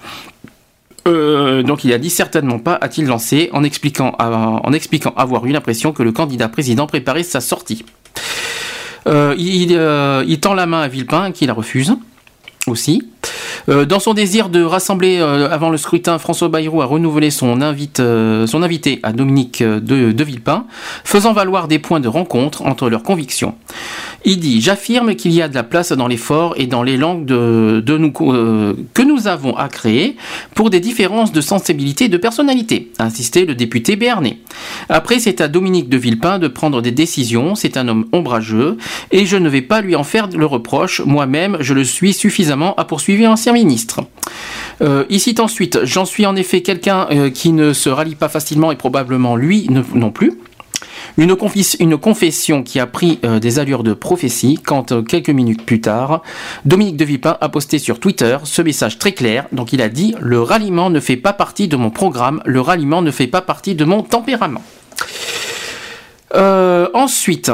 Euh, donc il a dit certainement pas, a-t-il lancé, en expliquant, avoir eu l'impression que le candidat président préparait sa sortie. Euh, il, euh, il, tend la main à Villepin, qui la refuse aussi. Dans son désir de rassembler avant le scrutin, François Bayrou a renouvelé son, invité à Dominique de, Villepin, faisant valoir des points de rencontre entre leurs convictions. Il dit J'affirme qu'il y a de la place dans l'effort et dans les langues nous, que nous avons à créer pour des différences de sensibilité et de personnalité, a insisté le député béarnais. Après, c'est à Dominique de Villepin de prendre des décisions. C'est un homme ombrageux et je ne vais pas lui en faire le reproche. Moi-même, je le suis suffisamment à poursuivre un ancien ministre. Euh, il cite ensuite J'en suis en effet quelqu'un euh, qui ne se rallie pas facilement et probablement lui non plus. Une, confession qui a pris euh, des allures de prophétie quand euh, quelques minutes plus tard, Dominique de Villepin a posté sur Twitter ce message très clair. Donc il a dit Le ralliement ne fait pas partie de mon programme, le ralliement ne fait pas partie de mon tempérament. ensuite,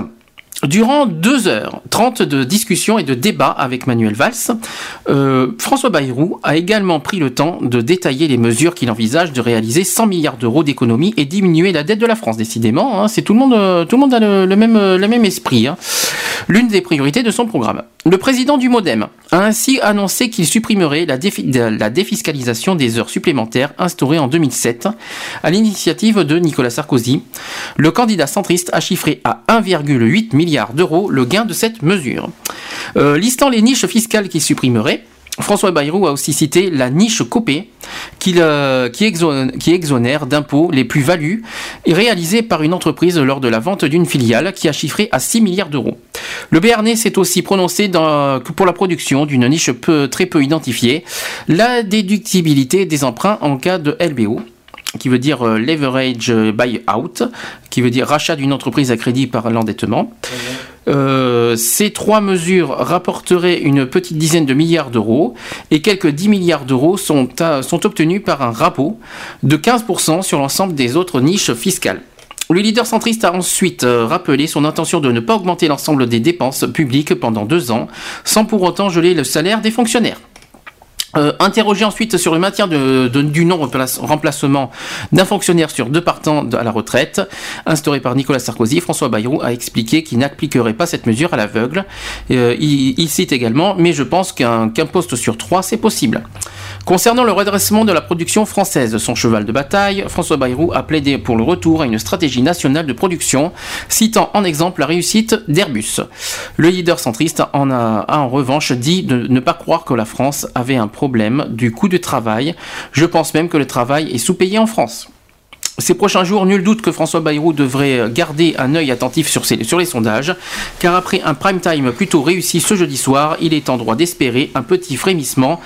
Durant deux heures 30 de discussions et de débats avec Manuel Valls, euh, François Bayrou a également pris le temps de détailler les mesures qu'il envisage de réaliser 100 milliards d'euros d'économie et diminuer la dette de la France. Décidément, hein, c'est tout le monde, euh, tout le monde a le, même, euh, le même esprit. Hein. L'une des priorités de son programme. Le président du MoDem a ainsi annoncé qu'il supprimerait la, défiscalisation des heures supplémentaires instaurée en 2007 à l'initiative de Nicolas Sarkozy. Le candidat centriste a chiffré à 1,8 milliard d'euros le gain de cette mesure. Euh, listant les niches fiscales qu'il supprimerait, François Bayrou a aussi cité la niche copée qui, qui, exonère d'impôts les plus-values réalisées par une entreprise lors de la vente d'une filiale qui a chiffré à 6 milliards d'euros. Le Béarnais s'est aussi prononcé pour la production d'une niche peu, très peu identifiée, la déductibilité des emprunts en cas de LBO qui veut dire euh, leverage buyout, qui veut dire rachat d'une entreprise à crédit par l'endettement. Euh, ces trois mesures rapporteraient une petite dizaine de milliards d'euros et quelques 10 milliards d'euros sont, sont obtenus par un rabot de 15% sur l'ensemble des autres niches fiscales. Le leader centriste a ensuite euh, rappelé son intention de ne pas augmenter l'ensemble des dépenses publiques pendant deux ans, sans pour autant geler le salaire des fonctionnaires. Euh, interrogé ensuite sur le maintien du non-remplacement d'un fonctionnaire sur deux partants à la retraite, instauré par Nicolas Sarkozy, François Bayrou a expliqué qu'il n'appliquerait pas cette mesure à l'aveugle. Euh, il, cite également, mais je pense qu'un poste sur trois, c'est possible. Concernant le redressement de la production française, son cheval de bataille, François Bayrou a plaidé pour le retour à une stratégie nationale de production, citant en exemple la réussite d'Airbus. Le leader centriste en a, a, en revanche dit de ne pas croire que la France avait un problème du coût du travail. Je pense même que le travail est sous-payé en France. Ces prochains jours, nul doute que François Bayrou devrait garder un œil attentif sur, les sondages, car après un prime time plutôt réussi ce jeudi soir, il est en droit d'espérer un petit frémissement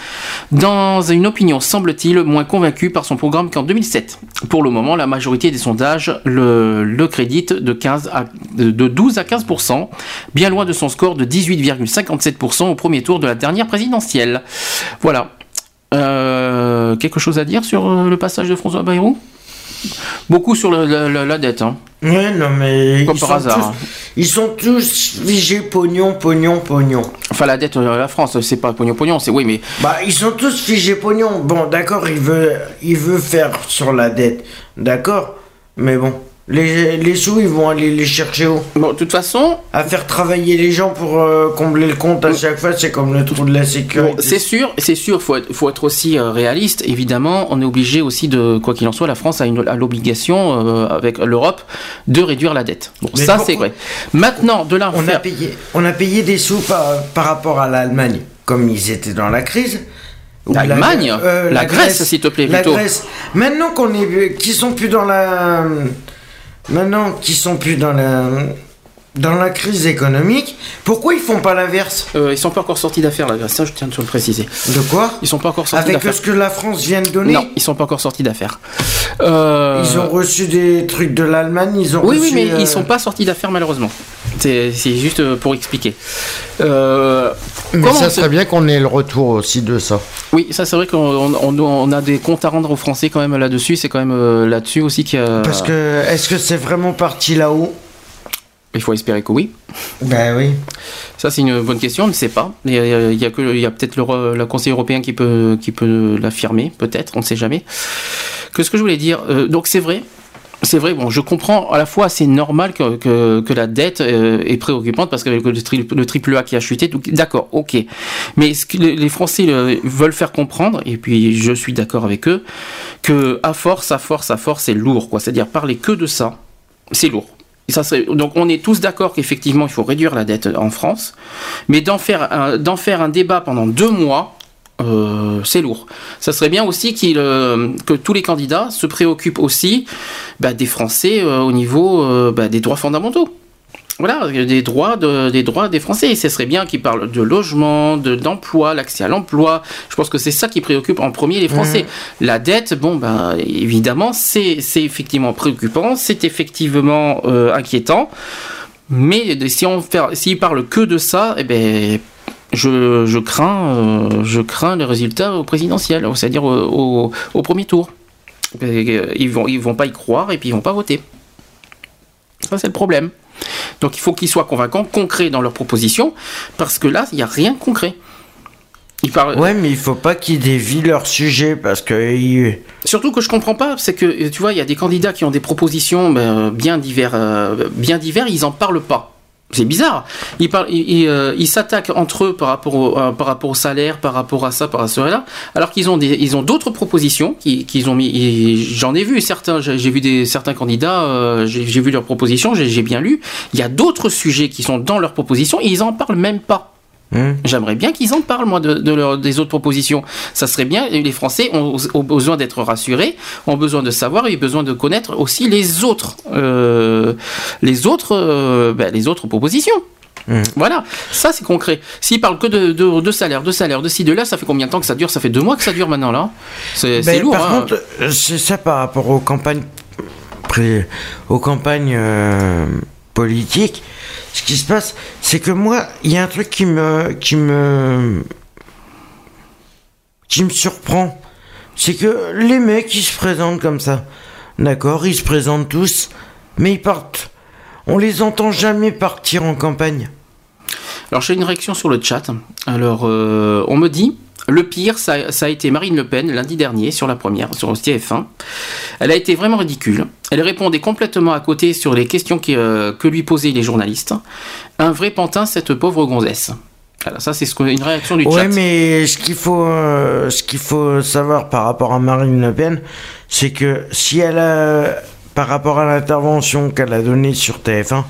dans une opinion, semble-t-il, moins convaincue par son programme qu'en 2007. Pour le moment, la majorité des sondages le, le crédite de, 15 à, de 12 à 15%, bien loin de son score de 18,57% au premier tour de la dernière présidentielle. Voilà. Euh, quelque chose à dire sur euh, le passage de François Bayrou? Beaucoup sur le- la- dette. Hein. Ouais, non, mais. Comme par hasard. tous- ils sont tous figés pognon, pognon, pognon. Enfin, la dette de la France, c'est pas pognon-pognon, c'est oui, mais Bah, ils sont tous figés pognon. Bon, d'accord, il veut, il veut faire sur la dette. D'accord Mais bon, les, les sous, ils vont aller les chercher où bon, de toute façon, À faire travailler les gens pour euh, combler le compte à chaque fois, c'est comme le trou de la bon, sécurité. c'est sûr, c'est sûr, faut être, faut être aussi euh, réaliste. Évidemment, on est obligé aussi de, quoi qu'il en soit, la France a, une- a l'obligation euh, avec l'Europe de réduire la dette. Bon, Mais ça pourquoi- c'est vrai. Maintenant, de là on, a payé, on a payé des sous par, par rapport à l'Allemagne, comme ils étaient dans la crise. L'Allemagne La Grèce, s'il te plaît, La plutôt. Grèce. Maintenant qu'on est, qu'ils sont plus dans la, maintenant qu'ils sont plus dans la, dans la crise économique, pourquoi ils font pas l'inverse Euh, ils sont pas encore sortis d'affaires, la Grèce. Ça, je tiens à le préciser. De quoi Ils sont pas encore sortis Avec d'affaires. ce que la France vient de donner. Non, ils sont pas encore sortis d'affaires. Euh, Ils ont reçu des trucs de l'Allemagne, ils ont Oui, reçu, oui, mais euh, ils sont pas sortis d'affaires malheureusement. C'est juste euh, pour expliquer. Euh, Mais ça se- serait bien qu'on ait le retour aussi de ça. Oui, ça c'est vrai qu'on on- on a des comptes à rendre aux Français quand même là-dessus. C'est quand même là-dessus aussi qu'il y a. Parce que, est-ce que c'est vraiment parti là-haut? Il faut espérer que oui. Ben oui. Ça c'est une bonne question, on ne sait pas. Il y a, il y a que, il y a peut-être le, le Conseil européen qui peut, qui peut l'affirmer, peut-être, on ne sait jamais. Que ce que je voulais dire, euh, donc c'est vrai. C'est vrai, bon, je comprends à la fois, c'est normal que, que, que la dette euh, est préoccupante parce qu'avec le, tri- le triple A qui a chuté, d'accord, ok. Mais ce que les Français euh, veulent faire comprendre, et puis je suis d'accord avec eux, que à force, à force, à force, c'est lourd, quoi. C'est-à-dire parler que de ça, c'est lourd. Donc on est tous d'accord qu'effectivement il faut réduire la dette en France, mais d'en faire un, débat pendant deux mois, euh, c'est lourd. Ça serait bien aussi euh, que tous les candidats se préoccupent aussi bah, des Français euh, au niveau bah, des droits fondamentaux. Voilà, des droits, de- des droits des Français. Et ce serait bien qu'ils parlent de logement, de, d'emploi, l'accès à l'emploi. Je pense que c'est ça qui préoccupe en premier les Français. La dette, bon, ben, évidemment, c'est, effectivement préoccupant, c'est effectivement euh, inquiétant. Mais si on s'ils parlent que de ça, eh ben, je, je crains, euh, je crains les résultats au présidentiel, c'est-à-dire au, au- au premier tour. Euh, Ils vont, ils vont pas y croire et puis ils vont pas voter. Ça, c'est le problème. Donc il faut qu'ils soient convaincants, concrets dans leurs propositions, parce que là, il n'y a rien de concret. Ils parlent... Ouais, mais il faut pas qu'ils dévient leur sujet parce que. Surtout que je comprends pas, c'est que tu vois, il y a des candidats qui ont des propositions ben, bien divers, euh, bien divers, ils en parlent pas. C'est bizarre. Ils, parlent, euh, ils s'attaquent entre eux par rapport, au, euh, par rapport au salaire, par rapport à ça, par rapport à cela, alors qu'ils ont des, ils ont d'autres propositions qui- qu'ils ont mis. J'en ai vu certains. J'ai vu des certains candidats. euh, j'ai vu leurs propositions. J'ai j'ai bien lu. Il y a d'autres sujets qui sont dans leurs propositions et ils en parlent même pas. Hmm. J'aimerais bien qu'ils en parlent, moi, de, de leur- des autres propositions. Ça serait bien. Les Français ont, ont besoin d'être rassurés, ont besoin de savoir et ont besoin de connaître aussi les autres, euh, les autres, euh, ben, les autres propositions. Mhm. Voilà, ça c'est concret. S'ils parlent que de, de, de salaire, de salaire, de ci, de là, ça fait combien de temps que ça dure? Ça fait deux mois que ça dure maintenant là. C'est Ben, lourd. Par hein. contre, euh, c'est ça par rapport aux campagnes, aux campagnes euh, Ce qui se passe, c'est que moi, il y a un truc qui me, qui me, qui me surprend. C'est que les mecs, ils se présentent comme ça. D'accord, ils se présentent tous, mais ils partent. On les entend jamais partir en campagne. Alors j'ai une réaction sur le chat. Alors euh, on me dit le pire ça, ça a été Marine Le Pen lundi dernier sur la première sur TF1. Elle a été vraiment ridicule. Elle répondait complètement à côté sur les questions qui, euh, que lui posaient les journalistes. Un vrai pantin cette pauvre gonzesse. Voilà, ça c'est ce une réaction du Ouais, chat. mais ce qu'il faut, euh, ce qu'il faut savoir par rapport à Marine Le Pen, c'est que si elle a, par rapport à l'intervention qu'elle a donnée sur TF1,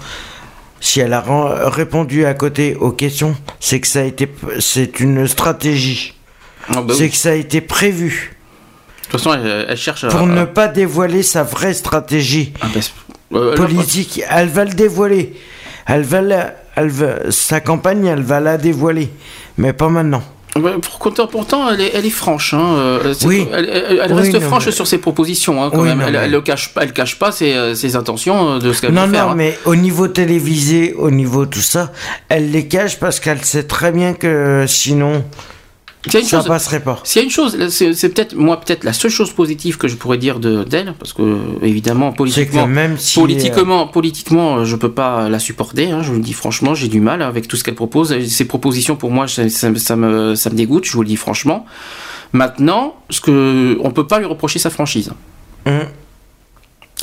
si elle a répondu à côté aux questions, c'est que ça a été, c'est une stratégie, Ah bah oui. c'est que ça a été prévu. toute façon, elle, elle cherche à. pour ne pas dévoiler sa vraie stratégie Ah, bah, politique. Elle va le dévoiler. Elle va, la- elle va- sa campagne, elle va la dévoiler, mais pas maintenant. Pour- pourtant, elle est, elle est franche. Hein. euh, Oui. Elle, elle- elle Oui, reste non, franche mais- sur ses propositions. Hein, quand Oui, même. non, elle, le cache, pas- elle cache pas ses, euh, ses intentions euh, de ce qu'elle Non, veut faire. non, hein. mais au niveau télévisé, au niveau tout ça, elle les cache parce qu'elle sait très bien que sinon, ça chose- passerait pas. S'il y a une chose, c'est peut-être moi peut-être la seule chose positive que je pourrais dire de d'elle, parce que euh, évidemment politiquement, même si. politiquement, politiquement, euh, je peux pas la supporter. hein, je vous le dis franchement, j'ai du mal avec tout ce qu'elle propose. Ses propositions pour moi, ça, ça- ça me ça me dégoûte. Je vous le dis franchement. Maintenant, ce que on peut pas lui reprocher sa franchise. Hum.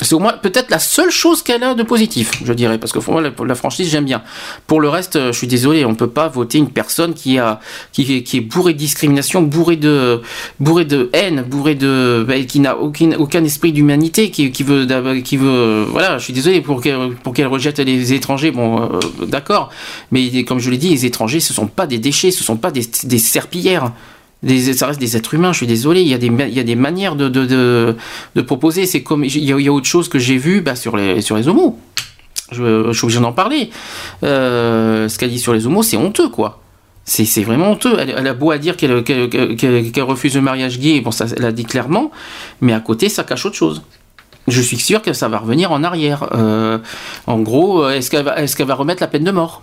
C'est au moins peut-être la seule chose qu'elle a de positif, je dirais, parce que pour moi la, franchise j'aime bien. Pour le reste, euh, je suis désolé, on peut pas voter une personne qui a qui, est- qui est bourrée de discrimination, bourrée de bourrée de haine, bourrée de bah, qui n'a aucun aucun esprit d'humanité, qui, qui veut qui veut euh, voilà, je suis désolé pour qu'elle pour qu'elle rejette les étrangers, bon euh, d'accord, mais comme je l'ai dit, les étrangers ce sont pas des déchets, ce sont pas des, des serpillères. Ça reste des êtres humains, je suis désolé, il y a des, manières de, de, proposer. C'est comme, il y, a, autre chose que j'ai vu bah, sur, les, sur homos. Je, suis obligé d'en parler. Euh, ce qu'elle dit sur les homos, c'est honteux, quoi. C'est vraiment honteux. Elle, a beau dire qu'elle refuse le mariage gay, bon, ça, elle l'a dit clairement, mais à côté, ça cache autre chose. Je suis sûr que ça va revenir en arrière. Euh, en gros, euh, est-ce qu'elle va remettre la peine de mort?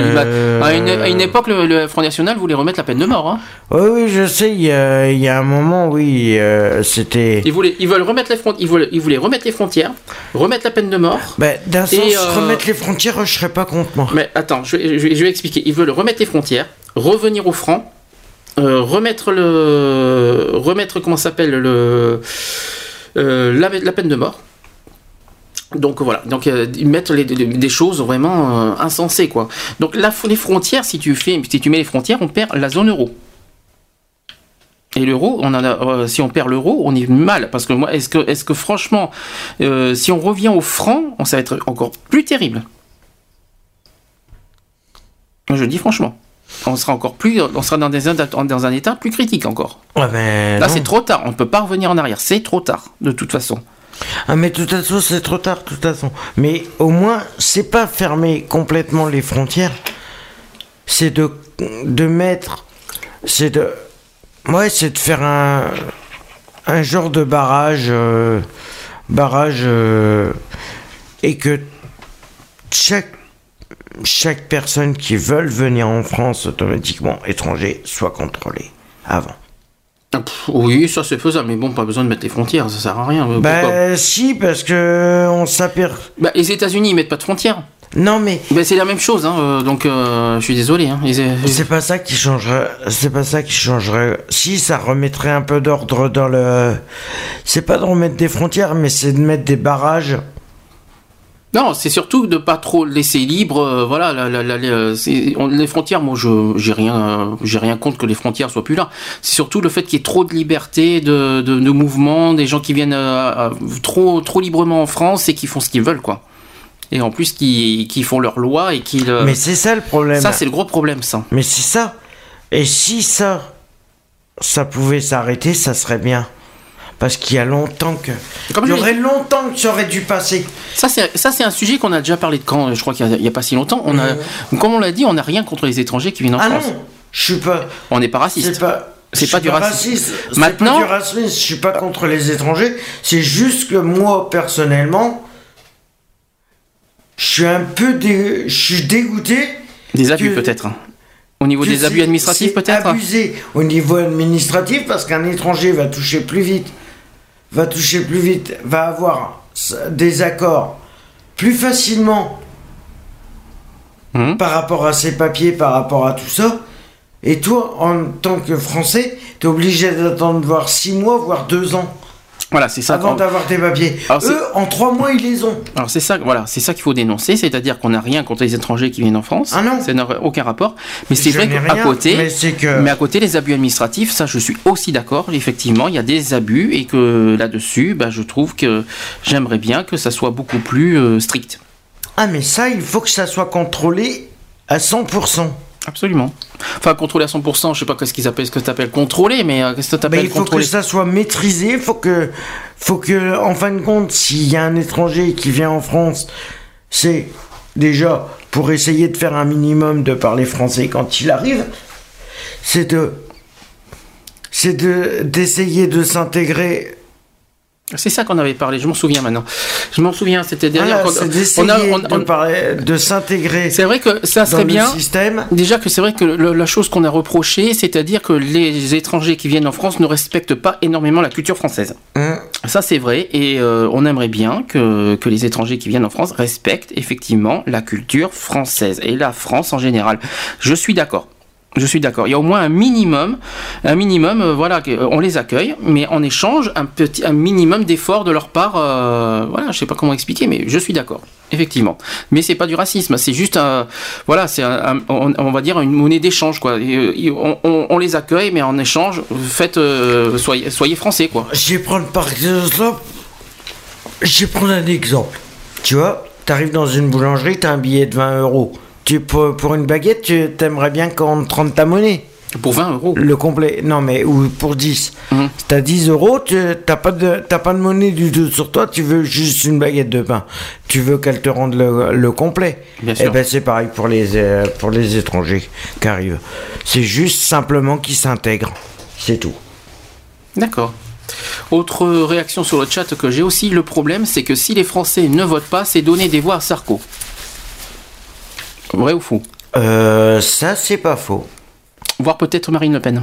Euh, à, une, à une époque, le, le Front National voulait remettre la peine de mort. Hein. Oui, oui, je sais, il y a, il y a un moment, oui, euh, c'était. Ils, voulaient, ils veulent remettre les frontières, ils voulaient, ils voulaient remettre les frontières, remettre la peine de mort. Bah, D'un sens, euh, remettre les frontières, je serais pas contre moi. Mais attends, je vais, je vais- je vais expliquer. Ils veulent remettre les frontières, revenir au franc, euh, remettre le, remettre comment s'appelle le, la, la peine de mort. Donc voilà, donc euh, ils mettent les- les- des choses vraiment euh, insensées quoi. Donc les frontières, si tu fais, si tu mets les frontières, on perd la zone euro. Et l'euro, on en a, euh, si on perd l'euro, on est mal parce que moi, est-ce que, est-ce que franchement, euh, si on revient au franc, on- ça va être encore plus terrible. Je dis franchement. On sera encore plus, on sera dans, des, dans un état plus critique encore. Ouais, mais Là, c'est trop tard. On ne peut pas revenir en arrière. C'est trop tard, de toute façon. Ah, mais de toute façon, c'est trop tard, de toute façon. Mais au moins, c'est pas fermer complètement les frontières. C'est de, de mettre. C'est de. Ouais, c'est de faire un. Un genre de barrage. euh, barrage. euh, et que chaque. Chaque personne qui veut venir en France automatiquement étranger soit contrôlée avant. Ah, oui, ça c'est faisable, mais bon, pas besoin de mettre les frontières, ça sert à rien. Euh, pourquoi Bah si, parce que on s'aperçoit. Bah, les États-Unis, ils mettent pas de frontières. Non mais Bah, c'est la même chose, hein, euh, donc euh, je suis désolé. Hein, Ils- C'est pas ça qui changerait. C'est pas ça qui changerait. Si ça remettrait un peu d'ordre dans le. C'est pas de remettre des frontières, mais c'est de mettre des barrages. Non, c'est surtout de pas trop laisser libre. euh, voilà, la- la- la- les, c'est- on- les frontières. Moi, je j'ai rien, euh, j'ai rien contre que les frontières soient plus là. C'est surtout le fait qu'il y ait trop de liberté, de, de, de mouvement, des gens qui viennent euh, euh, trop, trop librement en France et qui font ce qu'ils veulent, quoi. Et en plus, qui, qui font leurs lois et qui. le- Mais c'est ça le problème. ça, c'est le gros problème, ça. Mais c'est ça. Et si ça, ça pouvait s'arrêter, ça serait bien. Parce qu'il y a longtemps que. Comme Il y aurait longtemps que ça aurait dû passer. Ça, c'est ça, c'est un sujet qu'on a déjà parlé de quand Je crois qu'il y a- pas si longtemps. On a, comme on l'a dit, on n'a rien contre les étrangers qui viennent en Ah France. non, je suis pas. On n'est pas raciste. C'est pas. C'est pas suis du racisme. raciste. C'est Maintenant- pas du racisme. Je suis pas contre les étrangers. C'est juste que moi, personnellement, je suis un peu dé... je suis dégoûté. Des abus que- peut-être. hein. Au niveau des abus administratifs peut-être. Abusé au niveau administratif parce qu'un étranger va toucher plus vite, va toucher plus vite, va avoir des accords plus facilement Mhm. par rapport à ses papiers, par rapport à tout ça. Et toi, en tant que Français, t'es obligé d'attendre voir 6 mois, voire 2 ans Voilà, c'est ça. avant d'avoir tes papiers. Alors, Eux, en 3 mois, ils les ont. Alors c'est ça, voilà, c'est ça qu'il faut dénoncer, c'est-à-dire qu'on n'a rien contre les étrangers qui viennent en France. Ah non. Ça n'a aucun rapport. Mais c'est vrai qu'à côté, mais c'est que- mais à côté les abus administratifs, ça je suis aussi d'accord. Effectivement, il y a des abus et que là-dessus, bah, je trouve que j'aimerais bien que ça soit beaucoup plus euh, strict. Ah, mais ça, il faut que ça soit contrôlé à 100%. Absolument. Enfin, contrôler à 100%, je sais pas qu'est-ce qu'ils appellent, ce que tu appelles contrôler, mais euh, qu'est-ce que tu Bah, appelles il faut contrôler que ça soit maîtrisé, faut que, faut que, en fin de compte, s'il y a un étranger qui vient en France, c'est déjà pour essayer de faire un minimum de parler français quand il arrive, c'est de, c'est de, d'essayer de s'intégrer. C'est ça qu'on avait parlé, je m'en souviens maintenant. Je m'en souviens, c'était derrière. D'essayer on a- on- on- de, s'intégrer C'est vrai que ça serait bien. système. Déjà que c'est vrai que le- la chose qu'on a reproché, c'est-à-dire que les étrangers qui viennent en France ne respectent pas énormément la culture française. Hein. Ça c'est vrai et euh, on aimerait bien que, que les étrangers qui viennent en France respectent effectivement la culture française et la France en général. Je suis d'accord. Je suis d'accord. Il y a au moins un minimum, un minimum, euh, voilà, euh, on les accueille, mais en échange un petit, minimum d'efforts de leur part. euh, voilà, je sais pas comment expliquer, mais je suis d'accord, effectivement. Mais c'est pas du racisme, c'est juste un, voilà, c'est on, va dire une monnaie d'échange, quoi. On, les accueille, mais en échange, faites, soyez, soyez français, quoi. Je vais prendre par exemple. Je vais prendre un exemple. Tu vois, t'arrives dans une boulangerie, t'as un billet de 20 euros. Tu, pour, pour une baguette, tu t'aimerais bien qu'on te rende ta monnaie. Pour 20 euros. Le complet. Non, mais ou pour 10. Mhm. T'as 10 euros, tu- t'as pas, de, pas de monnaie du tout sur toi, tu veux juste une baguette de pain. Tu veux qu'elle te rende le, le complet. Bien Et sûr. ben c'est pareil pour les, euh, pour les étrangers qui arrivent. C'est juste simplement qu'ils s'intègrent. C'est tout. D'accord. Autre réaction sur le chat que j'ai aussi, le problème c'est que si les Français ne votent pas, c'est donner des voix à Sarko. Vrai ou faux Euh, ça, c'est pas faux. Voire peut-être Marine Le Pen.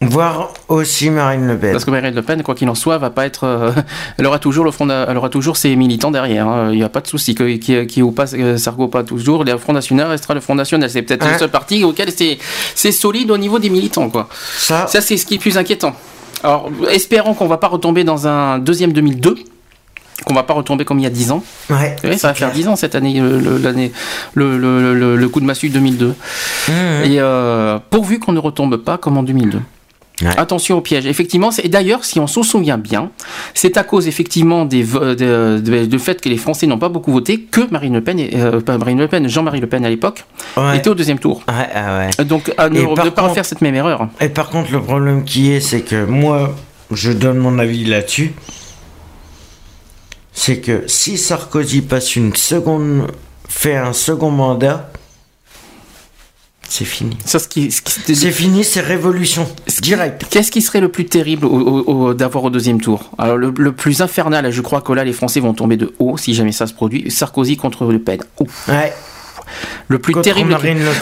Voir aussi Marine Le Pen. Parce que Marine Le Pen, quoi qu'il en soit, va pas être. euh, <laughs> elle aura toujours le front, elle aura toujours ses militants derrière. hein. Il n'y a pas de souci que qui, qui ou pas euh, Sarko pas toujours. Le Front National restera le Front National. C'est peut-être Hein le seul parti auquel c'est c'est solide au niveau des militants, quoi. Ça, Ça, c'est ce qui est plus inquiétant. Alors, espérons qu'on va pas retomber dans un deuxième 2002, qu'on va pas retomber comme il y a 10 ans. ouais. Oui, ça va faire 10 ans cette année, le, le- l'année, le, le- le- le coup de massue 2002. Mmh. Et euh, pourvu qu'on ne retombe pas comme en 2002. Ouais. Attention au piège. Effectivement, et d'ailleurs, si on s'en souvient bien, c'est à cause effectivement des de, fait que les Français n'ont pas beaucoup voté que Marine Le Pen, et- euh, pas Marine Le Pen, Jean-Marie Le Pen à l'époque, Ouais. était au deuxième tour. Ouais, ah. Donc, à ne, pas refaire cette même erreur. Et par contre, le problème qui est, c'est que moi, je donne mon avis là-dessus. C'est que si Sarkozy passe une seconde, fait un second mandat, c'est fini. Ça, ce qui, ce qui- C'est fini, c'est révolution. Ce Direct. Qu'est-ce qui serait le plus terrible au- au- au- d'avoir au deuxième tour? Alors le, le plus infernal, je crois que là les Français vont tomber de haut si jamais ça se produit. Sarkozy contre Le Pen. Ouf. Ouais. Le plus terrible.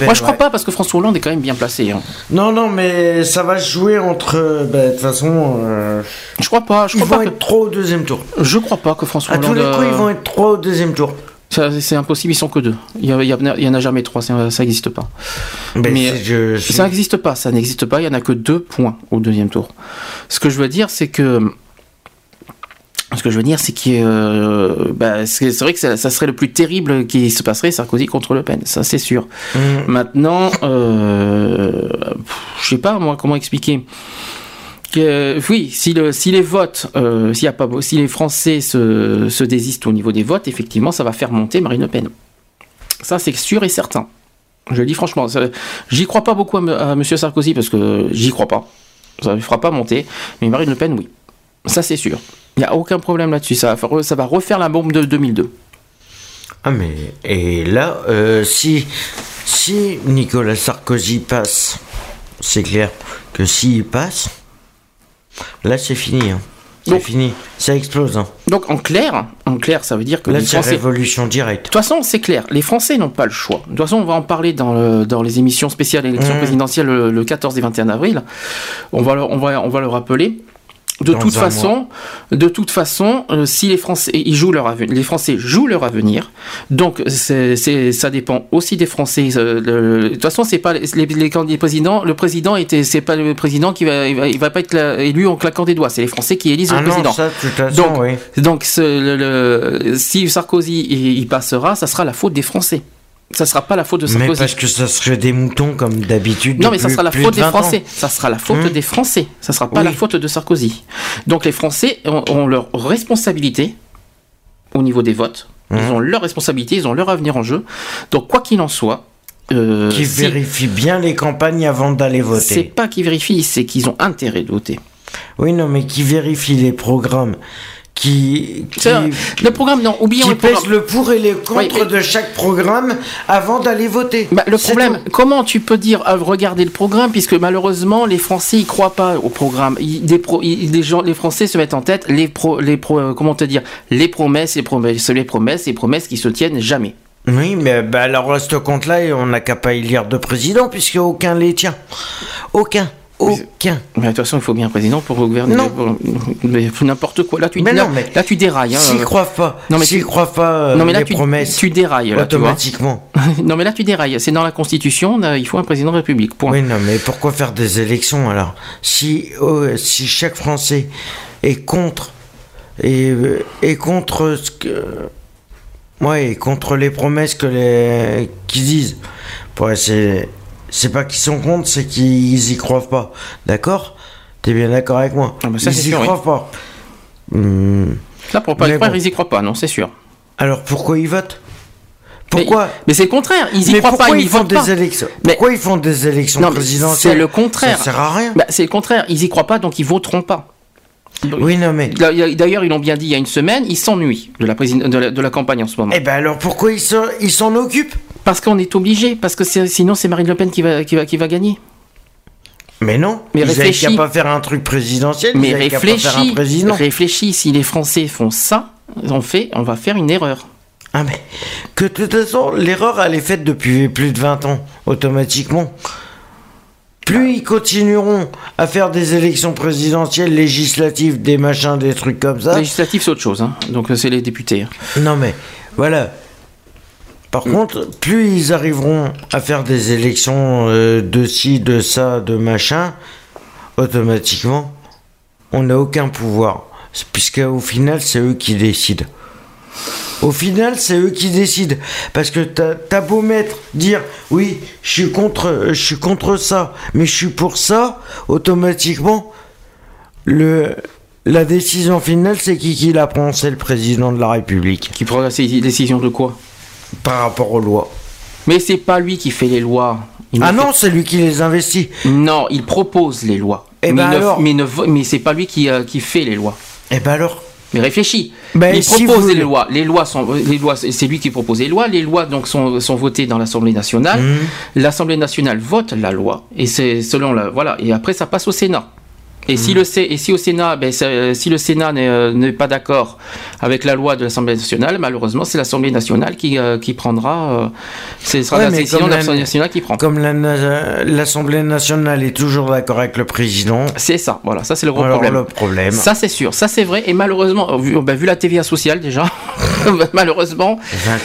Moi je crois pas parce que François Hollande est quand même bien placé. hein. Non, non, mais ça va jouer entre. bah, De toute façon, euh, Je crois pas. Je ils crois vont pas. être trop au deuxième tour. Que, je crois pas que François À tous Hollande. les coups, euh, ils vont être trop au deuxième tour. C'est impossible. Ils sont que deux. Il y, a- il y a- il y en a jamais trois. Ça n'existe pas. Ben, Mais, c'est- je, je- Ça n'existe pas. Ça n'existe pas. Il y en a que deux points au deuxième tour. Ce que je veux dire, c'est que. Ce que je veux dire, c'est que euh, bah, c'est vrai que ça, ça serait le plus terrible qui se passerait Sarkozy contre Le Pen, ça c'est sûr. Mm. Maintenant, euh, je sais pas moi comment expliquer. Que, oui, si, le, si les votes, euh, s'il y a pas, si les Français se, se désistent au niveau des votes, effectivement, ça va faire monter Marine Le Pen. Ça c'est sûr et certain. Je le dis franchement, j'y crois pas beaucoup à, M- à Monsieur Sarkozy parce que j'y crois pas. Ça ne fera pas monter, mais Marine Le Pen, oui. Ça c'est sûr. Il n'y a aucun problème là-dessus. Ça, va faire- ça va refaire la bombe de 2002. Ah mais et là euh, si si Nicolas Sarkozy passe, c'est clair que s'il passe, là c'est fini. hein. C'est fini, ça explose. hein. Donc en clair, en clair, ça veut dire que Là les c'est Français. De révolution directe. toute façon, c'est clair, les Français n'ont pas le choix. De toute façon, on va en parler dans, le- dans les émissions spéciales élections Mmh. présidentielles le, le 14 et 21 avril. On va, le- on va, on va le rappeler. De toute façon, de toute façon, euh, si les Français ils jouent leur avenir, les Français jouent leur avenir. Donc ça dépend aussi des Français. euh, le- de toute façon, c'est pas les, les candidats présidents. Le président était, c'est pas le président qui va, il va, il va pas être élu en claquant des doigts. C'est les Français qui élisent Ah le non, président. ça de toute façon, Donc, oui. Donc, ce- le- le- si Sarkozy il, il passera, ça sera la faute des Français. Ça sera pas la faute de Mais Sarkozy. parce que ça serait des moutons comme d'habitude. Non, mais ça sera la faute de des 20 ans. Français. Ça sera la faute Hum. des Français. Ça sera pas Oui. la faute de Sarkozy. Donc les Français ont, ont leur responsabilité au niveau des votes. Ils Hum. ont leur responsabilité, ils ont leur avenir en jeu. Donc quoi qu'il en soit, euh, Qui vérifient bien les campagnes avant d'aller C'est voter. pas qu'ils vérifient, c'est qu'ils ont intérêt de voter. Oui, non, mais qui vérifient les programmes. Qui, Le programme, non, oublions qui le programme. pèsent le pour et les contre Oui, de chaque programme avant d'aller voter. Bah, le problème, tout. comment tu peux dire euh, regarder le programme puisque malheureusement les Français ils croient pas au programme. Ils- des pro- ils- des gens, les Français se mettent en tête les pro, les pro, euh, comment te dire, les promesses, les promesses, les promesses, les promesses qui se tiennent jamais. Oui, mais bah, alors à ce compte-là, on n'a qu'à pas élire de président puisque aucun les tient. Aucun. Aucun. Mais de toute façon, il faut bien un président pour gouverner. Non. mais n'importe quoi. Là, tu, Mais là, non, mais- là, tu dérailles. hein. S'ils croient pas, Non, mais s'ils croient pas euh, non, mais là, les tu, promesses tu dérailles. Là, tu vois. automatiquement. <laughs> non, mais là, tu dérailles. C'est dans la Constitution, là, il faut un président de la République. Point. Oui, non, mais pourquoi faire des élections alors? Si, oh, si chaque Français est contre et euh, est contre ce que ouais, et contre les promesses que les qu'ils disent. C'est pas qu'ils sont contre, c'est qu'ils y croient pas. D'accord? T'es bien d'accord avec moi? Ah bah ça, Ils c'est y sûr, oui. croient pas. Hmm. Là, pour pas Mais le croire, bon. ils y croient pas, non, c'est sûr. Alors pourquoi ils votent? Pourquoi Mais, mais c'est le contraire. Ils y Mais croient pourquoi pas, ils ils font votent des pas. élections Mais- Pourquoi ils font des élections Non, mais présidentielles? c'est le contraire. Ça sert à rien. Bah, c'est le contraire. Ils y croient pas, donc ils voteront pas. Oui, non mais. D'ailleurs, ils l'ont bien dit il y a une semaine, ils s'ennuient de la, de, la, de la campagne en ce moment. Eh ben alors pourquoi ils s'en ils occupent? Parce qu'on est obligé, parce que sinon c'est Marine Le Pen qui va, qui va, qui va gagner. Mais non, Mais ils réfléchis. qu'à pas faire un truc présidentiel, Mais ils qu'à pas faire un réfléchis, président. réfléchis, si les Français font ça, on, fait, on va faire une erreur. Ah mais que de toute façon, l'erreur elle est faite depuis plus de 20 ans, automatiquement. Plus ils continueront à faire des élections présidentielles, législatives, des machins, des trucs comme ça. Législatif, c'est autre chose, hein. donc euh, c'est les députés. hein. Non mais voilà. Par Mm. contre, plus ils arriveront à faire des élections euh, de ci, de ça, de machin, automatiquement, on n'a aucun pouvoir. Puisque au final, c'est eux qui décident. Au final, c'est eux qui décident. Parce que t'as beau mettre, dire, oui, je suis contre, je suis contre ça, mais je suis pour ça, automatiquement, le, la décision finale, c'est qui qui la prend? C'est le président de la République. Qui prendra ces décisions de quoi? Par rapport aux lois. Mais c'est pas lui qui fait les lois. Il Ah non, c'est lui qui les investit. Non, il propose les lois. Eh mais ben ne- alors mais, ne vo- mais c'est pas lui qui, euh, qui fait les lois. Eh ben alors Mais réfléchis. Ben, il si propose vous- les lois. Les lois sont, les lois, c'est lui qui propose les lois. Les lois donc sont, sont votées dans l'Assemblée nationale. Mhm. L'Assemblée nationale vote la loi et c'est selon la voilà. Et après ça passe au Sénat. Et si le Sé- et si au Sénat, ben, si le Sénat n'est pas d'accord avec la loi de l'Assemblée nationale, malheureusement c'est l'Assemblée nationale qui, euh, qui prendra. euh, ce sera Ouais, la décision de l'Assemblée la- nationale qui prend. Comme la l'Assemblée nationale est toujours d'accord avec le président, C'est ça. Voilà, ça c'est le gros alors problème. le problème, Ça c'est sûr, ça c'est vrai. Et malheureusement, vu, ben, vu la TVA sociale déjà, <laughs> malheureusement,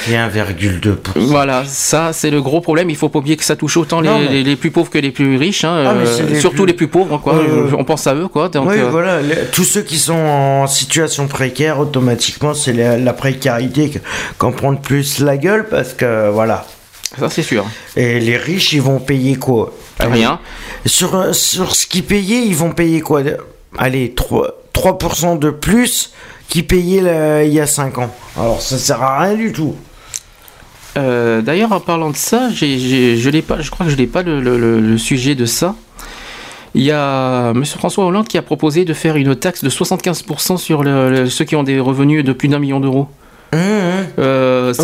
21,2%. Voilà, ça c'est le gros problème. Il faut pas oublier que ça touche autant les, mais- plus pauvres que les plus riches, hein, Ah, euh, les surtout plus- les plus pauvres, quoi. On pense à eux, quoi. Donc, oui, euh, voilà, les- tous ceux qui sont en situation précaire, automatiquement, c'est la, la précarité que- qu'en prend le plus la gueule parce que voilà. ça c'est sûr. Et les riches, ils vont payer quoi? Rien. Sur, sur ce qu'ils payaient, ils vont payer quoi? Allez, 3%, 3 de plus qu'ils payaient il y a 5 ans. Alors ça sert à rien du tout. Euh, D'ailleurs, en parlant de ça, j'ai- je l'ai pas. Je crois que je n'ai pas le, le- le- le sujet de ça. Il y a M. François Hollande qui a proposé de faire une taxe de 75% sur le- le- ceux qui ont des revenus de plus d'un million d'euros. Euh, ça,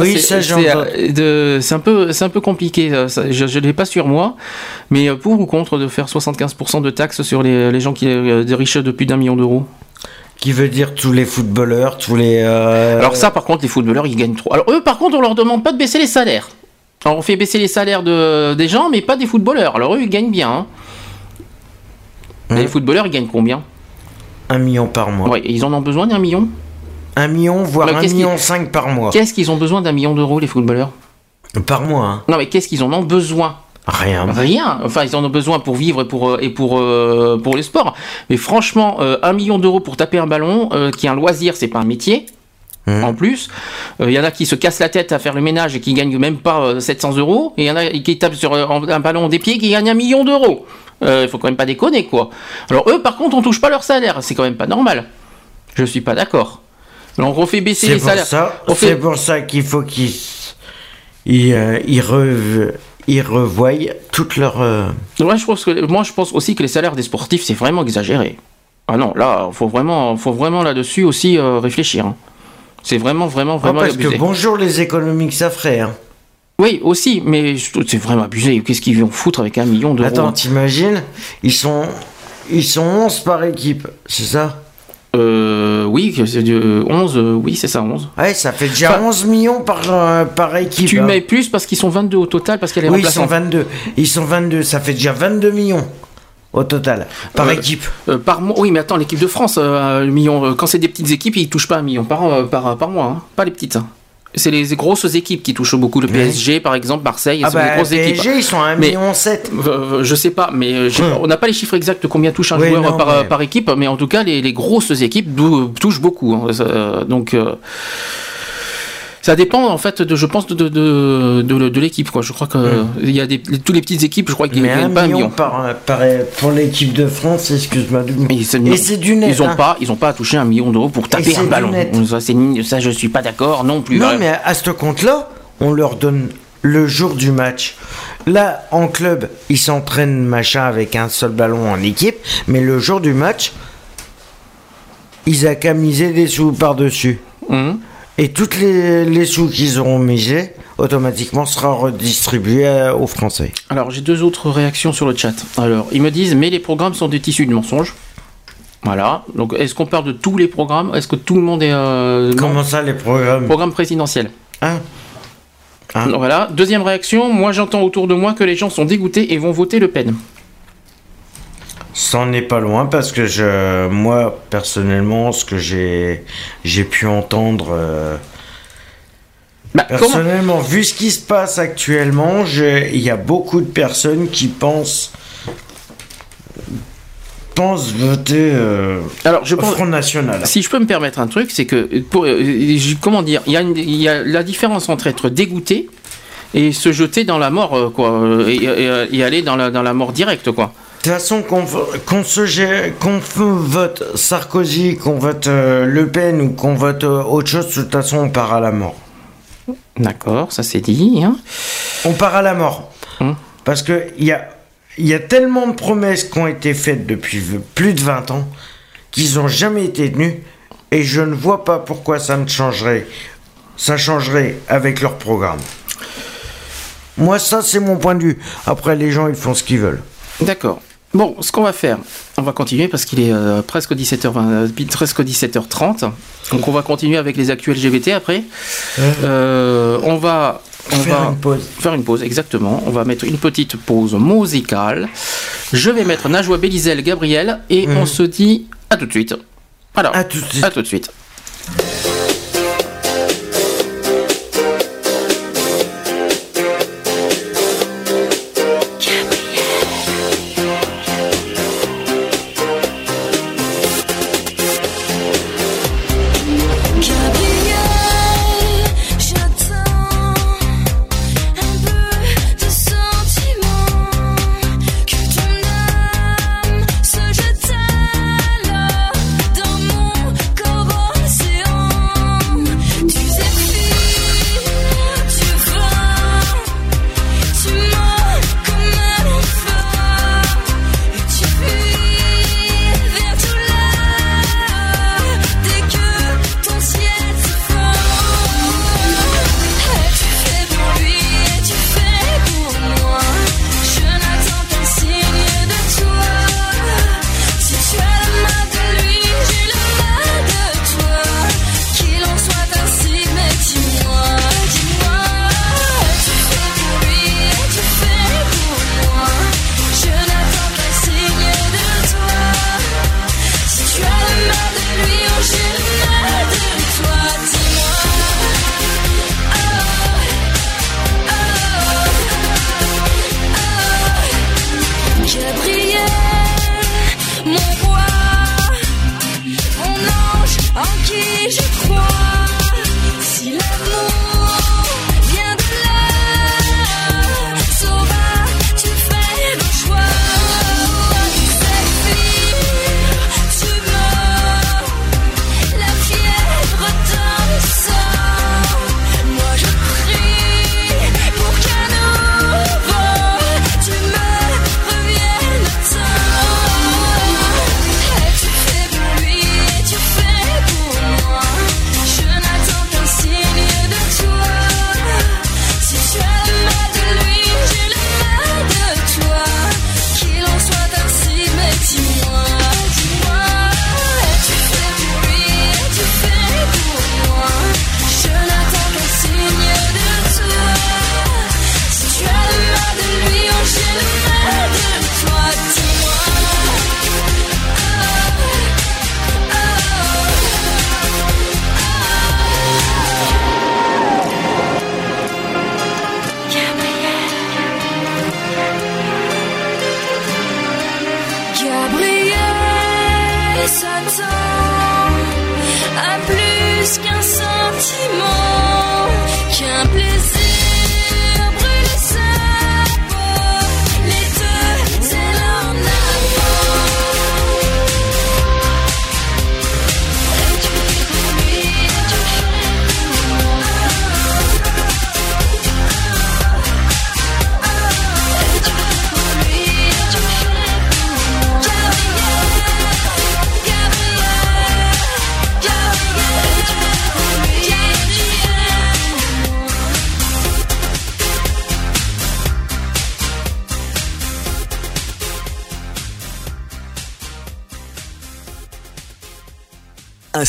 c'est, un peu, c'est un peu compliqué. ça, je ne l'ai pas sur moi, mais euh, pour ou contre de faire 75% de taxes sur les, les gens qui euh, des riches de plus d'un million d'euros. Qui veut dire tous les footballeurs, tous les. euh, Alors ça, par contre, les footballeurs, ils gagnent trop. Alors eux, par contre, on leur demande pas de baisser les salaires. Alors on fait baisser les salaires de, des gens, mais pas des footballeurs. Alors eux, ils gagnent bien. hein. Hein Les footballeurs, ils gagnent combien Un million par mois. Ouais, Ils en ont besoin d'un million Un million, voire un million cinq par mois. Qu'est-ce qu'ils ont besoin d'un million d'euros, les footballeurs Par mois, hein. Non, mais qu'est-ce qu'ils en ont besoin Rien. Rien. Enfin, ils en ont besoin pour vivre et pour, euh, et pour, euh, pour les sports. Mais franchement, euh, un million d'euros pour taper un ballon, euh, qui est un loisir, c'est pas un métier. Mhm. En plus, il y en a qui se cassent la tête à faire le ménage et qui gagnent même pas euh, 700 euros. Et il y en a qui tapent sur un ballon des pieds qui gagnent un million d'euros. Euh, Il faut quand même pas déconner, quoi. Alors eux, par contre, on touche pas leur salaire. C'est quand même pas normal. Je suis pas d'accord. On refait baisser les salaires. ça, On fait- c'est pour ça qu'il faut qu'ils ils, euh, ils, rev- ils revoient toutes leurs. euh, Ouais, je pense que, moi, je pense aussi que les salaires des sportifs, c'est vraiment exagéré. Ah non, là, faut vraiment, faut vraiment là-dessus aussi euh, réfléchir. hein. C'est vraiment, vraiment, Ah, vraiment parce abusé. que bonjour les économies que ça ferait. Hein. Oui, aussi, mais c'est vraiment abusé. Qu'est-ce qu'ils vont foutre avec un million d'euros Attends, t'imagines Ils sont, ils sont 11 par équipe, c'est ça? Euh, oui, que c'est de 11, euh, oui, c'est ça, 11. Ouais, ça fait déjà Enfin, 11 millions par, euh, par équipe. Tu hein. mets plus parce qu'ils sont 22 au total, parce a les Oui, ils sont remplaçants. 22. Ils sont 22, ça fait déjà 22 millions au total par Euh, équipe. Euh, par mois, oui, mais attends, l'équipe de France, euh, million, euh, quand c'est des petites équipes, ils touchent pas un million par, euh, par, par mois, hein, pas les petites. hein. C'est les grosses équipes qui touchent beaucoup. Le PSG, par exemple, Marseille, Ah c'est les bah grosses PSG, équipes. ils sont à 1,7 Mais- million. Euh, je sais pas, mais Hum. pas- on n'a pas les chiffres exacts de combien touche un Oui, joueur non, par, mais- par équipe, mais en tout cas, les, les grosses équipes touchent beaucoup. hein. Euh, donc, euh, ça dépend en fait, de, je pense, de, de, de, de- de l'équipe. Quoi. Je crois que il y a des, les- toutes les petites équipes, je crois qu'ils Mais 1 gagnent pas un million par, euh, par, pour l'équipe de France, excuse-moi. Mais c'est- du net. Ils ont hein. pas, ils ont pas à toucher un million d'euros pour taper un ballon. Ça, ça, je suis pas d'accord non plus. Non, mais à ce compte-là, on leur donne le jour du match. Là, en club, ils s'entraînent machin avec un seul ballon en équipe, mais le jour du match, ils a miser des sous par-dessus. Hum. Et toutes les, les sous qu'ils auront misés, automatiquement sera redistribué à- aux Français. Alors, j'ai deux autres réactions sur le chat. Alors, ils me disent, mais les programmes sont des tissus de mensonges. Voilà. Donc, est-ce qu'on parle de tous les programmes? Est-ce que tout le monde est euh, non? Comment ça, les programmes? Programme présidentiel Hein Hein Donc, Voilà. Deuxième réaction, moi j'entends autour de moi que les gens sont dégoûtés et vont voter Le Pen. Ça n'est pas loin parce que je, moi personnellement, ce que j'ai, j'ai pu entendre, euh, Bah, comment personnellement, vu ce qui se passe actuellement, il y a beaucoup de personnes qui pensent, pensent voter euh, Alors, je au pense. Front National. Si je peux me permettre un truc, c'est que, pour, euh, comment dire, il y, y a la différence entre être dégoûté et se jeter dans la mort, euh, quoi, euh, et, et- et aller dans la, dans la mort directe, quoi. De toute façon, qu'on qu'on f- vote Sarkozy, qu'on vote euh, Le Pen ou qu'on vote euh, autre chose, de toute façon, on part à la mort. D'accord, ça c'est dit. hein. On part à la mort. Hum. Parce que il y a, y a tellement de promesses qui ont été faites depuis plus de 20 ans qu'ils n'ont jamais été tenues. Et je ne vois pas pourquoi ça ne changerait. Ça changerait avec leur programme. Moi, ça, c'est mon point de vue. Après, les gens, ils font ce qu'ils veulent. D'accord. Bon, ce qu'on va faire, on va continuer parce qu'il est euh, presque 17h20, euh, presque 17h30. Donc on va continuer avec les actuels LGBT après. Euh, on va, on Faire va une pause. faire une pause, exactement. On va mettre une petite pause musicale. Je vais mettre Najwa Belizel, Gabriel, et on se dit à tout de suite. Alors, À tout de suite. à tout de suite.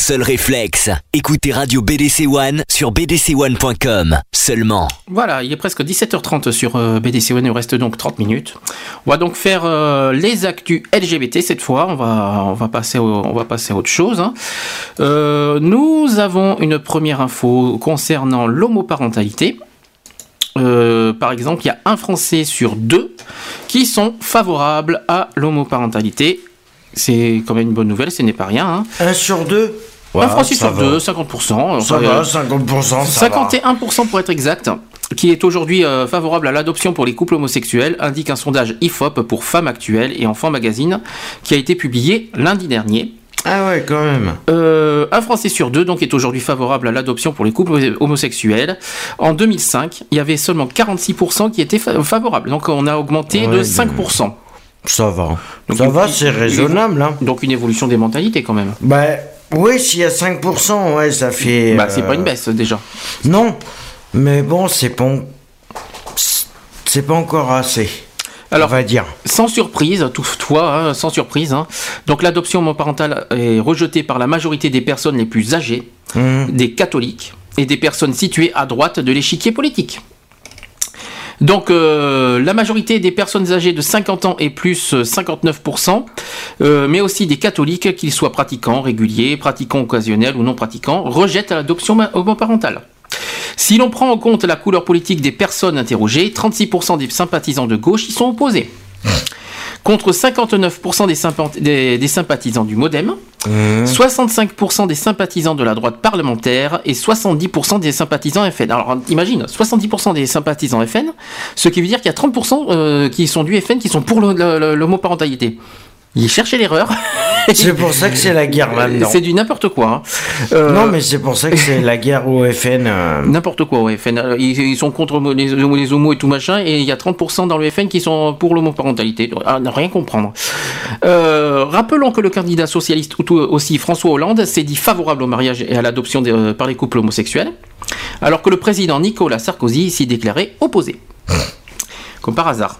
Seul réflexe. Écoutez Radio BDC One sur bdc1.com seulement. Voilà, il est presque 17h30 sur euh, BDC One, il nous reste donc 30 minutes. On va donc faire euh, les actus LGBT cette fois, on va, on va, passer, au- on va passer à autre chose. hein. Euh, nous avons une première info concernant l'homoparentalité. Euh, par exemple, il y a un Français sur deux qui sont favorables à l'homoparentalité. C'est quand même une bonne nouvelle, ce n'est pas rien. hein. Un sur deux? Un Français ça sur va. deux, 50%. Ça Enfin, va, euh, 50%, ça va. 51% pour être exact, qui est aujourd'hui euh, favorable à l'adoption pour les couples homosexuels, indique un sondage IFOP pour Femmes Actuelles et Enfants Magazine, qui a été publié lundi dernier. Ah ouais, quand même. Euh, un Français sur deux donc est aujourd'hui favorable à l'adoption pour les couples homosexuels. En 2005, il y avait seulement 46% qui étaient fa- favorables, donc on a augmenté de Ouais, 5%. Ça va. Donc, ça va, c'est raisonnable. Hein. Donc une évolution des mentalités quand même. Bah, oui, s'il y a 5%, ouais, ça fait. Bah c'est euh, pas une baisse déjà. Non, mais bon, c'est pas. C'est pas encore assez. Alors, on va dire. Sans surprise, toutefois, hein, sans surprise. hein. Donc l'adoption homoparentale est rejetée par la majorité des personnes les plus âgées, Mmh. des catholiques et des personnes situées à droite de l'échiquier politique. Donc euh, la majorité des personnes âgées de 50 ans et plus, euh, 59%, euh, mais aussi des catholiques, qu'ils soient pratiquants, réguliers, pratiquants occasionnels ou non pratiquants, rejettent l'adoption homoparentale. Si l'on prend en compte la couleur politique des personnes interrogées, 36% des sympathisants de gauche y sont opposés. Contre 59% des, sympa- des- des sympathisants du Modem, 65% des sympathisants de la droite parlementaire et 70% des sympathisants FN. Alors imagine, 70% des sympathisants FN, ce qui veut dire qu'il y a 30% euh, qui sont du FN qui sont pour le- le- le- l'homoparentalité. Ils cherchaient l'erreur. <laughs> C'est pour ça que c'est la guerre là-dedans. C'est du n'importe quoi. hein. Euh, Non, mais c'est pour ça que c'est la guerre au FN. euh, N'importe quoi au FN. Euh, Ils, ils sont contre les, les homos et tout machin, et il y a 30% dans le FN qui sont pour l'homoparentalité. À ne rien comprendre. Euh, rappelons que le candidat socialiste aussi François Hollande s'est dit favorable au mariage et à l'adoption par les couples homosexuels, alors que le président Nicolas Sarkozy s'y déclarait opposé. Comme par hasard.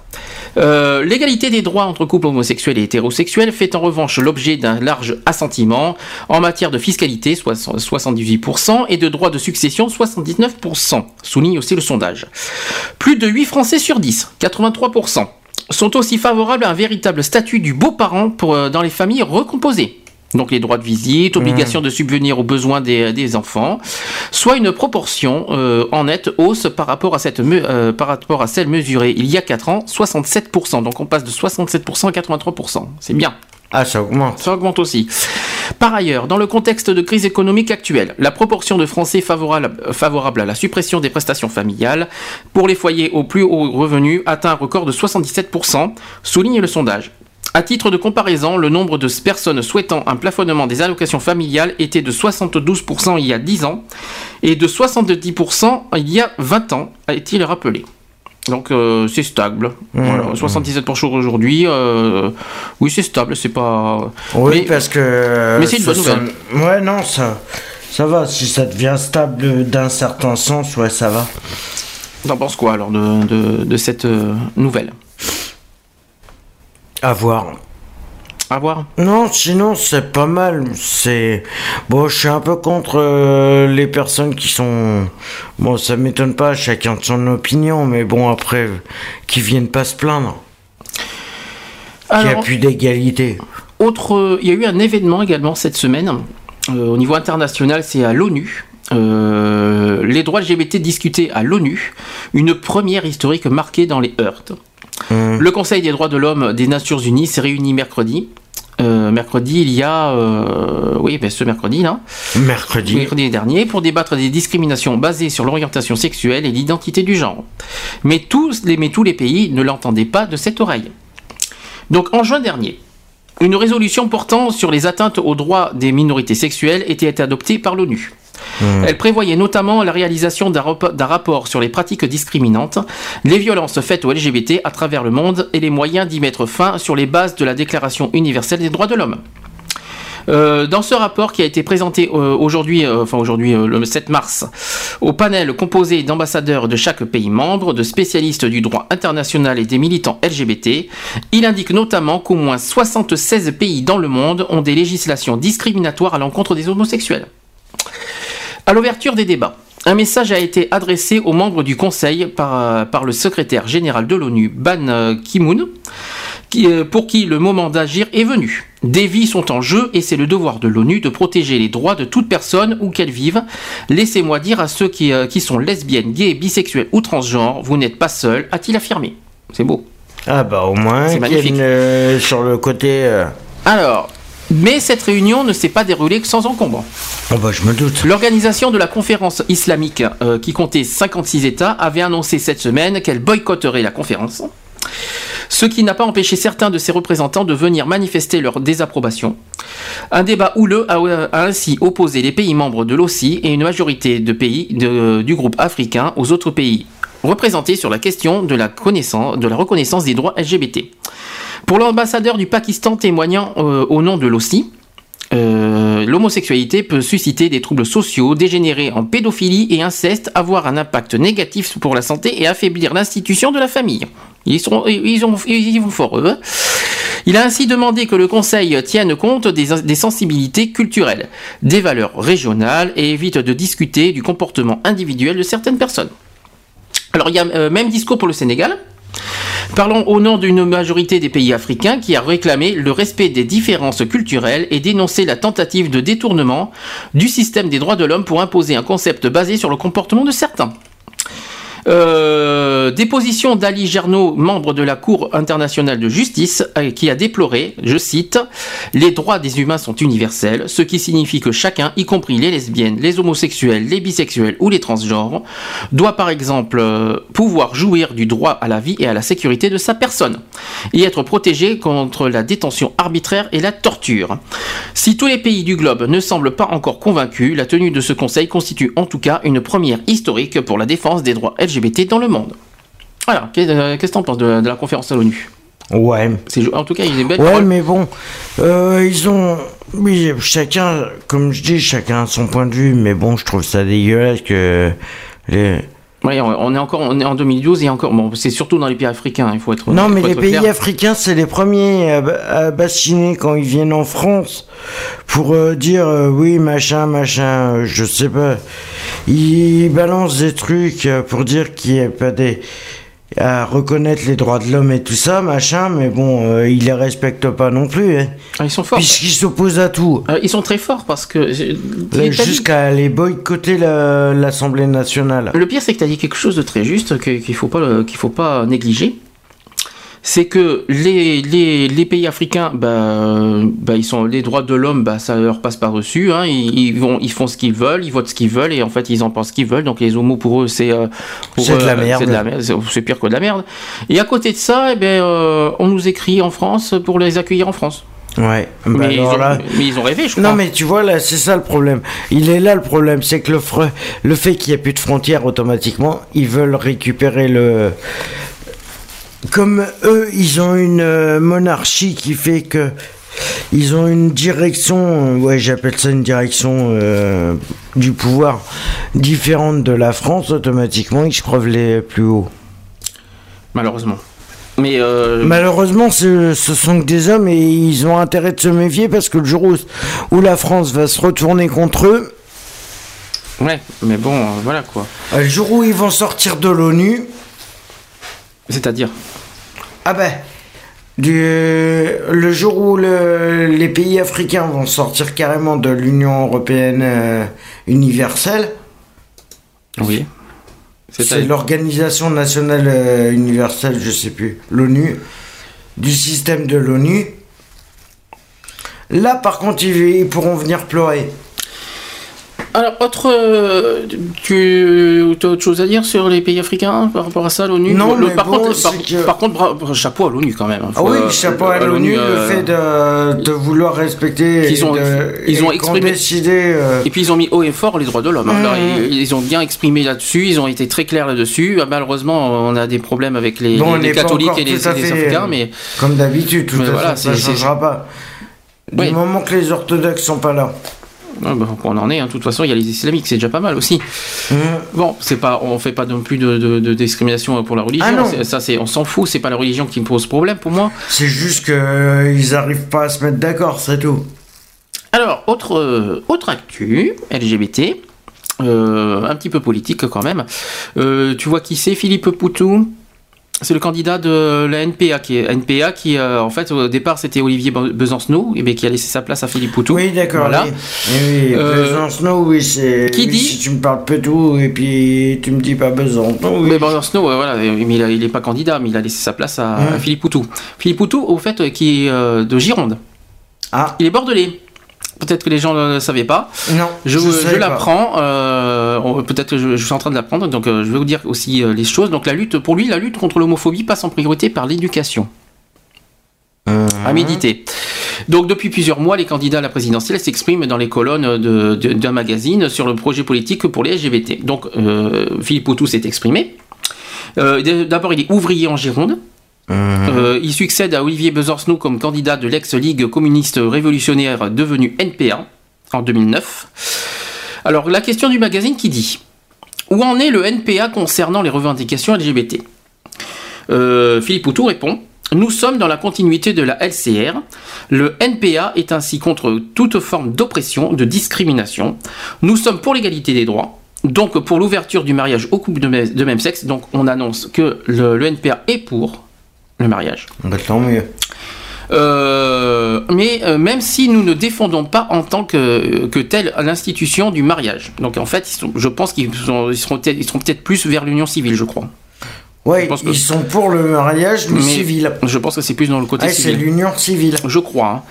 Euh, L'égalité des droits entre couples homosexuels et hétérosexuels fait en revanche l'objet d'un large assentiment en matière de fiscalité, soit 78%, et de droits de succession, 79%, souligne aussi le sondage. Plus de 8 Français sur 10, 83%, sont aussi favorables à un véritable statut du beau-parent euh, dans les familles recomposées. Donc les droits de visite, obligation de subvenir aux besoins des, des enfants, soit une proportion euh, en nette hausse par rapport à cette euh, par rapport à celle mesurée il y a 4 ans, 67%. Donc on passe de 67% à 83%. C'est bien. Ah, ça augmente. Ça augmente aussi. Par ailleurs, dans le contexte de crise économique actuelle, la proportion de Français favorable à la suppression des prestations familiales pour les foyers au plus haut revenu atteint un record de 77%, souligne le sondage. À titre de comparaison, le nombre de personnes souhaitant un plafonnement des allocations familiales était de 72% il y a 10 ans et de 70% il y a 20 ans, a-t-il rappelé. Donc euh, c'est stable. Voilà, 77% aujourd'hui. euh, oui, c'est stable, c'est pas. Oui, Mais- parce que. mais c'est une bonne nouvelle. Ouais, non, ça. Ça va, si ça devient stable d'un certain sens, ouais, ça va. T'en penses quoi alors de, de, de cette euh, nouvelle? À voir. À voir. Non, sinon c'est pas mal. C'est bon, je suis un peu contre euh, les personnes qui sont. Bon, ça m'étonne pas, chacun de son opinion, mais bon après, qui viennent pas se plaindre. Qu'il n'y a plus d'égalité. autre, euh, il y a eu un événement également cette semaine euh, au niveau international, c'est à l'ONU. Euh, les droits LGBT discutés à l'ONU, une première historique marquée dans les heurts. Le Conseil des droits de l'homme des Nations Unies s'est réuni mercredi. Euh, mercredi, il y a, euh, oui, ben, ce mercredi là, Mercredi. mercredi dernier, pour débattre des discriminations basées sur l'orientation sexuelle et l'identité du genre. Mais tous les, mais tous les pays ne l'entendaient pas de cette oreille. Donc en juin dernier, une résolution portant sur les atteintes aux droits des minorités sexuelles était adoptée par l'ONU. Elle prévoyait notamment la réalisation d'un rapport sur les pratiques discriminantes, les violences faites aux LGBT à travers le monde et les moyens d'y mettre fin sur les bases de la Déclaration universelle des droits de l'homme. Euh, dans ce rapport qui a été présenté euh, aujourd'hui, euh, enfin aujourd'hui le 7 mars, au panel composé d'ambassadeurs de chaque pays membre, de spécialistes du droit international et des militants LGBT, il indique notamment qu'au moins 76 pays dans le monde ont des législations discriminatoires à l'encontre des homosexuels. À l'ouverture des débats, un message a été adressé aux membres du Conseil par, euh, par le secrétaire général de l'ONU, Ban euh, Ki-moon, qui, euh, pour qui le moment d'agir est venu. Des vies sont en jeu et c'est le devoir de l'ONU de protéger les droits de toute personne où qu'elle vive. Laissez-moi dire à ceux qui, qui sont lesbiennes, gays, bisexuels ou transgenres, vous n'êtes pas seuls, a-t-il affirmé. C'est beau. Ah bah au moins C'est magnifique. une, euh, sur le côté... euh, Alors, mais cette réunion ne s'est pas déroulée sans encombre. Oh bah je me doute. L'organisation de la conférence islamique, euh, qui comptait 56 États, avait annoncé cette semaine qu'elle boycotterait la conférence. Ce qui n'a pas empêché certains de ses représentants de venir manifester leur désapprobation. Un débat houleux a, a ainsi opposé les pays membres de l'OCI et une majorité de pays de- du groupe africain aux autres pays représentés sur la question de la, connaissance, de la reconnaissance des droits LGBT. Pour l'ambassadeur du Pakistan témoignant euh, au nom de l'OCI, euh, l'homosexualité peut susciter des troubles sociaux, dégénérer en pédophilie et inceste, avoir un impact négatif pour la santé et affaiblir l'institution de la famille. Ils, sont, ils, ont, ils vont fort eux. Il a ainsi demandé que le Conseil tienne compte des, des sensibilités culturelles, des valeurs régionales et évite de discuter du comportement individuel de certaines personnes. Alors il y a euh, même discours pour le Sénégal. Parlons au nom d'une majorité des pays africains qui a réclamé le respect des différences culturelles et dénoncé la tentative de détournement du système des droits de l'homme pour imposer un concept basé sur le comportement de certains. Euh, déposition d'Ali Gernaud, membre de la Cour internationale de justice, euh, qui a déploré, je cite, Les droits des humains sont universels, ce qui signifie que chacun, y compris les lesbiennes, les homosexuels, les bisexuels ou les transgenres, doit par exemple euh, pouvoir jouir du droit à la vie et à la sécurité de sa personne, et être protégé contre la détention arbitraire et la torture. Si tous les pays du globe ne semblent pas encore convaincus, la tenue de ce conseil constitue en tout cas une première historique pour la défense des droits LGBT dans le monde. Voilà, qu'est- euh, qu'est-ce que t'en penses de, de la conférence à l'ONU? Ouais. En tout cas, il est belle. Ouais, mais bon, euh, ils ont. Oui, chacun, comme je dis, chacun a son point de vue, mais bon, je trouve ça dégueulasse que. Les... Ouais, on est encore on est en 2012 et encore bon, c'est surtout dans les pays africains, il faut être Non, mais les pays clair. africains, c'est les premiers à, ba- à bassiner quand ils viennent en France pour euh, dire euh, oui, machin, machin, euh, je sais pas. Ils balancent des trucs euh, pour dire qu'il n'y a pas des. À reconnaître les droits de l'homme et tout ça, machin, mais bon, euh, ils les respectent pas non plus, hein, Ah, ils sont forts. puisqu'ils s'opposent à tout. Euh, ils sont très forts parce que euh, Jusqu'à aller boycotter la- l'Assemblée nationale. Le pire, c'est que tu as dit quelque chose de très juste qu'il faut pas qu'il faut pas négliger. C'est que les, les, les pays africains, bah, euh, bah, ils sont les droits de l'homme, bah, ça leur passe par dessus. Hein, ils, ils vont, ils font ce qu'ils veulent, ils votent ce qu'ils veulent, et en fait, ils en pensent ce qu'ils veulent. Donc les homos pour eux, c'est euh, de la euh, merde. C'est de la merde. C'est pire que de la merde. Et à côté de ça, eh ben, euh, on nous écrit en France pour les accueillir en France. Ouais. Bah mais, ils alors ont, là- mais ils ont rêvé, je crois. Non mais tu vois là c'est ça le problème. Il est là le problème, c'est que le, fre- le fait qu'il n'y ait plus de frontières automatiquement, ils veulent récupérer le... Comme eux, ils ont une euh, monarchie qui fait que... Ils ont une direction, ouais j'appelle ça une direction euh, du pouvoir différente de la France, automatiquement ils se croient les plus hauts. Malheureusement. Mais euh, Malheureusement, ce, ce sont que des hommes et ils ont intérêt de se méfier parce que le jour où, où la France va se retourner contre eux, ouais, mais bon, euh, voilà quoi. le jour où ils vont sortir de l'ONU, C'est-à-dire. ah ben, du, le jour où le- les pays africains vont sortir carrément de l'Union européenne euh, universelle, Oui. c'est l'organisation nationale euh, universelle, je sais plus, l'ONU, du système de l'ONU. Là, par contre, ils, ils pourront venir pleurer. Alors, autre. euh, tu as autre chose à dire sur les pays africains par rapport à ça, l'ONU? Non, Le- mais par, bon, contre, par, c'est que- par contre, bra- chapeau à l'ONU quand même. hein. Ah oui, euh, chapeau à l'ONU, le euh, fait de, de vouloir respecter et ont- de, ils ont et exprimé- décidé, euh, Et puis ils ont mis haut et fort les droits de l'homme. hein. Là, ils, ils ont bien exprimé là-dessus, ils ont été très clairs là-dessus. Ah, Malheureusement, on a des problèmes avec les, Bon, catholiques et les, les fait, africains, euh, mais comme d'habitude, tout Mais à voilà, ça ne changera pas. Du Oui. moment que les orthodoxes sont pas là. Ouais, bah, on en est, hein. de toute façon, il y a les islamiques, c'est déjà pas mal aussi. Hum. Bon, c'est pas, on fait pas non plus de, de- de discrimination pour la religion. Ah ça, c'est, on s'en fout. C'est pas la religion qui me pose problème pour moi. C'est juste qu'ils arrivent pas à se mettre d'accord, c'est tout. Alors, autre, euh, autre actu LGBT, euh, un petit peu politique quand même. Euh, tu vois qui c'est, Philippe Poutou? C'est le candidat de la NPA qui est NPA qui euh, en fait au départ c'était Olivier Be- Besancenot et bien qui a laissé sa place à Philippe Poutou. Oui, d'accord. Voilà. Oui, oui, oui. Euh, Besancenot, oui, c'est. qui oui, dit- Si tu me parles peu tout et puis tu me dis pas Besancenot. Mais Besancenot, voilà, mais il, a- il est pas candidat, mais il a laissé sa place à. Philippe Poutou. Philippe Poutou, au fait, qui est euh, de Gironde. Ah, Il est bordelais. Peut-être que les gens ne le savaient pas. non. Je, je l'apprends. Euh, Peut-être que je, je suis en train de l'apprendre. Donc, euh, je vais vous dire aussi euh, les choses. Donc, la lutte, pour lui, la lutte contre l'homophobie passe en priorité par l'éducation. À méditer. Donc, depuis plusieurs mois, les candidats à la présidentielle s'expriment dans les colonnes d'un magazine sur le projet politique pour les LGBT. Donc, euh, Philippe Poutou s'est exprimé. Euh, D'abord, il est ouvrier en Gironde. Euh, il succède à Olivier Besancenot comme candidat de l'ex-Ligue communiste révolutionnaire devenue NPA en 2009. Alors la question du magazine qui dit Où en est le NPA concernant les revendications LGBT Euh, Philippe Poutou répond Nous sommes dans la continuité de la LCR. Le NPA est ainsi contre toute forme d'oppression, de discrimination. Nous sommes pour l'égalité des droits. Donc pour l'ouverture du mariage aux couples de même, sexe, donc on annonce que le, le NPA est pour le mariage. Bah, tant mieux. Euh, mais euh, même si nous ne défendons pas en tant que, que telle l'institution du mariage. Donc en fait, ils sont- je pense qu'ils sont- ils seront peut-être ils seront peut-être plus vers l'union civile, je crois. Que- ils sont pour le mariage, mais, Mais civil. Je pense que c'est plus dans le côté Ah, c'est civil. l'union civile. Je crois. hein.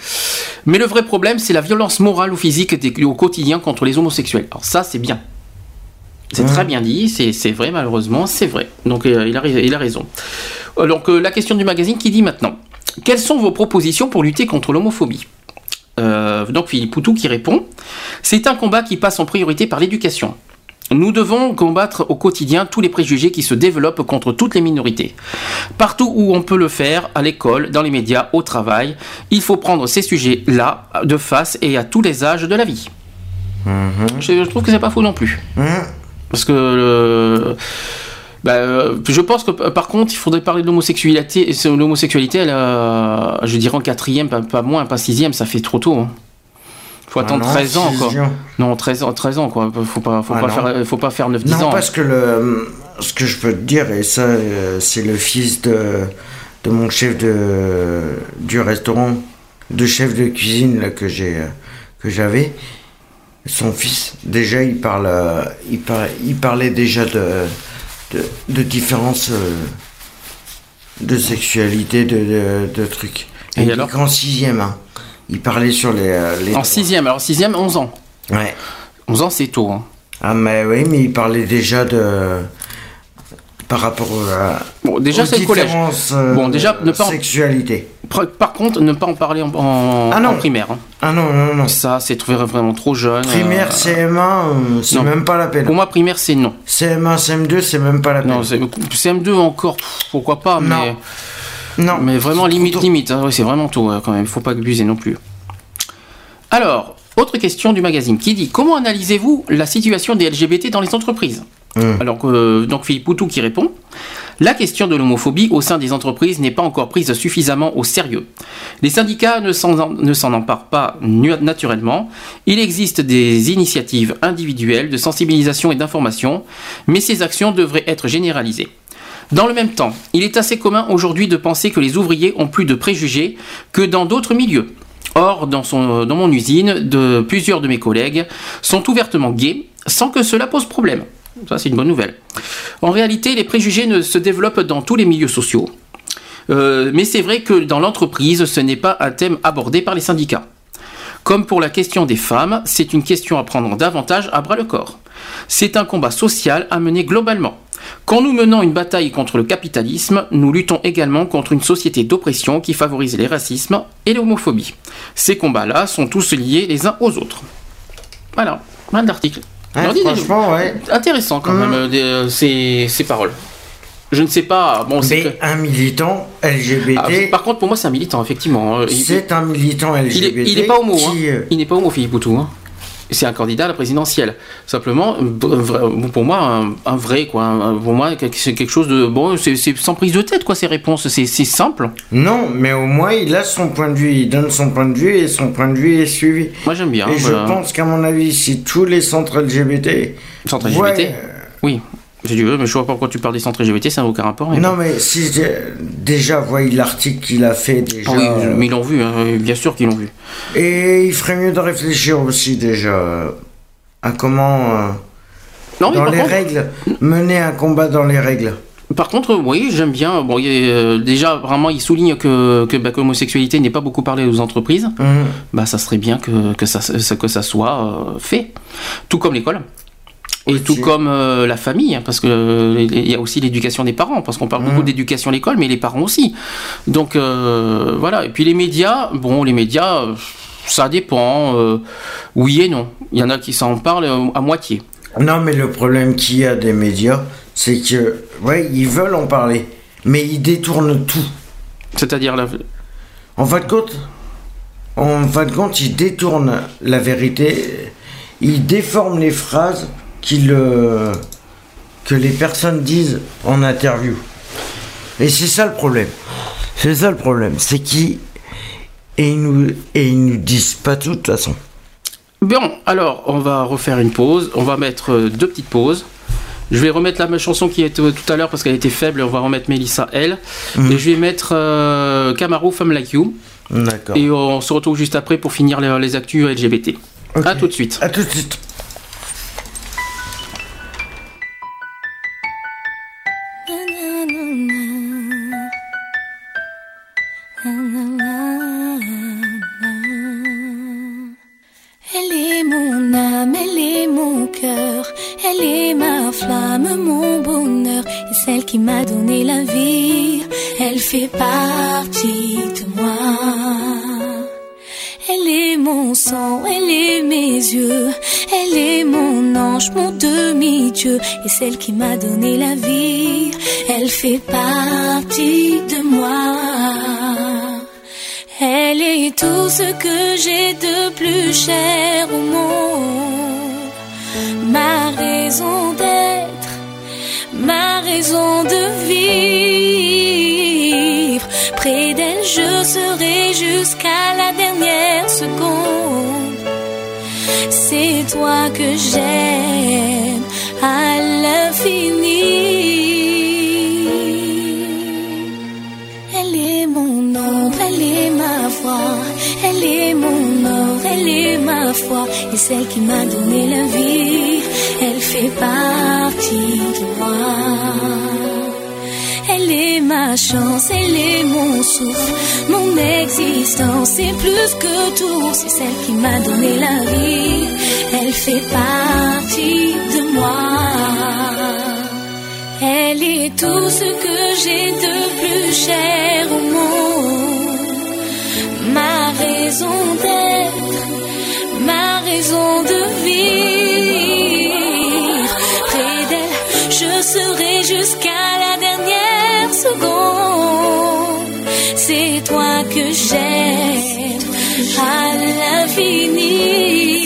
Mais le vrai problème, c'est la violence morale ou physique des- au quotidien contre les homosexuels. Alors ça, c'est bien. C'est Ouais. très bien dit, c'est vrai malheureusement, c'est vrai. Donc euh, il, a, rais- il a raison. Donc euh, la question du magazine qui dit maintenant, quelles sont vos propositions pour lutter contre l'homophobie Euh, Donc Philippe Poutou qui répond, c'est un combat qui passe en priorité par l'éducation. Nous devons combattre au quotidien tous les préjugés qui se développent contre toutes les minorités. Partout où on peut le faire, à l'école, dans les médias, au travail, il faut prendre ces sujets-là de face et à tous les âges de la vie. Je, je trouve que c'est pas faux non plus. Hum. Parce que euh, bah, euh, je pense que euh, par contre, il faudrait parler de l'homosexualité. L'homosexualité, elle, euh, je dirais en quatrième, pas, pas moins, pas sixième, ça fait trop tôt. hein. Faut attendre Ah non, 13 ans, quoi. ans. Non, 13 ans, 13 ans, quoi. Faut pas, faut Ah pas non. faire, faut pas faire 9-10 Non, ans. parce que le, ce que je peux te dire, et ça, c'est le fils de, de mon chef de, du restaurant, de chef de cuisine là, que j'ai, que j'avais. Son fils, déjà, il, parle, il, par- il parlait déjà de, de, de différences euh, de sexualité, de, de, de trucs. Et il alors qu'en sixième, hein, il parlait sur les. euh, les En sixième, alors sixième, 11 ans. Ouais. 11 ans, c'est tôt. hein. Ah, mais oui, mais il parlait déjà de. Par rapport à. Bon, déjà, c'est le collège. différences, euh, Bon, déjà, ne pas Sexualité. Par, par contre, ne pas en parler en, en- Ah non. en primaire. hein. Ah non, non, non. Ça, c'est trouvé vraiment trop jeune. Primaire, euh, CM1, euh, c'est même pas la peine. Pour moi, primaire, c'est non. CM1, CM2, c'est même pas la peine. Non, c'est- CM2 encore, pff, pourquoi pas, Non. mais, non. mais vraiment limite, limite. hein. C'est vraiment tôt euh, quand même, il faut pas abuser non plus. Alors, autre question du magazine qui dit Comment analysez-vous la situation des LGBT dans les entreprises? Hum. Alors, euh, donc Philippe Poutou qui répond La question de l'homophobie au sein des entreprises n'est pas encore prise suffisamment au sérieux. Les syndicats ne s'en emparent pas naturellement. Il existe des initiatives individuelles de sensibilisation et d'information, mais ces actions devraient être généralisées. Dans le même temps, il est assez commun aujourd'hui de penser que les ouvriers ont plus de préjugés que dans d'autres milieux. Or, dans, son- dans mon usine, de, plusieurs de mes collègues sont ouvertement gays sans que cela pose problème. Ça, c'est une bonne nouvelle. En réalité, les préjugés ne se développent dans tous les milieux sociaux. Euh, mais c'est vrai que dans l'entreprise, ce n'est pas un thème abordé par les syndicats. Comme pour la question des femmes, c'est une question à prendre davantage à bras le corps. C'est un combat social à mener globalement. Quand nous menons une bataille contre le capitalisme, nous luttons également contre une société d'oppression qui favorise les racismes et l'homophobie. Ces combats-là sont tous liés les uns aux autres. Voilà, plein d'articles. Hein, franchement, ouais. Intéressant quand même euh, des- euh, ces, ces paroles. Je ne sais pas. Bon, c'est que- un militant LGBT, Ah, par contre, pour moi, c'est un militant, effectivement. Euh, il- c'est un militant Il LGBT. il est pas homo, hein. qui, euh, Il n'est pas homo, Philippe Poutou. Hein. C'est un candidat à la présidentielle. Simplement, euh, pour moi, un, un vrai, quoi. Un- Pour moi, c'est quelque chose de. Bon, c'est sans prise de tête, quoi, ces réponses. C'est simple. Non, mais au moins il a son point de vue, il donne son point de vue et son point de vue est suivi. Moi, j'aime bien. et voilà. je pense qu'à mon avis, si tous les centres LGBT. Centre Ouais, LGBT Oui. Si tu veux, mais je vois pas pourquoi tu parles des centres LGBT, ça n'a aucun rapport. Non, mais si euh, déjà, voyez l'article qu'il a fait déjà. Ah oui, euh, mais ils l'ont vu, hein, bien sûr qu'ils l'ont vu. Et il ferait mieux de réfléchir aussi déjà euh, à comment, euh, Non, dans les contre, règles, mener un combat dans les règles. Par contre, oui, j'aime bien. Bon, il euh, déjà, vraiment, il souligne que, que, bah, que l'homosexualité n'est pas beaucoup parlée aux entreprises. Mhm. Bah, ça serait bien que, que, ça, ça- que ça soit euh, fait. Tout comme l'école. Et tout comme euh, la famille, hein, parce que euh, y a aussi l'éducation des parents, parce qu'on parle beaucoup d'éducation à l'école, mais les parents aussi. Donc euh, voilà. Et puis les médias, bon, les médias, ça dépend. oui et non. Il y en a qui s'en parlent à moitié. Non, mais le problème qu'il y a des médias, c'est que, ouais, ils veulent en parler, mais ils détournent tout. C'est-à-dire la... En fin de compte, en fin de compte, ils détournent la vérité, ils déforment les phrases euh, que les personnes disent en interview. Et c'est ça le problème. C'est ça le problème, c'est qu'ils et ils nous et ils nous disent pas tout de toute façon. Bon, alors, on va refaire une pause. On va mettre euh, deux petites pauses. Je vais remettre la même chanson qui était euh, tout à l'heure parce qu'elle était faible. et On va remettre Melissa elle. Et je vais mettre euh, Camaro Femme Like You. D'accord. Et on se retrouve juste après pour finir les, les actus LGBT. Ok. À tout de suite. À tout de suite. Elle est mon ange, mon demi-dieu, et celle qui m'a donné la vie, elle fait partie de moi. Elle est tout ce que j'ai de plus cher au monde, ma raison d'être, ma raison de vivre. Près d'elle, je serai jusqu'à la dernière seconde. C'est toi que j'aime à l'infini. Elle est mon ombre, elle est ma voix, elle est mon or, elle est ma foi, et celle qui m'a donné la vie, elle fait partie de moi. Elle est ma chance, elle est mon souffle, mon existence, c'est plus que tout, c'est celle qui m'a donné la vie, elle fait partie de moi. Elle est tout ce que j'ai de plus cher au monde. Ma raison d'être, ma raison de vivre. Près d'elle, je serai jusqu'à toi que j'aime à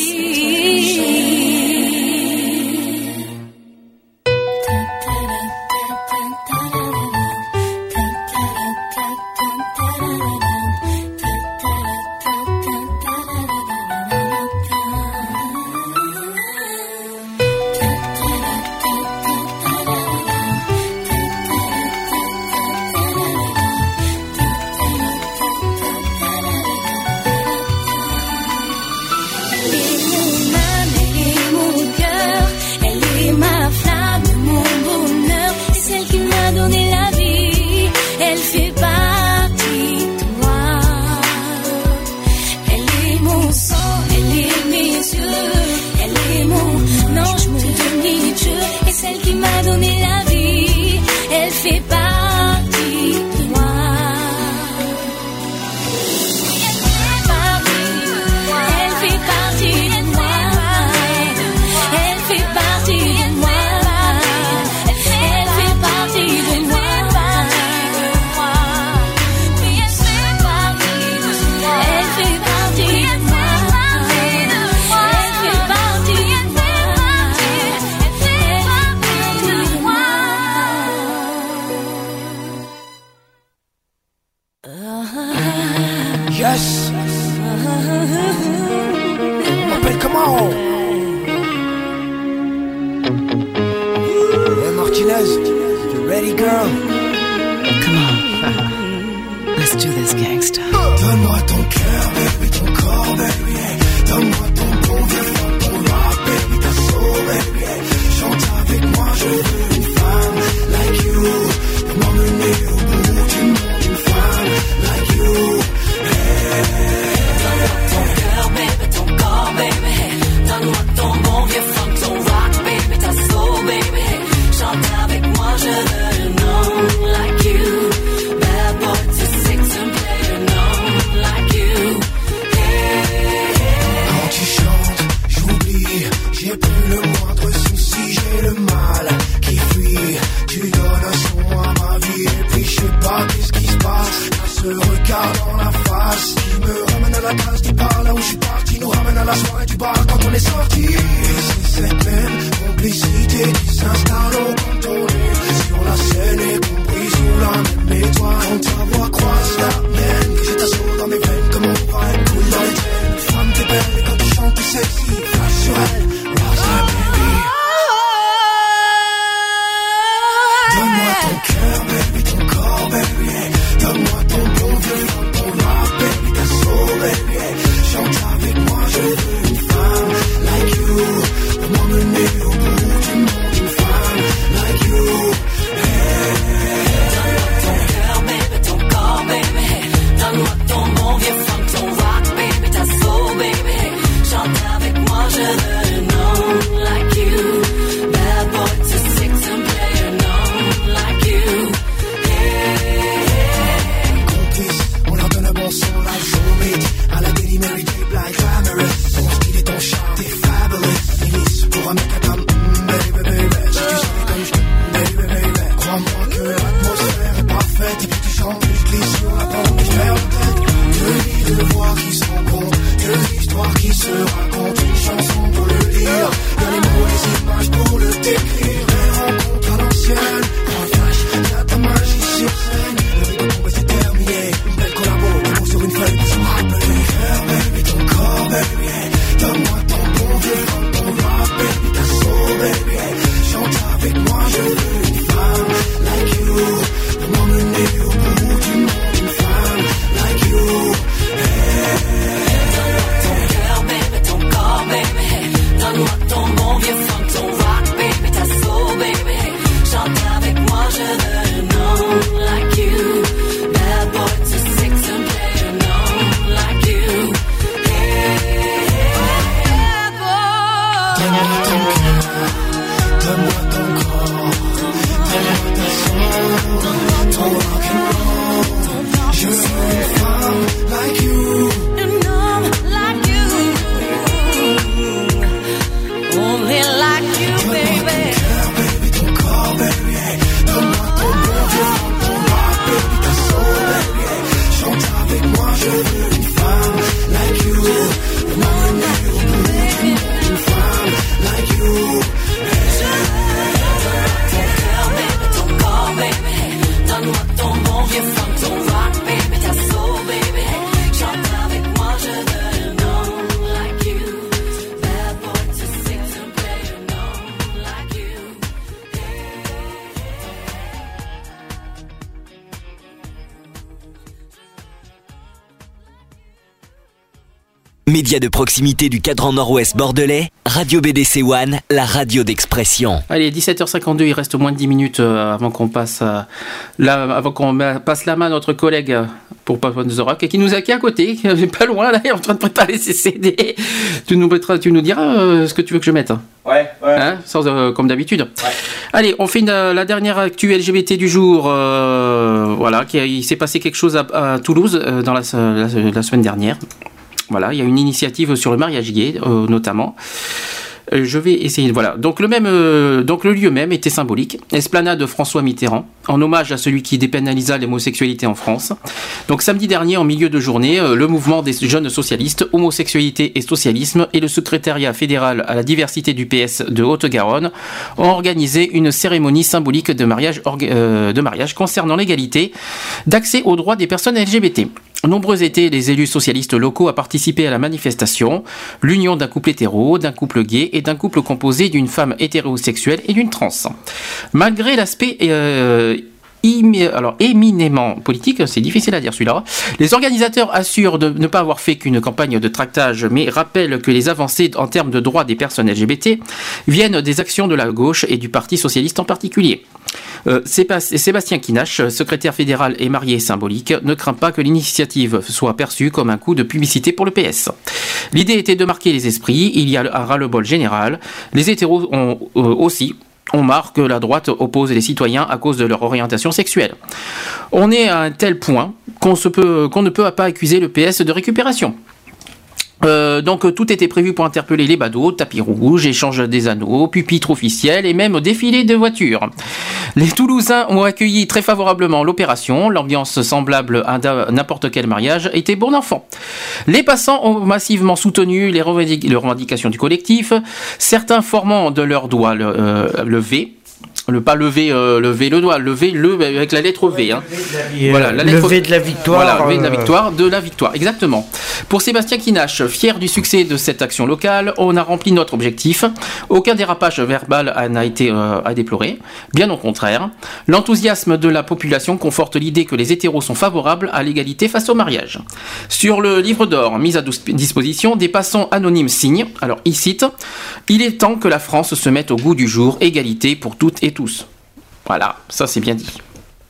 Média de proximité du cadran nord-ouest bordelais, Radio BDC One, la radio d'expression. Allez, 17h52, il reste moins de 10 minutes euh, avant qu'on passe, euh, la, avant qu'on passe la main à notre collègue euh, pour Papa Zorak, qui nous a qui à côté, pas loin, là, <laughs> en train de préparer ses CD. Tu nous, tu nous diras ce que tu veux que je mette. Ouais, ouais. Hein, comme d'habitude. Allez, on fait la dernière actu LGBT du jour. Voilà, il s'est passé quelque chose à, Toulouse dans la semaine dernière. Voilà, il y a une initiative sur le mariage gay, euh, notamment. Euh, je vais essayer. Voilà. Donc le même, euh, donc le lieu même était symbolique. Esplanade de François Mitterrand, en hommage à celui qui dépénalisa l'homosexualité en France. Donc samedi dernier, en milieu de journée, le mouvement des jeunes socialistes, homosexualité et socialisme, et le secrétariat fédéral à la diversité du PS de Haute-Garonne ont organisé une cérémonie symbolique de mariage concernant l'égalité d'accès aux droits des personnes LGBT. Nombreux étaient les élus socialistes locaux à participer à la manifestation, l'union d'un couple hétéro, d'un couple gay et d'un couple composé d'une femme hétérosexuelle et d'une trans. Malgré l'aspect euh, éminemment politique, c'est difficile à dire celui-là. Les organisateurs assurent de ne pas avoir fait qu'une campagne de tractage, mais rappellent que les avancées en termes de droits des personnes LGBT viennent des actions de la gauche et du Parti socialiste en particulier. Euh, Sébas- Sébastien Kinache, secrétaire fédéral et marié symbolique, ne craint pas que l'initiative soit perçue comme un coup de publicité pour le PS. L'idée était de marquer les esprits, il y a un ras-le-bol général. Les hétéros ont euh, aussi on marque que la droite oppose les citoyens à cause de leur orientation sexuelle. On est à un tel point qu'on ne peut pas accuser le PS de récupération. Euh, donc tout était prévu pour interpeller les badauds, tapis rouge, échange des anneaux, pupitre officiel et même défilé de voitures. Les Toulousains ont accueilli très favorablement l'opération, l'ambiance semblable à n'importe quel mariage était bon enfant. Les passants ont massivement soutenu les, revendic- les revendications du collectif, certains formant de leurs doigts le, euh, le V. Le pas lever, euh, lever le doigt, lever le avec la lettre V. hein. Voilà, la lettre- Levé de la victoire. Voilà, levé de la euh, victoire, de la victoire, exactement. Pour Sébastien Kinache, fier du succès de cette action locale, on a rempli notre objectif. Aucun dérapage verbal n'a été euh, à déplorer. Bien au contraire. L'enthousiasme de la population conforte l'idée que les hétéros sont favorables à l'égalité face au mariage. Sur le livre d'or mis à disposition, des passants anonymes signent, alors il cite, Il est temps que la France se mette au goût du jour, égalité pour toutes et tous. Voilà, ça c'est bien dit.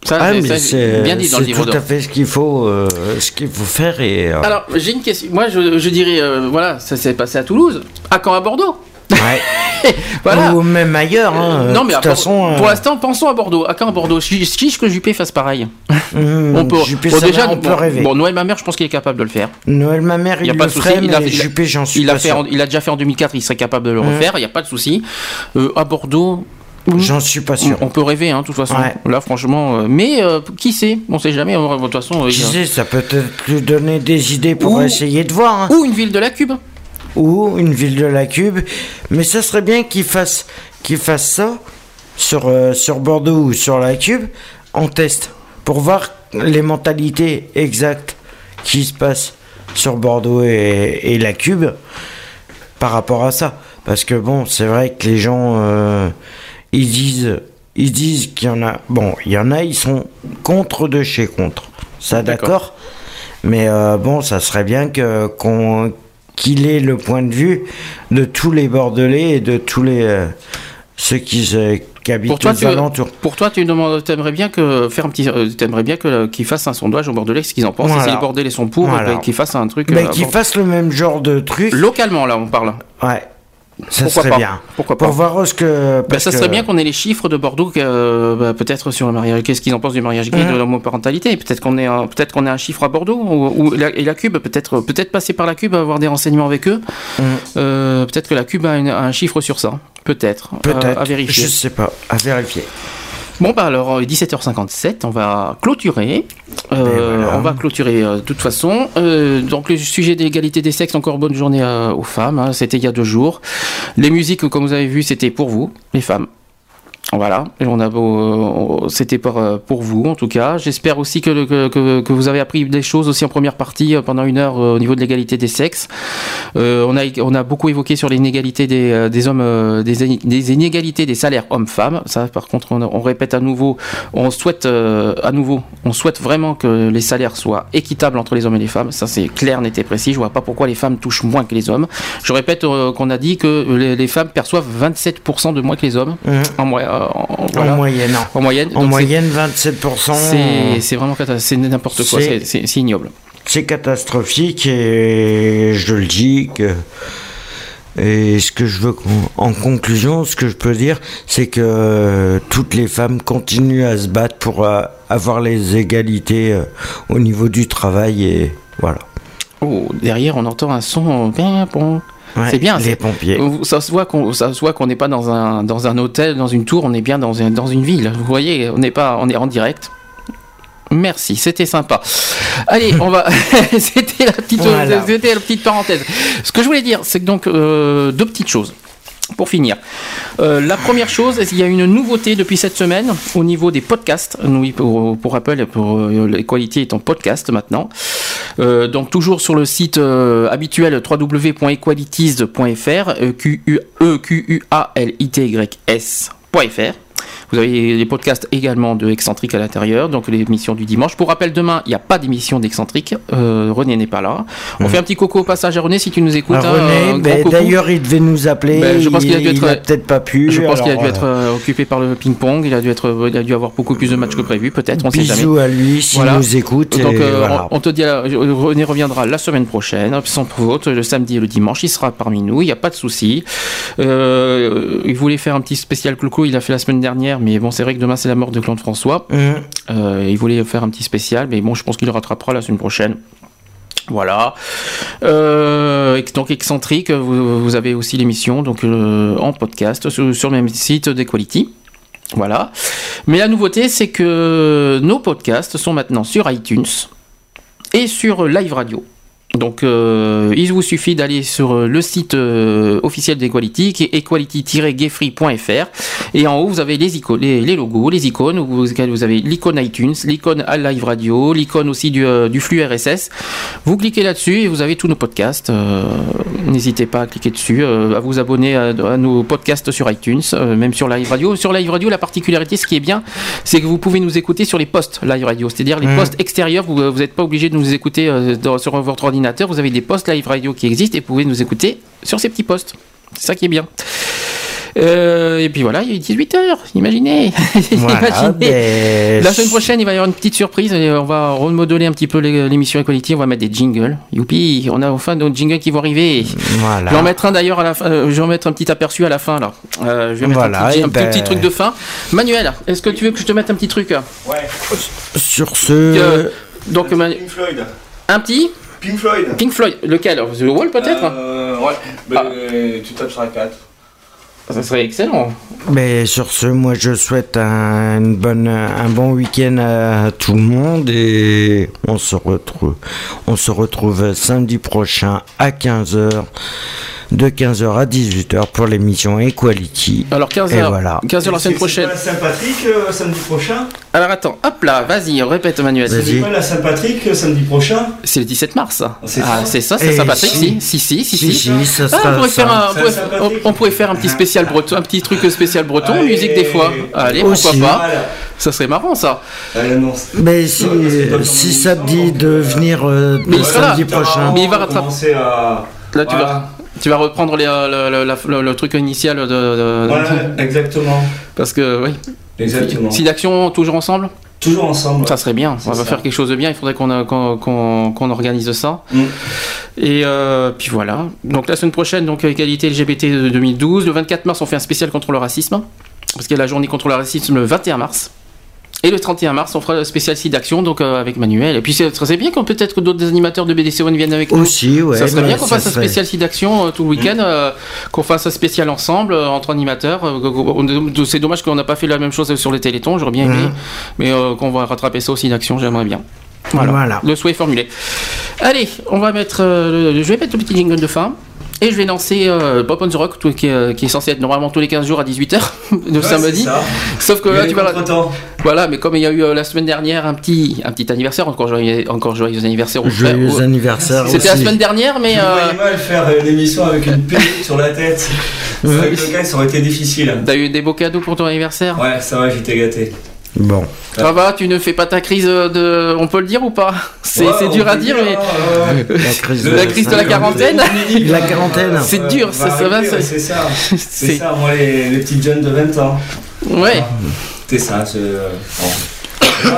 Ça, Ah, c'est- bien dit dans le c'est livre tout à fait ce qu'il faut, euh, ce qu'il faut faire et. euh, Alors, j'ai une question. Moi, je, je dirais, euh, voilà, ça s'est passé à Toulouse. À quand à Bordeaux ouais. <laughs> Voilà. Ou même ailleurs. Hein, non, mais de à façon. pour l'instant, pensons à Bordeaux. À quand à Bordeaux Je chiche que Juppé fasse pareil. hum, <laughs> on peut. Juppé, bon, ça déjà, va, on peut bon, rêver. bon, Noël, ma mère, je pense qu'il est capable de le faire. Noël, ma mère, Il il, n'y a pas de souci. Il a, Juppé, j'en suis il a fait sûr. il a déjà fait en 2004. Il serait capable de le Mhm. refaire. Il n'y a pas de souci. À Bordeaux. J'en suis pas sûr. On peut rêver, hein, de toute façon. Ouais. Là, franchement. euh, mais euh, qui sait? On sait jamais. De toute façon. euh, Qui sait, ça peut peut-être lui donner des idées pour Ou- essayer de voir. hein. Ou une ville de la Cube. Ou une ville de la Cube. Mais ça serait bien qu'il fasse, qu'il fasse ça sur, euh, sur Bordeaux ou sur la Cube en test. Pour voir les mentalités exactes qui se passent sur Bordeaux et, et la Cube par rapport à ça. Parce que bon, c'est vrai que les gens, euh, ils disent, ils disent qu'il y en a. Bon, il y en a, ils sont contre de chez contre. Ça, D'accord. Mais euh, bon, ça serait bien que qu'on qu'il ait le point de vue de tous les Bordelais et de tous les euh, ceux qui, se- qui habitent Pour toi, aux tu, alentours. pour toi, tu demandes, t'aimerais bien que faire un petit, euh, t'aimerais bien que qu'ils fassent un sondage au Bordelais, ce qu'ils en pensent. Voilà. si les Bordelais sont pour, Voilà. ben, qu'ils fassent un truc. Mais euh, qu'ils bon. fassent le même genre de truc. Localement, là, on parle. Ouais. Ça Pourquoi serait pas bien. Pourquoi pas Pour voir ce que. Ben, parce ça que- serait bien qu'on ait les chiffres de Bordeaux, euh, bah, peut-être sur le mariage. Qu'est-ce qu'ils en pensent du mariage gay, Mhm. de l'homoparentalité Peut-être qu'on ait, un- peut-être qu'on ait un chiffre à Bordeaux ou, ou la, et la Cube. Peut-être, peut-être passer par la Cube, avoir des renseignements avec eux. Mhm. Euh, peut-être que la Cube a, une- a un chiffre sur ça. Peut-être. Peut-être. Euh, à vérifier. Je sais pas. À vérifier. Bon bah alors euh, 17h57, on va clôturer. Euh, Ben voilà. On va clôturer euh, de toute façon. Euh, donc le sujet de l'égalité des sexes, encore bonne journée euh, aux femmes. hein, c'était il y a deux jours. Les musiques, comme vous avez vu, c'était pour vous, les femmes. Voilà, on a beau, euh, c'était pour, euh, pour vous en tout cas. J'espère aussi que, vous avez appris des choses aussi en première partie euh, pendant une heure au niveau de l'égalité des sexes. Euh, on, a, on a beaucoup évoqué sur l'inégalité des, des hommes, des, in- des inégalités des salaires hommes-femmes. Ça, par contre, on, on répète à nouveau, on souhaite euh, à nouveau, on souhaite vraiment que les salaires soient équitables entre les hommes et les femmes. Ça, c'est clair, net et précis. Je vois pas pourquoi les femmes touchent moins que les hommes. Je répète euh, qu'on a dit que les, les femmes perçoivent 27% de moins que les hommes Mhm. en, moy- euh, en- voilà. En moyenne. En moyenne. En moyenne, 27%. c'est- vraiment c'est n'importe quoi. C'est- ignoble. C'est catastrophique et je le dis que. Et ce que je veux en conclusion, ce que je peux dire, c'est que toutes les femmes continuent à se battre pour euh, avoir les égalités euh, au niveau du travail et voilà. Oh, derrière, on entend un son bien bon. Ouais, C'est bien, Les pompiers. Ça se voit qu'on ça se voit qu'on n'est pas dans un dans un hôtel, dans une tour, on est bien dans un- dans une ville. Vous voyez, on n'est pas on est en direct. Merci, c'était sympa. Allez, on va. <laughs> c'était la petite Voilà. c'était la petite parenthèse. Ce que je voulais dire, c'est que donc euh, deux petites choses. Pour finir, Euh, la première chose, il y a une nouveauté depuis cette semaine au niveau des podcasts? Oui, pour, pour rappel, pour euh, l'Equality est en podcast maintenant. Euh, donc toujours sur le site habituel www.equalities.fr, Q U E Q U A L I T Y S.fr. Vous avez les podcasts également de Excentrique à l'intérieur, donc l'émission du dimanche. Pour rappel, demain, il n'y a pas d'émission d'Excentrique. Euh, René n'est pas là. On fait un petit coco au passage à René si tu nous écoutes. Ah, hein, René, ben, d'ailleurs, il devait nous appeler. Ben, je pense qu'il a dû être- peut-être pas pu. Je pense qu'il a dû être euh, occupé par le ping-pong. Il a dû être, il a dû avoir beaucoup plus de matchs que prévu, peut-être. On sait jamais. Bisous à lui s'il Voilà. nous écoute. Donc et euh, voilà. on, on te dit, euh, René reviendra la semaine prochaine, sans faute, le samedi et le dimanche, il sera parmi nous, il n'y a pas de souci. Euh, il voulait faire un petit spécial Cloco, il a fait la semaine dernière, mais bon, c'est vrai que demain c'est la mort de Claude François. Hum. Euh, il voulait faire un petit spécial, mais bon, je pense qu'il le rattrapera la semaine prochaine. Voilà. Euh, donc excentrique, vous, vous avez aussi l'émission donc euh, en podcast sur, sur le même site d'Equality. Voilà. Mais la nouveauté, c'est que nos podcasts sont maintenant sur iTunes et sur Live Radio. Donc, euh, il vous suffit d'aller sur euh, le site euh, officiel d'Equality, qui est equality-gayfree.fr. Et en haut, vous avez les, icônes, les, les logos, les icônes. Où vous, vous avez l'icône iTunes, l'icône à Live Radio, l'icône aussi du, euh, du flux RSS. Vous cliquez là-dessus et vous avez tous nos podcasts. N'hésitez pas à cliquer dessus, à vous abonner à, à nos podcasts sur iTunes, même sur Live Radio. Sur Live Radio, la particularité, ce qui est bien, c'est que vous pouvez nous écouter sur les postes Live Radio, c'est-à-dire les Mhm. postes extérieurs. Vous n'êtes pas obligé de nous écouter dans- sur votre ordinateur. Vous avez des postes Live Radio qui existent et vous pouvez nous écouter sur ces petits postes. C'est ça qui est bien. Euh, et puis voilà, il est 18h, imaginez. <laughs> Voilà, Imaginez. ben, La semaine prochaine, il va y avoir une petite surprise. Et on va remodeler un petit peu l'é- l'émission Equality. On va mettre des jingles. Youpi, on a enfin nos jingles qui vont arriver. Voilà. Je vais en mettre un d'ailleurs à la fin. euh, je vais en mettre un petit aperçu à la fin là. Euh, je vais mettre Voilà, un, petit, et un ben- petit truc de fin. Manuel, est-ce que tu veux que je te mette un petit truc? Sur ce. Euh, Donc Manu- Floyd. un petit? Pink Floyd. Pink Floyd. Lequel? The Wall peut-être? Euh, ouais. Mais Ah. tu tapes sur la 4. Ça serait excellent. Mais sur ce, moi je souhaite un, une bonne, un bon week-end à tout le monde et on se retrouve, on se retrouve samedi prochain à 15h, de 15h à 18h pour l'émission Equality. Alors 15h. Et voilà. 15h la semaine prochaine. C'est pas la Saint-Patrick euh, samedi prochain Alors attends, hop là, vas-y, répète Manuel. Vas-y. C'est pas la Saint-Patrick euh, samedi prochain C'est le 17 mars. C'est Ah, ça c'est ça, c'est Eh, Saint-Patrick, si. si. Si, si, si, Si, si. si, ça Ah, on, pourrait faire ça. un, on, pourrait, ça on- pratique. on pourrait faire un petit spécial breton, un petit truc spécial breton, Allez. musique des fois. Allez, pourquoi pas Voilà. Ça serait marrant ça. Allez, non, c'est- Mais si, si ça dit de euh, venir euh, le samedi prochain. Mais il va on rattraper. commencer à. Là, tu, Voilà. vas, tu vas reprendre les, euh, le, le- la- le- le truc initial de, de- Ouais, exactement. parce que oui. Exactement. Si d'action toujours ensemble, Toujours ensemble. ça serait bien. On va ça. faire quelque chose de bien. Il faudrait qu'on qu'on organise ça. Mm. Et euh, puis voilà. Donc la semaine prochaine, donc égalité LGBT de 2012. Le 24 mars, on fait un spécial contre le racisme. Parce qu'il y a la journée contre le racisme le 21 mars. Et le 31 mars, on fera le spécial site d'action donc euh, avec Manuel. Et puis c'est très bien qu'on peut-être que d'autres animateurs de BDC One viennent avec nous. Aussi, ouais. ça serait bah, bien qu'on fasse un serait- spécial site d'action euh, tout le week-end, euh, qu'on fasse un spécial ensemble entre animateurs. C'est dommage qu'on n'a pas fait la même chose sur les Télétons, j'aurais bien aimé, Mhm. mais qu'on va rattraper ça aussi d'action, j'aimerais bien. Voilà. Voilà. Le souhait est formulé. Allez, on va mettre. le- je vais mettre le petit jingle de fin. Et je vais lancer euh, Pop on the Rock, tout- qui, est, qui est censé être normalement tous les 15 jours à 18h, le <laughs> Ouais, samedi. c'est ça. Sauf que là, a tu vas. Voilà, mais comme il y a eu euh, la semaine dernière un petit, un petit anniversaire, encore joyeux, encore joyeux anniversaire frère. Joyeux anniversaire C'était la semaine dernière, mais. Je euh, mal faire euh, une émission avec une perruque <laughs> sur la tête. Avec le gars, ça aurait été difficile. T'as eu des beaux cadeaux pour ton anniversaire? Ouais, ça va, j'étais gâté. Bon. Ça va, tu ne fais pas ta crise de. On peut le dire ou pas C'est Ouais, dur à dire, mais. ouais. La crise La crise de la quarantaine La quarantaine. C'est dur, on ça- ça va, C'est ça. <laughs> C'est ça, moi, les, les petites jeunes de 20 ans. Ouais. C'est ça, c'est. euh, bon.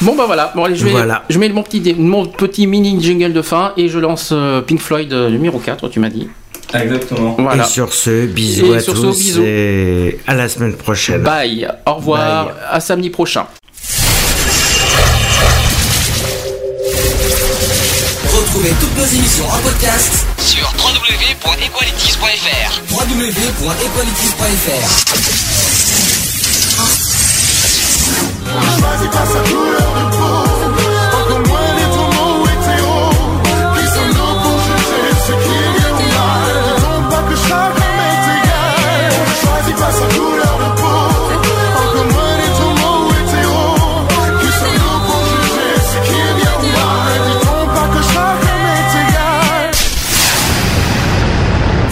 Bon bah voilà. Bon allez, je vais. Voilà. Je mets mon petit, mon petit mini jingle de fin et je lance euh, Pink Floyd euh, numéro 4, tu m'as dit. Exactement. Voilà. Et sur ce, bisous Et à sur ce, tous bisous. et à la semaine prochaine. Bye. Au revoir. Bye. À samedi prochain. Retrouvez toutes nos émissions en podcast Sur www.equalities.fr www.equalities.fr